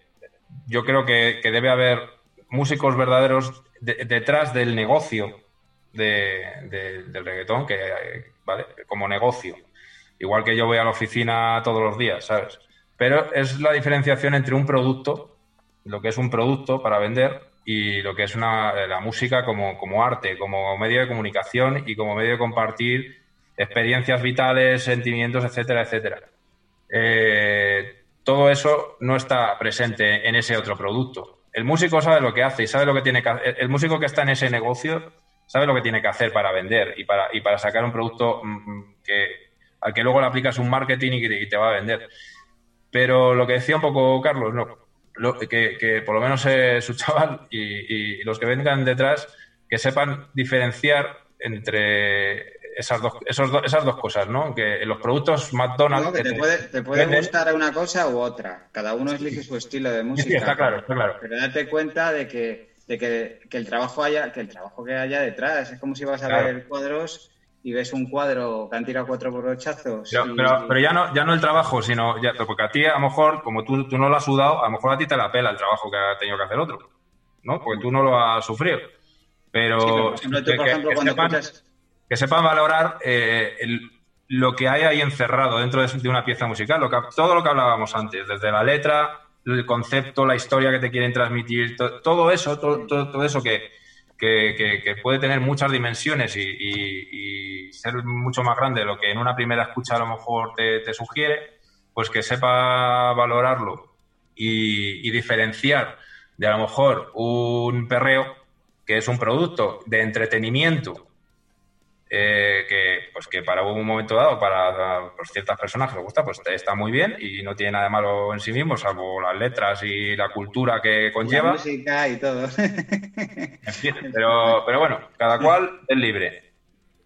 yo creo que, debe haber músicos verdaderos detrás del negocio de, del reggaetón, que, ¿vale? Como negocio. Igual que yo voy a la oficina todos los días, ¿sabes? Pero es la diferenciación entre un producto, lo que es un producto para vender, y lo que es una, la música como, arte, como medio de comunicación y como medio de compartir experiencias vitales, sentimientos, etcétera, etcétera. Eh, todo eso no está presente en ese otro producto. El músico sabe lo que hace y sabe lo que tiene que hacer. El músico que está en ese negocio sabe lo que tiene que hacer para vender y para, y para sacar un producto mm, mm, al que luego le aplicas un marketing y, te va a vender. Pero lo que decía un poco Carlos, no, que, por lo menos su chaval y, los que vengan detrás, que sepan diferenciar entre esas dos, esas dos cosas, ¿no? Que los productos McDonald's... que te, puede, gustar una cosa u otra. Cada uno elige su estilo de música. Sí, está claro, está claro. Pero date cuenta de que, de que, el trabajo haya, que el trabajo que haya detrás. Es como si vas a ver cuadros y ves un cuadro que han tirado cuatro brochazos. Pero, pero, ya no ya no el trabajo, sino ya, porque a ti a lo mejor, como tú, tú no lo has sudado, a lo mejor a ti te la pela el trabajo que ha tenido que hacer otro, ¿no? Porque tú no lo has sufrido. Pero, que, sepan, valorar eh, lo que hay ahí encerrado dentro de, una pieza musical, lo que, todo lo que hablábamos antes, desde la letra, el concepto, la historia que te quieren transmitir, todo eso, todo, todo eso que, que, puede tener muchas dimensiones y, ser mucho más grande de lo que en una primera escucha a lo mejor te, sugiere, pues que sepa valorarlo y, diferenciar de a lo mejor un perreo que es un producto de entretenimiento eh, que, pues que para un momento dado, para pues, ciertas personas que les gusta, pues está muy bien y no tiene nada de malo en sí mismo, salvo las letras y la cultura que conlleva. La música y todo. pero, pero bueno, cada cual es libre.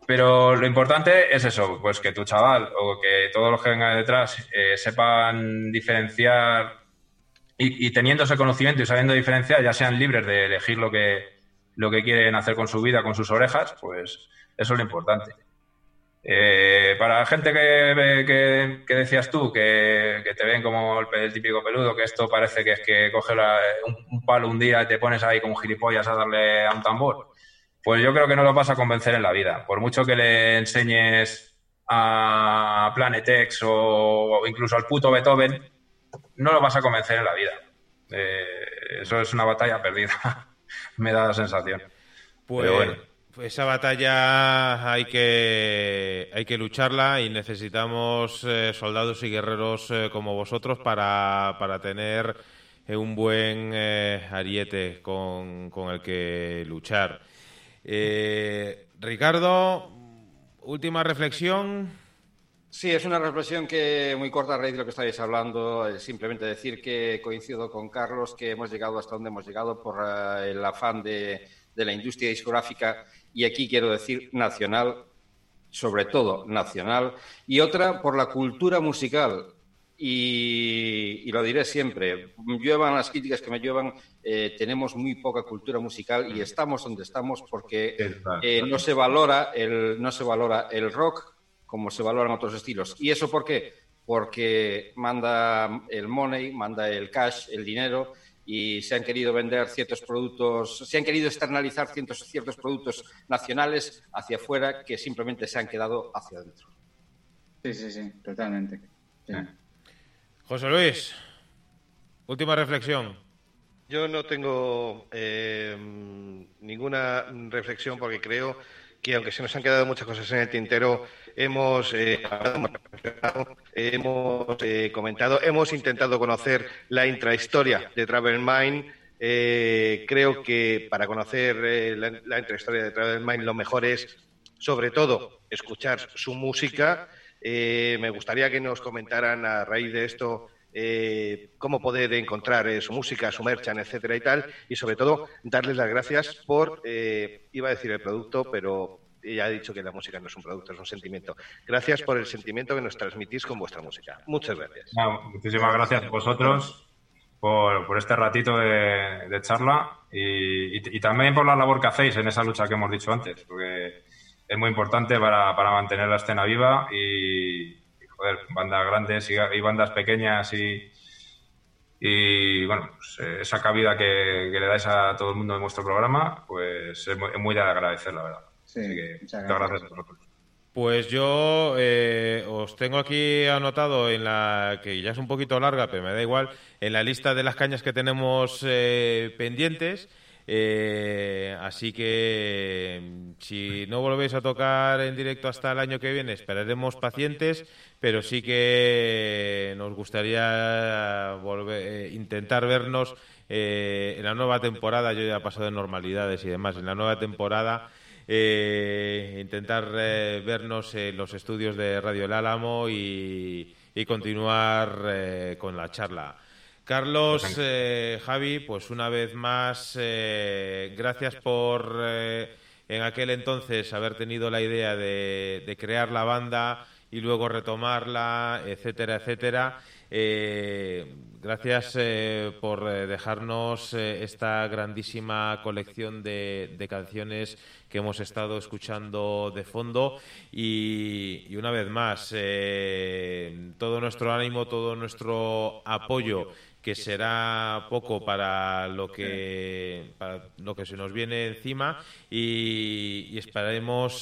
Pero lo importante es eso, pues que tu chaval o que todos los que vengan detrás eh, sepan diferenciar y, y, teniendo ese conocimiento y sabiendo diferenciar, ya sean libres de elegir lo que, lo que quieren hacer con su vida, con sus orejas, pues eso es lo importante. Eh, para la gente que, que, decías tú, que, te ven como el, típico peludo, que esto parece que es que coge un, palo un día y te pones ahí como gilipollas a darle a un tambor, pues yo creo que no lo vas a convencer en la vida. Por mucho que le enseñes a Planet X o, incluso al puto Beethoven, no lo vas a convencer en la vida. Eh, eso es una batalla perdida, me da la sensación. Pues... bueno esa batalla hay que, hay que lucharla y necesitamos eh, soldados y guerreros eh, como vosotros para, para tener eh, un buen ariete con, con, el que luchar. Ricardo, última reflexión. Sí, es una reflexión que muy corta a raíz de lo que estáis hablando. simplemente decir que coincido con Carlos que hemos llegado hasta donde hemos llegado por el afán de, de la industria discográfica y aquí quiero decir nacional, sobre todo nacional, y otra por la cultura musical. Y, lo diré siempre, lluevan las críticas que me llevan, eh, tenemos muy poca cultura musical y estamos donde estamos porque eh, no, se valora el, no se valora el rock como se valoran otros estilos. ¿Y eso por qué? Porque manda el money, manda el cash, el dinero, y se han querido vender ciertos productos, se han querido externalizar ciertos, ciertos productos nacionales hacia afuera que simplemente se han quedado hacia adentro. Sí, sí, sí, totalmente. José Luis, última reflexión. Yo no tengo eh, ninguna reflexión porque creo que aunque se nos han quedado muchas cosas en el tintero, hemos, eh, hemos eh, comentado, hemos intentado conocer la intrahistoria de Travel Mind. Eh, creo que para conocer la, intrahistoria de Travel Mind lo mejor es, sobre todo, escuchar su música. me gustaría que nos comentaran a raíz de esto cómo poder encontrar su música, su merchan, etcétera y tal, y sobre todo darles las gracias por, iba a decir el producto, pero ya he dicho que la música no es un producto, es un sentimiento. Gracias por el sentimiento que nos transmitís con vuestra música. Muchas gracias. muchísimas gracias a vosotros por, este ratito de, charla y, también por la labor que hacéis en esa lucha que hemos dicho antes, porque es muy importante para, mantener la escena viva y, joder, bandas grandes y, bandas pequeñas y, y bueno, pues, eh, esa cabida que, le dais a todo el mundo en vuestro programa, pues es muy, es muy de agradecer, la verdad. Pues yo eh, os tengo aquí anotado en la que ya es un poquito larga, pero me da igual, en la lista de las cañas que tenemos eh, pendientes. Eh, así que si no volvéis a tocar en directo hasta el año que viene, esperaremos pacientes, pero sí que nos gustaría volver, intentar vernos en la nueva temporada. Yo ya he pasado de normalidades y demás. En la nueva temporada eh, intentar eh, vernos en los estudios de Radio El Álamo y, continuar eh, con la charla. Carlos, Javi, pues una vez más, gracias por en aquel entonces haber tenido la idea de crear la banda y luego retomarla, etcétera, etcétera. Eh, gracias eh, por eh, dejarnos esta grandísima colección de, canciones que hemos estado escuchando de fondo. y, una vez más todo nuestro ánimo, todo nuestro apoyo que será poco para lo que para lo que se nos viene encima. y, esperaremos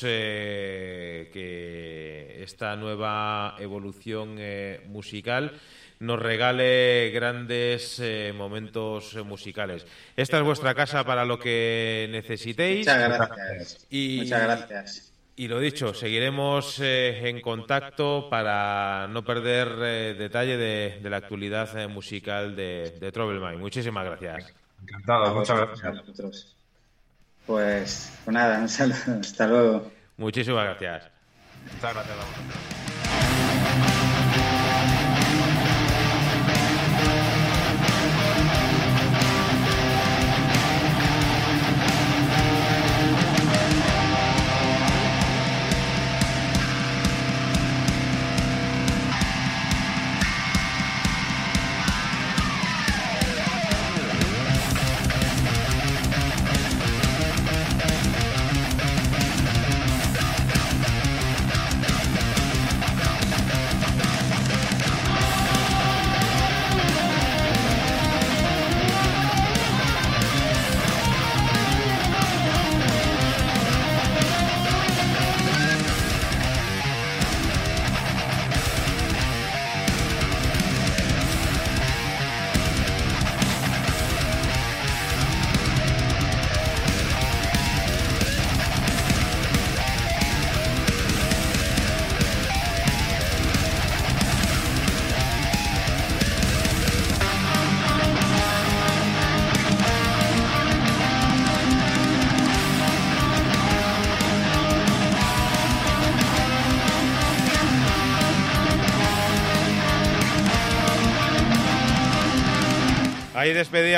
que esta nueva evolución musical nos regale grandes eh, momentos musicales. Esta es vuestra casa para lo que necesitéis. Muchas gracias. Y, Muchas gracias. Y lo dicho, seguiremos eh, en contacto para no perder eh, detalle de, la actualidad musical de, de Trouble Mind. Muchísimas gracias. Encantado, muchas gracias. Pues, pues nada, un saludo. Hasta luego. Muchísimas gracias. Muchas gracias. Ahí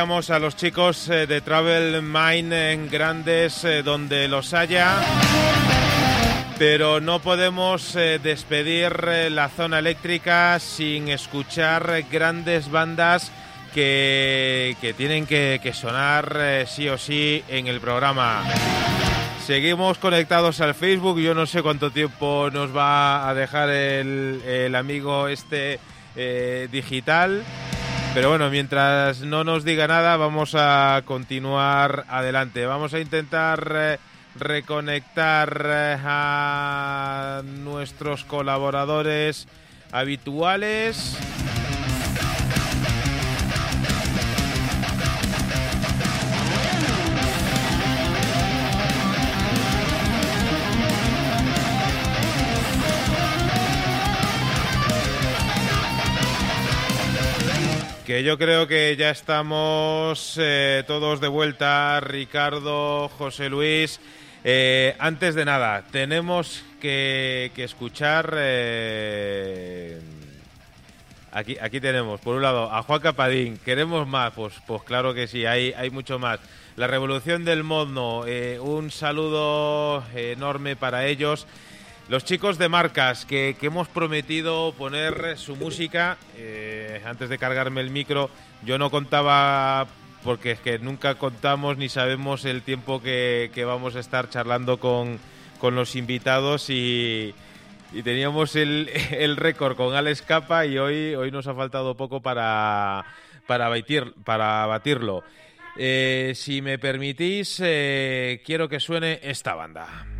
a los chicos eh, de Travel Mine en Grandes, eh, donde los haya. Pero no podemos eh, despedir la zona eléctrica sin escuchar grandes bandas que, tienen que, sonar sí o sí en el programa. Seguimos conectados al Facebook. Yo no sé cuánto tiempo nos va a dejar el, el amigo este digital. Pero bueno, mientras no nos diga nada, vamos a continuar adelante. Vamos a intentar eh, reconectar eh, a nuestros colaboradores habituales. Yo creo que ya estamos eh, todos de vuelta, Ricardo, José Luis. Eh, antes de nada, tenemos que, escuchar... Eh, aquí, aquí tenemos, por un lado, a Juan Capadín. ¿Queremos más? Pues, pues claro que sí, hay, hay mucho más. La revolución del mono, un saludo enorme para ellos. Los chicos de marcas que, hemos prometido poner su música, eh, antes de cargarme el micro, yo no contaba, porque es que nunca contamos ni sabemos el tiempo que, vamos a estar charlando con, los invitados y, teníamos el, récord con Alex Capa y hoy, hoy nos ha faltado poco para, para, para batirlo. Eh, si me permitís, eh, quiero que suene esta banda.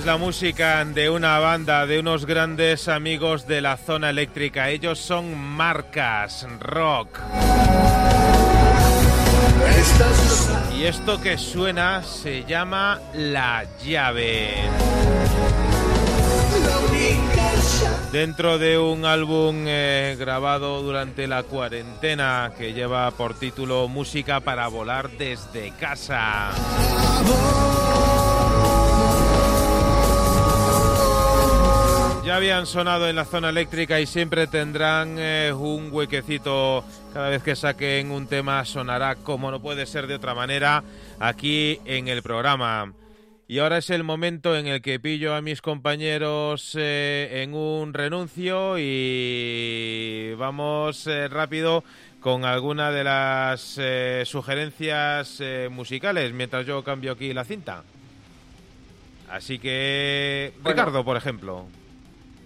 Es la música de una banda, de unos grandes amigos de la zona eléctrica. Ellos son Marcas Rock. Y esto que suena se llama La llave. Dentro de un álbum eh, grabado durante la cuarentena que lleva por título Música para volar desde casa. Habían sonado en la zona eléctrica y siempre tendrán eh, un huequecito. Cada vez que saquen un tema sonará como no puede ser de otra manera aquí en el programa. Y ahora es el momento en el que pillo a mis compañeros eh, en un renuncio y vamos eh, rápido con alguna de las sugerencias musicales mientras yo cambio aquí la cinta. Así que, Ricardo, por ejemplo.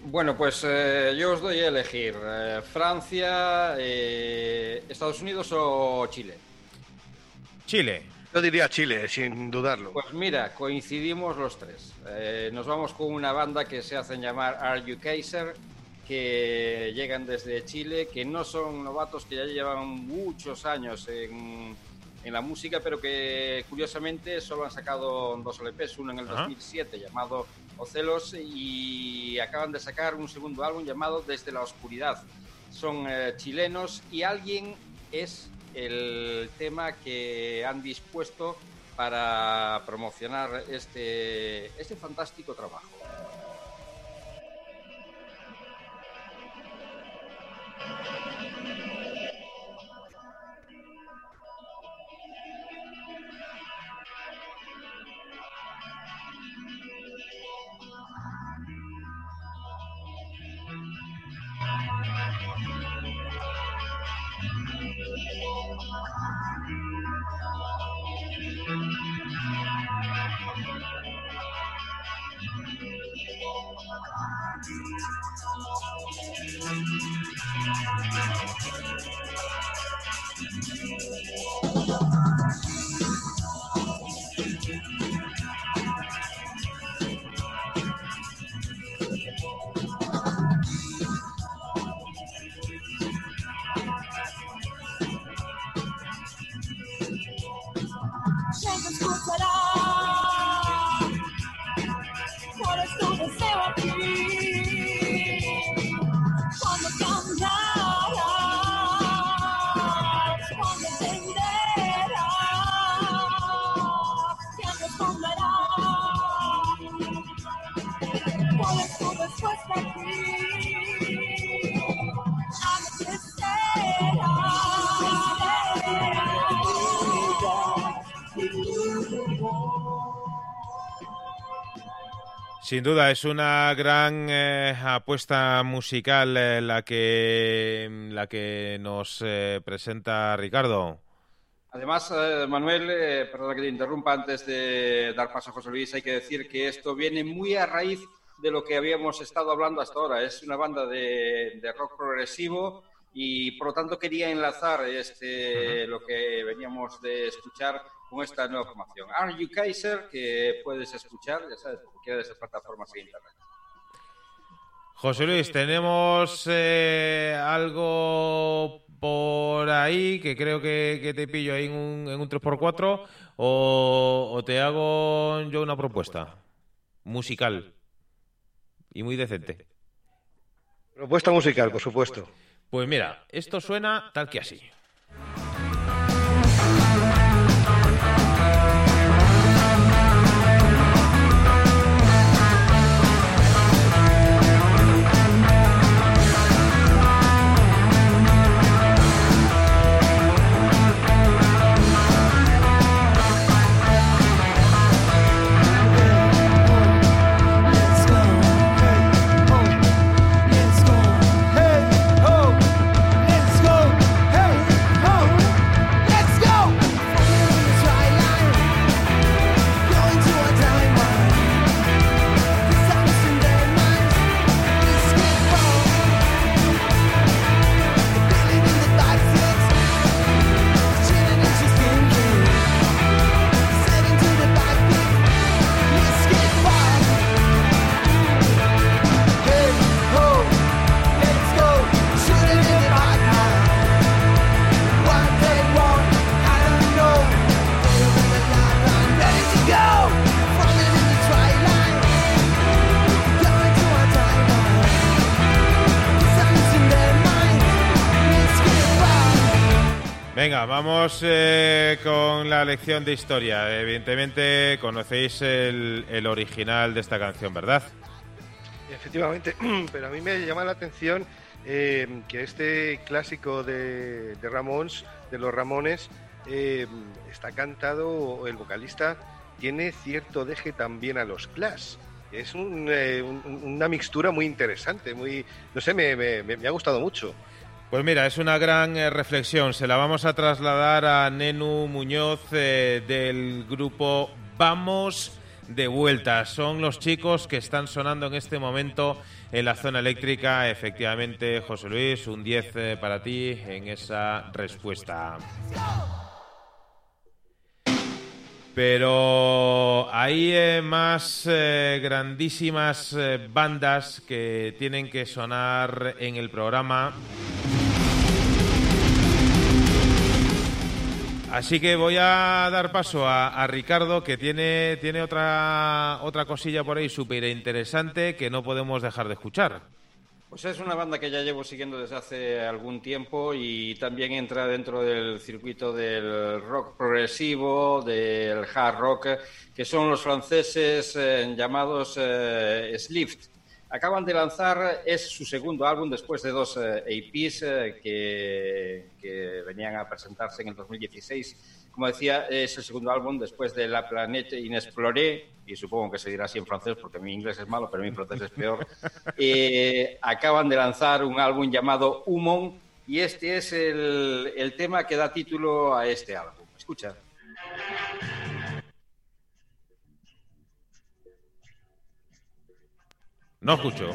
Bueno, pues eh, yo os doy a elegir eh, Francia, eh, Estados Unidos o Chile. Chile. Yo diría Chile, sin dudarlo. Pues mira, coincidimos los tres. nos vamos con una banda que se hacen llamar Are You Kaiser, que llegan desde Chile, que no son novatos, que ya llevan muchos años en, en la música, pero que curiosamente solo han sacado dos LPs, uno en el 2007 llamado Ocelos y acaban de sacar un segundo álbum llamado Desde la Oscuridad. Son eh, chilenos y alguien es el tema que han dispuesto para promocionar este, este fantástico trabajo. Sin duda, es una gran eh, apuesta musical eh, la, que, la que nos eh, presenta Ricardo. Además, Manuel, perdona que te interrumpa antes de dar paso a José Luis, hay que decir que esto viene muy a raíz de lo que habíamos estado hablando hasta ahora. Es una banda de, rock progresivo y por lo tanto quería enlazar este, lo que veníamos de escuchar con esta nueva formación. Are You Kaiser, que puedes escuchar, ya sabes, cualquiera de esas plataformas de internet. José Luis, tenemos eh, algo por ahí que creo que, te pillo ahí en un, en un 3x4 o, o te hago yo una propuesta musical y muy decente. Propuesta musical, por supuesto. Pues mira, esto suena tal que así. Venga, vamos eh, con la lección de historia. Evidentemente conocéis el, original de esta canción, ¿verdad? Efectivamente, pero a mí me llama la atención eh, que este clásico de, de Ramones, de los Ramones, eh, está cantado, el vocalista tiene cierto deje también a los Clash. Es una mixtura muy interesante, muy, no sé, me, me ha gustado mucho. Pues mira, es una gran eh, reflexión. Se la vamos a trasladar a Nenu Muñoz eh, del grupo Vamos de Vuelta. Son los chicos que están sonando en este momento en la zona eléctrica. Efectivamente, José Luis, un 10 eh, para ti en esa respuesta. Pero hay más grandísimas bandas que tienen que sonar en el programa. Así que voy a dar paso a, Ricardo, que tiene, tiene otra, otra cosilla por ahí súper interesante que no podemos dejar de escuchar. Pues es una banda que ya llevo siguiendo desde hace algún tiempo y también entra dentro del circuito del rock progresivo, del hard rock, que son los franceses eh, llamados eh, Slift. Acaban de lanzar, es su segundo álbum después de dos EPs eh, eh, que, venían a presentarse en el 2016. Como decía, es el segundo álbum después de La Planète Inexplorée, y supongo que se dirá así en francés porque mi inglés es malo, pero mi francés es peor. Eh, acaban de lanzar un álbum llamado Humon, y este es el, el tema que da título a este álbum. Escucha. No escucho.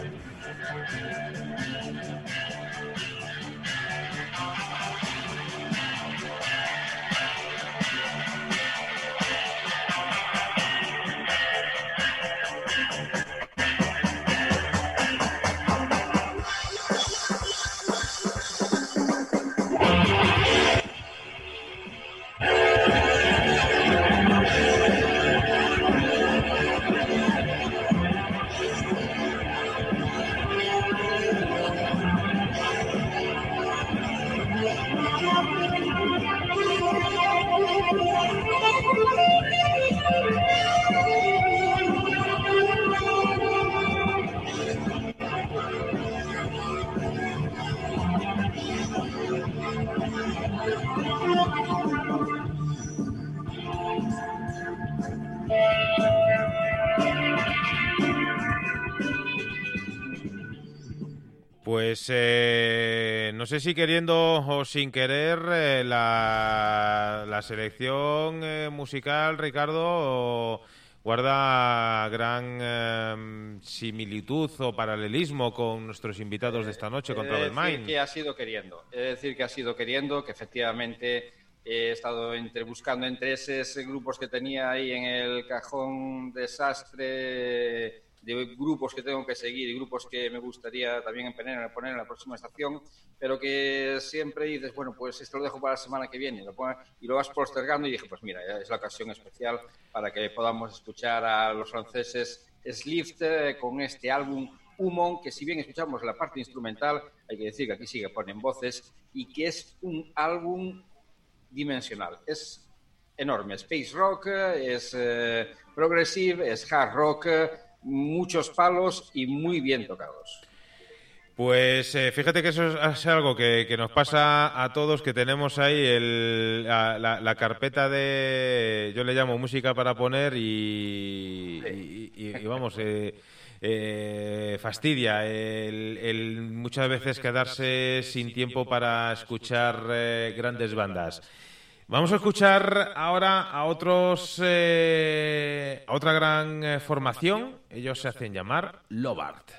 Pues eh, no sé si queriendo o sin querer eh, la, selección eh, musical, Ricardo, guarda gran similitud o paralelismo con nuestros invitados de esta noche con Travel Mind. que ha sido queriendo, es decir, que ha sido queriendo, que efectivamente he estado entre, buscando entre esos grupos que tenía ahí en el cajón desastre de grupos que tengo que seguir y grupos que me gustaría también poner, en la próxima estación, pero que siempre dices, bueno, pues esto lo dejo para la semana que viene lo y lo vas postergando y dije, pues mira, es la ocasión especial para que podamos escuchar a los franceses Slift eh, con este álbum Humon, que si bien escuchamos la parte instrumental, hay que decir que aquí sigue ponen voces y que es un álbum dimensional. Es enorme, space rock, es eh, progressive, es hard rock, muchos palos y muy bien tocados. Pues eh, fíjate que eso es, algo que, nos pasa a todos, que tenemos ahí la, carpeta de, yo le llamo música para poner y, vamos, eh, eh, fastidia el, muchas veces quedarse sin tiempo para escuchar grandes bandas. Vamos a escuchar ahora a otros, eh, a otra gran eh, formación. Ellos se hacen llamar Lobart.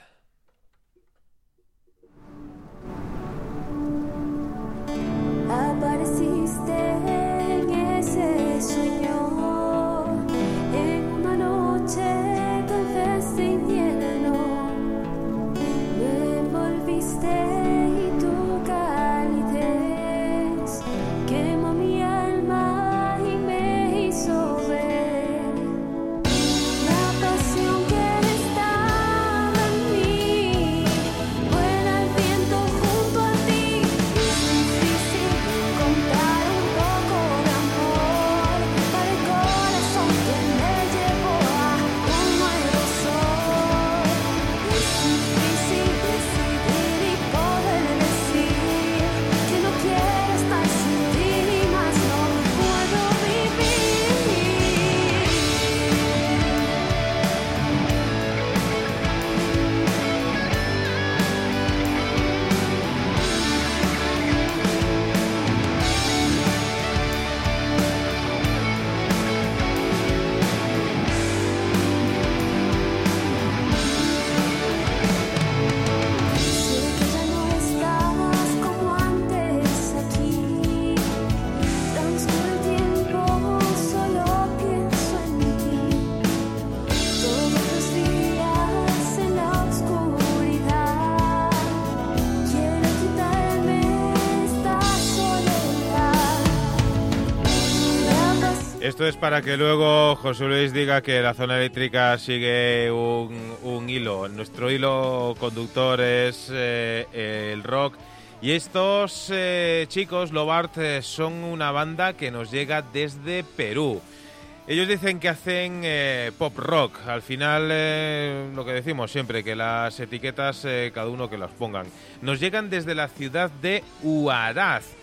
Esto es para que luego José Luis diga que la zona eléctrica sigue un, hilo. Nuestro hilo conductor es eh, el rock. Y estos eh, chicos, Lobart, eh, son una banda que nos llega desde Perú. Ellos dicen que hacen pop rock. Al final, lo que decimos siempre, que las etiquetas cada uno que las pongan. Nos llegan desde la ciudad de Huaraz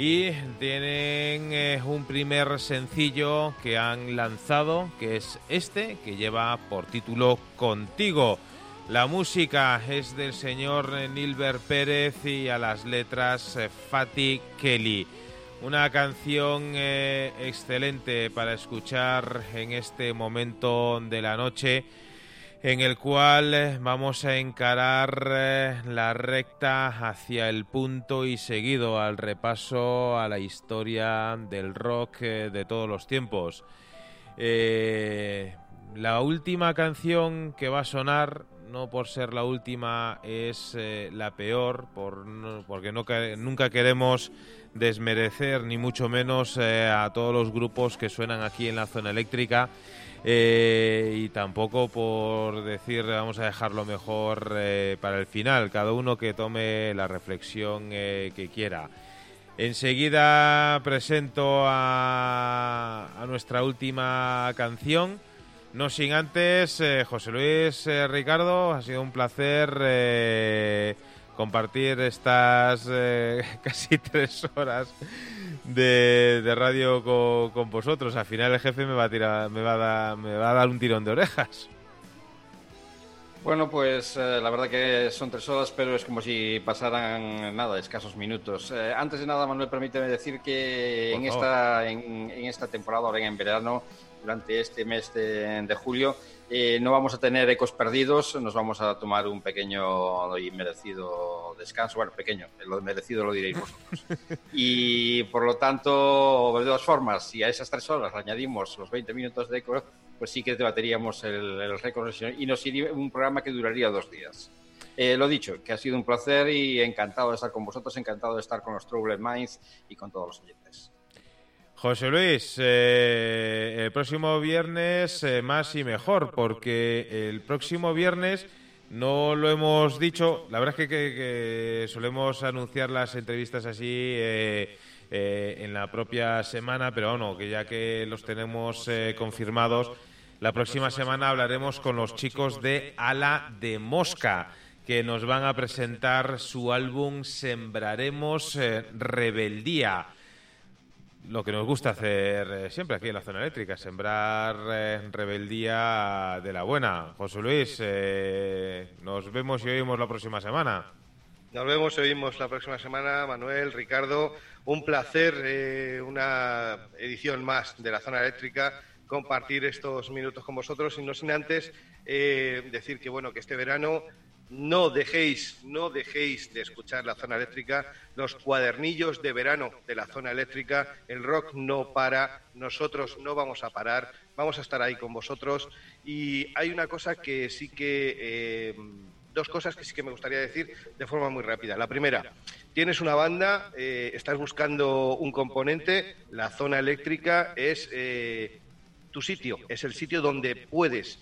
y tienen eh, un primer sencillo que han lanzado, que es este, que lleva por título Contigo. La música es del señor Nilbert Pérez y a las letras eh, Fatih Kelly. Una canción eh, excelente para escuchar en este momento de la noche en el cual eh, vamos a encarar eh, la recta hacia el punto y seguido al repaso a la historia del rock eh, de todos los tiempos. la última canción que va a sonar, no por ser la última, es la peor, por, porque nunca queremos desmerecer ni mucho menos a todos los grupos que suenan aquí en la zona eléctrica eh, y tampoco por decir vamos a dejarlo mejor eh, para el final, cada uno que tome la reflexión eh, que quiera. Enseguida presento a, a, nuestra última canción. No sin antes, José Luis Ricardo, ha sido un placer compartir estas casi tres horas de, radio con, vosotros. Al final el jefe me va a tirar, me va a dar, me va a dar un tirón de orejas. Bueno, pues eh, la verdad que son tres horas, pero es como si pasaran nada, escasos minutos. Eh, antes de nada, Manuel, permíteme decir que en esta, en, esta temporada, ahora en verano, durante este mes de julio, eh, no vamos a tener ecos perdidos, nos vamos a tomar un pequeño y merecido descanso. Bueno, pequeño, lo merecido lo diréis vosotros. Y por lo tanto, de todas formas, si a esas tres horas añadimos los 20 minutos de eco, pues sí que debateríamos el, el récord y nos iría un programa que duraría dos días. Eh, lo dicho, que ha sido un placer y encantado de estar con vosotros, encantado de estar con los Troubled Minds y con todos los oyentes. José Luis, eh, el próximo viernes eh, más y mejor, porque el próximo viernes no lo hemos dicho, la verdad es que, solemos anunciar las entrevistas así eh, en la propia semana, pero bueno, que ya que los tenemos confirmados, la próxima semana hablaremos con los chicos de Ala de Mosca que nos van a presentar su álbum Sembraremos Rebeldía lo que nos gusta hacer eh, siempre aquí en la zona eléctrica, sembrar eh, rebeldía de la buena. José Luis, eh, nos vemos y oímos la próxima semana. Nos vemos y oímos la próxima semana, Manuel, Ricardo. Un placer, una edición más de la zona eléctrica, compartir estos minutos con vosotros y no sin antes decir que bueno que este verano no dejéis, no dejéis de escuchar la zona eléctrica, los cuadernillos de verano de la zona eléctrica, el rock no para, nosotros no vamos a parar, vamos a estar ahí con vosotros. Y hay una cosa que sí que, eh, dos cosas que sí que me gustaría decir de forma muy rápida. La primera, tienes una banda, eh, estás buscando un componente, la zona eléctrica es eh, tu sitio, es el sitio donde puedes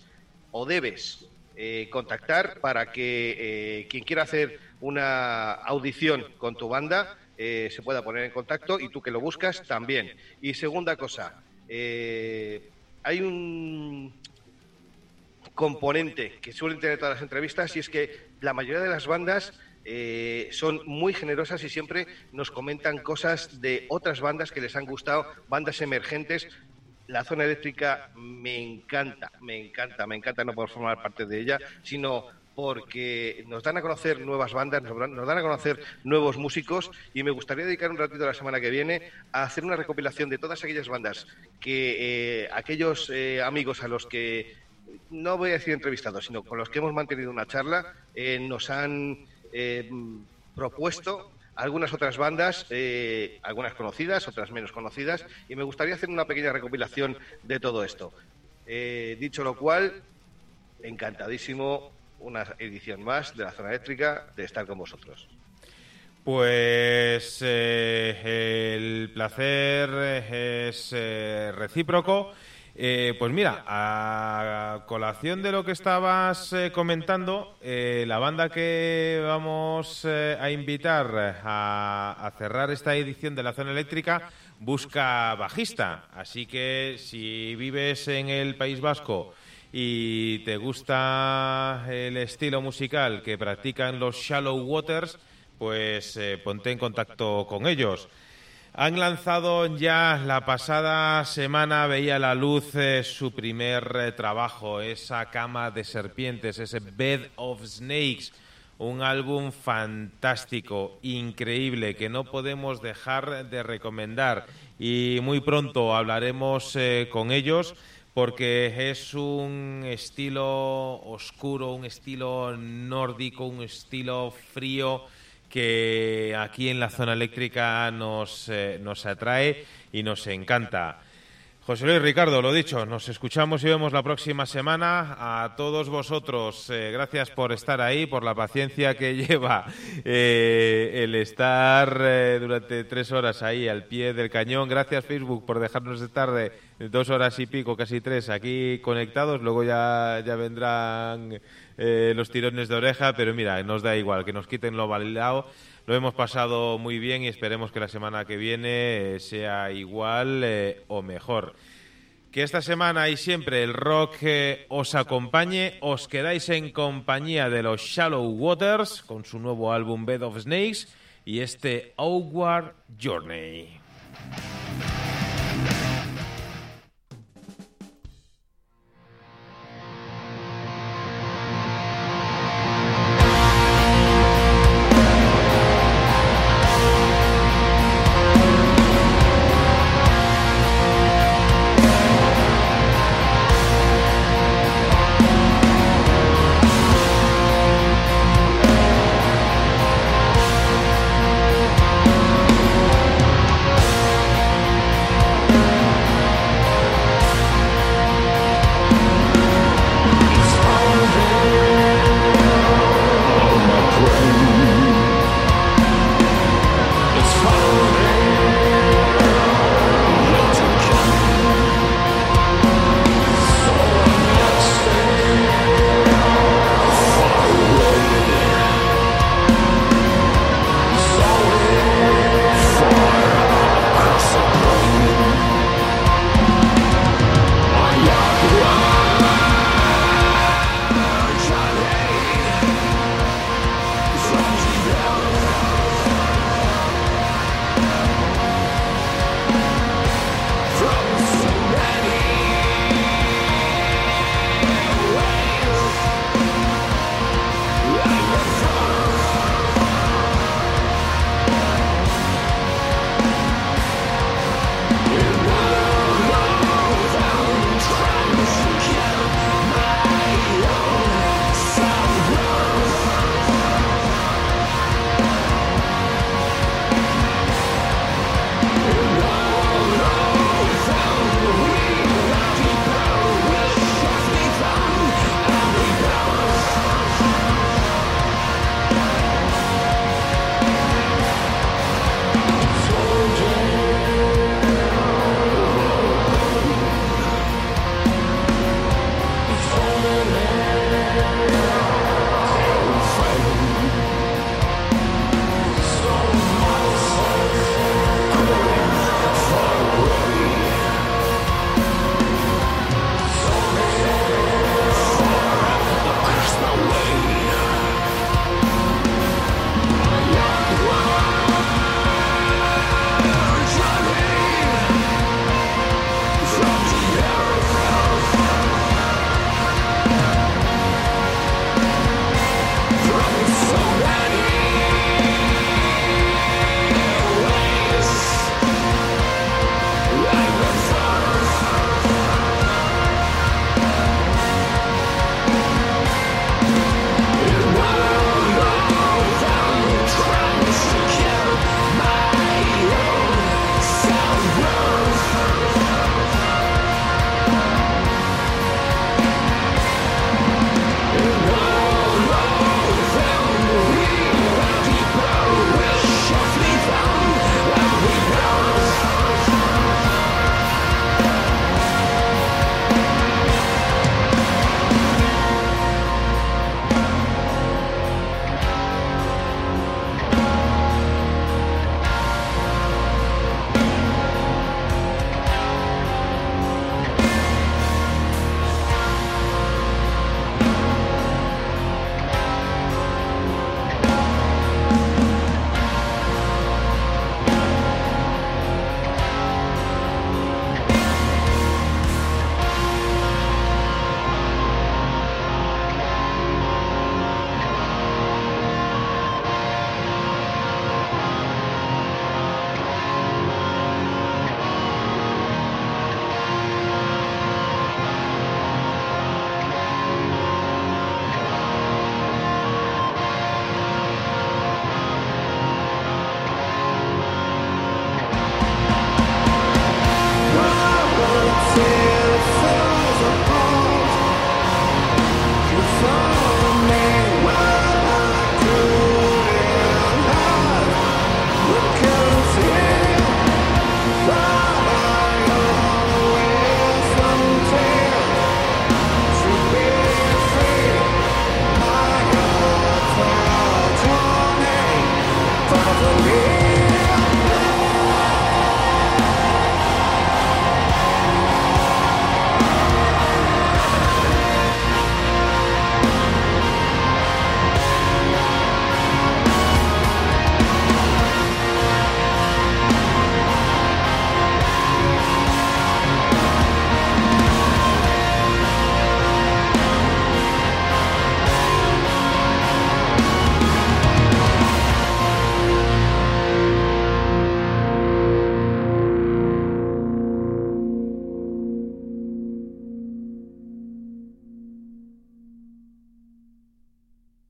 o debes eh, contactar para que eh, quien quiera hacer una audición con tu banda eh, se pueda poner en contacto y tú que lo buscas también. Y segunda cosa, hay un componente que suelen tener todas las entrevistas y es que la mayoría de las bandas son muy generosas y siempre nos comentan cosas de otras bandas que les han gustado, bandas emergentes, la zona eléctrica me encanta, me encanta, me encanta no por formar parte de ella, sino porque nos dan a conocer nuevas bandas, nos dan a conocer nuevos músicos y me gustaría dedicar un ratito la semana que viene a hacer una recopilación de todas aquellas bandas que eh, aquellos eh, amigos a los que no voy a decir entrevistados, sino con los que hemos mantenido una charla, eh, nos han propuesto algunas otras bandas, eh, algunas conocidas, otras menos conocidas, y me gustaría hacer una pequeña recopilación de todo esto. Eh, dicho lo cual, encantadísimo una edición más de la zona eléctrica de estar con vosotros. Pues eh, el placer es recíproco. Eh, pues mira, a colación de lo que estabas comentando, la banda que vamos a invitar a, a, cerrar esta edición de la zona eléctrica busca bajista. Así que si vives en el País Vasco y te gusta el estilo musical que practican los Shallow Waters, pues eh, ponte en contacto con ellos. Han lanzado ya la pasada semana, veía la luz eh, su primer eh, trabajo, esa cama de serpientes, ese Bed of Snakes, un álbum fantástico, increíble, que no podemos dejar de recomendar. Y muy pronto hablaremos con ellos porque es un estilo oscuro, un estilo nórdico, un estilo frío que aquí en la zona eléctrica nos, eh, nos atrae y nos encanta. José Luis Ricardo, lo dicho, nos escuchamos y vemos la próxima semana. A todos vosotros, eh, gracias por estar ahí, por la paciencia que lleva eh, el estar durante tres horas ahí al pie del cañón. Gracias Facebook por dejarnos estar de dos horas y pico, casi tres, aquí conectados. Luego ya, ya vendrán eh, los tirones de oreja, pero mira, nos da igual, que nos quiten lo validado. Lo hemos pasado muy bien y esperemos que la semana que viene eh, sea igual eh, o mejor. Que esta semana y siempre el rock os acompañe. Os quedáis en compañía de los Shallow Waters con su nuevo álbum Bed of Snakes y este Outward Journey.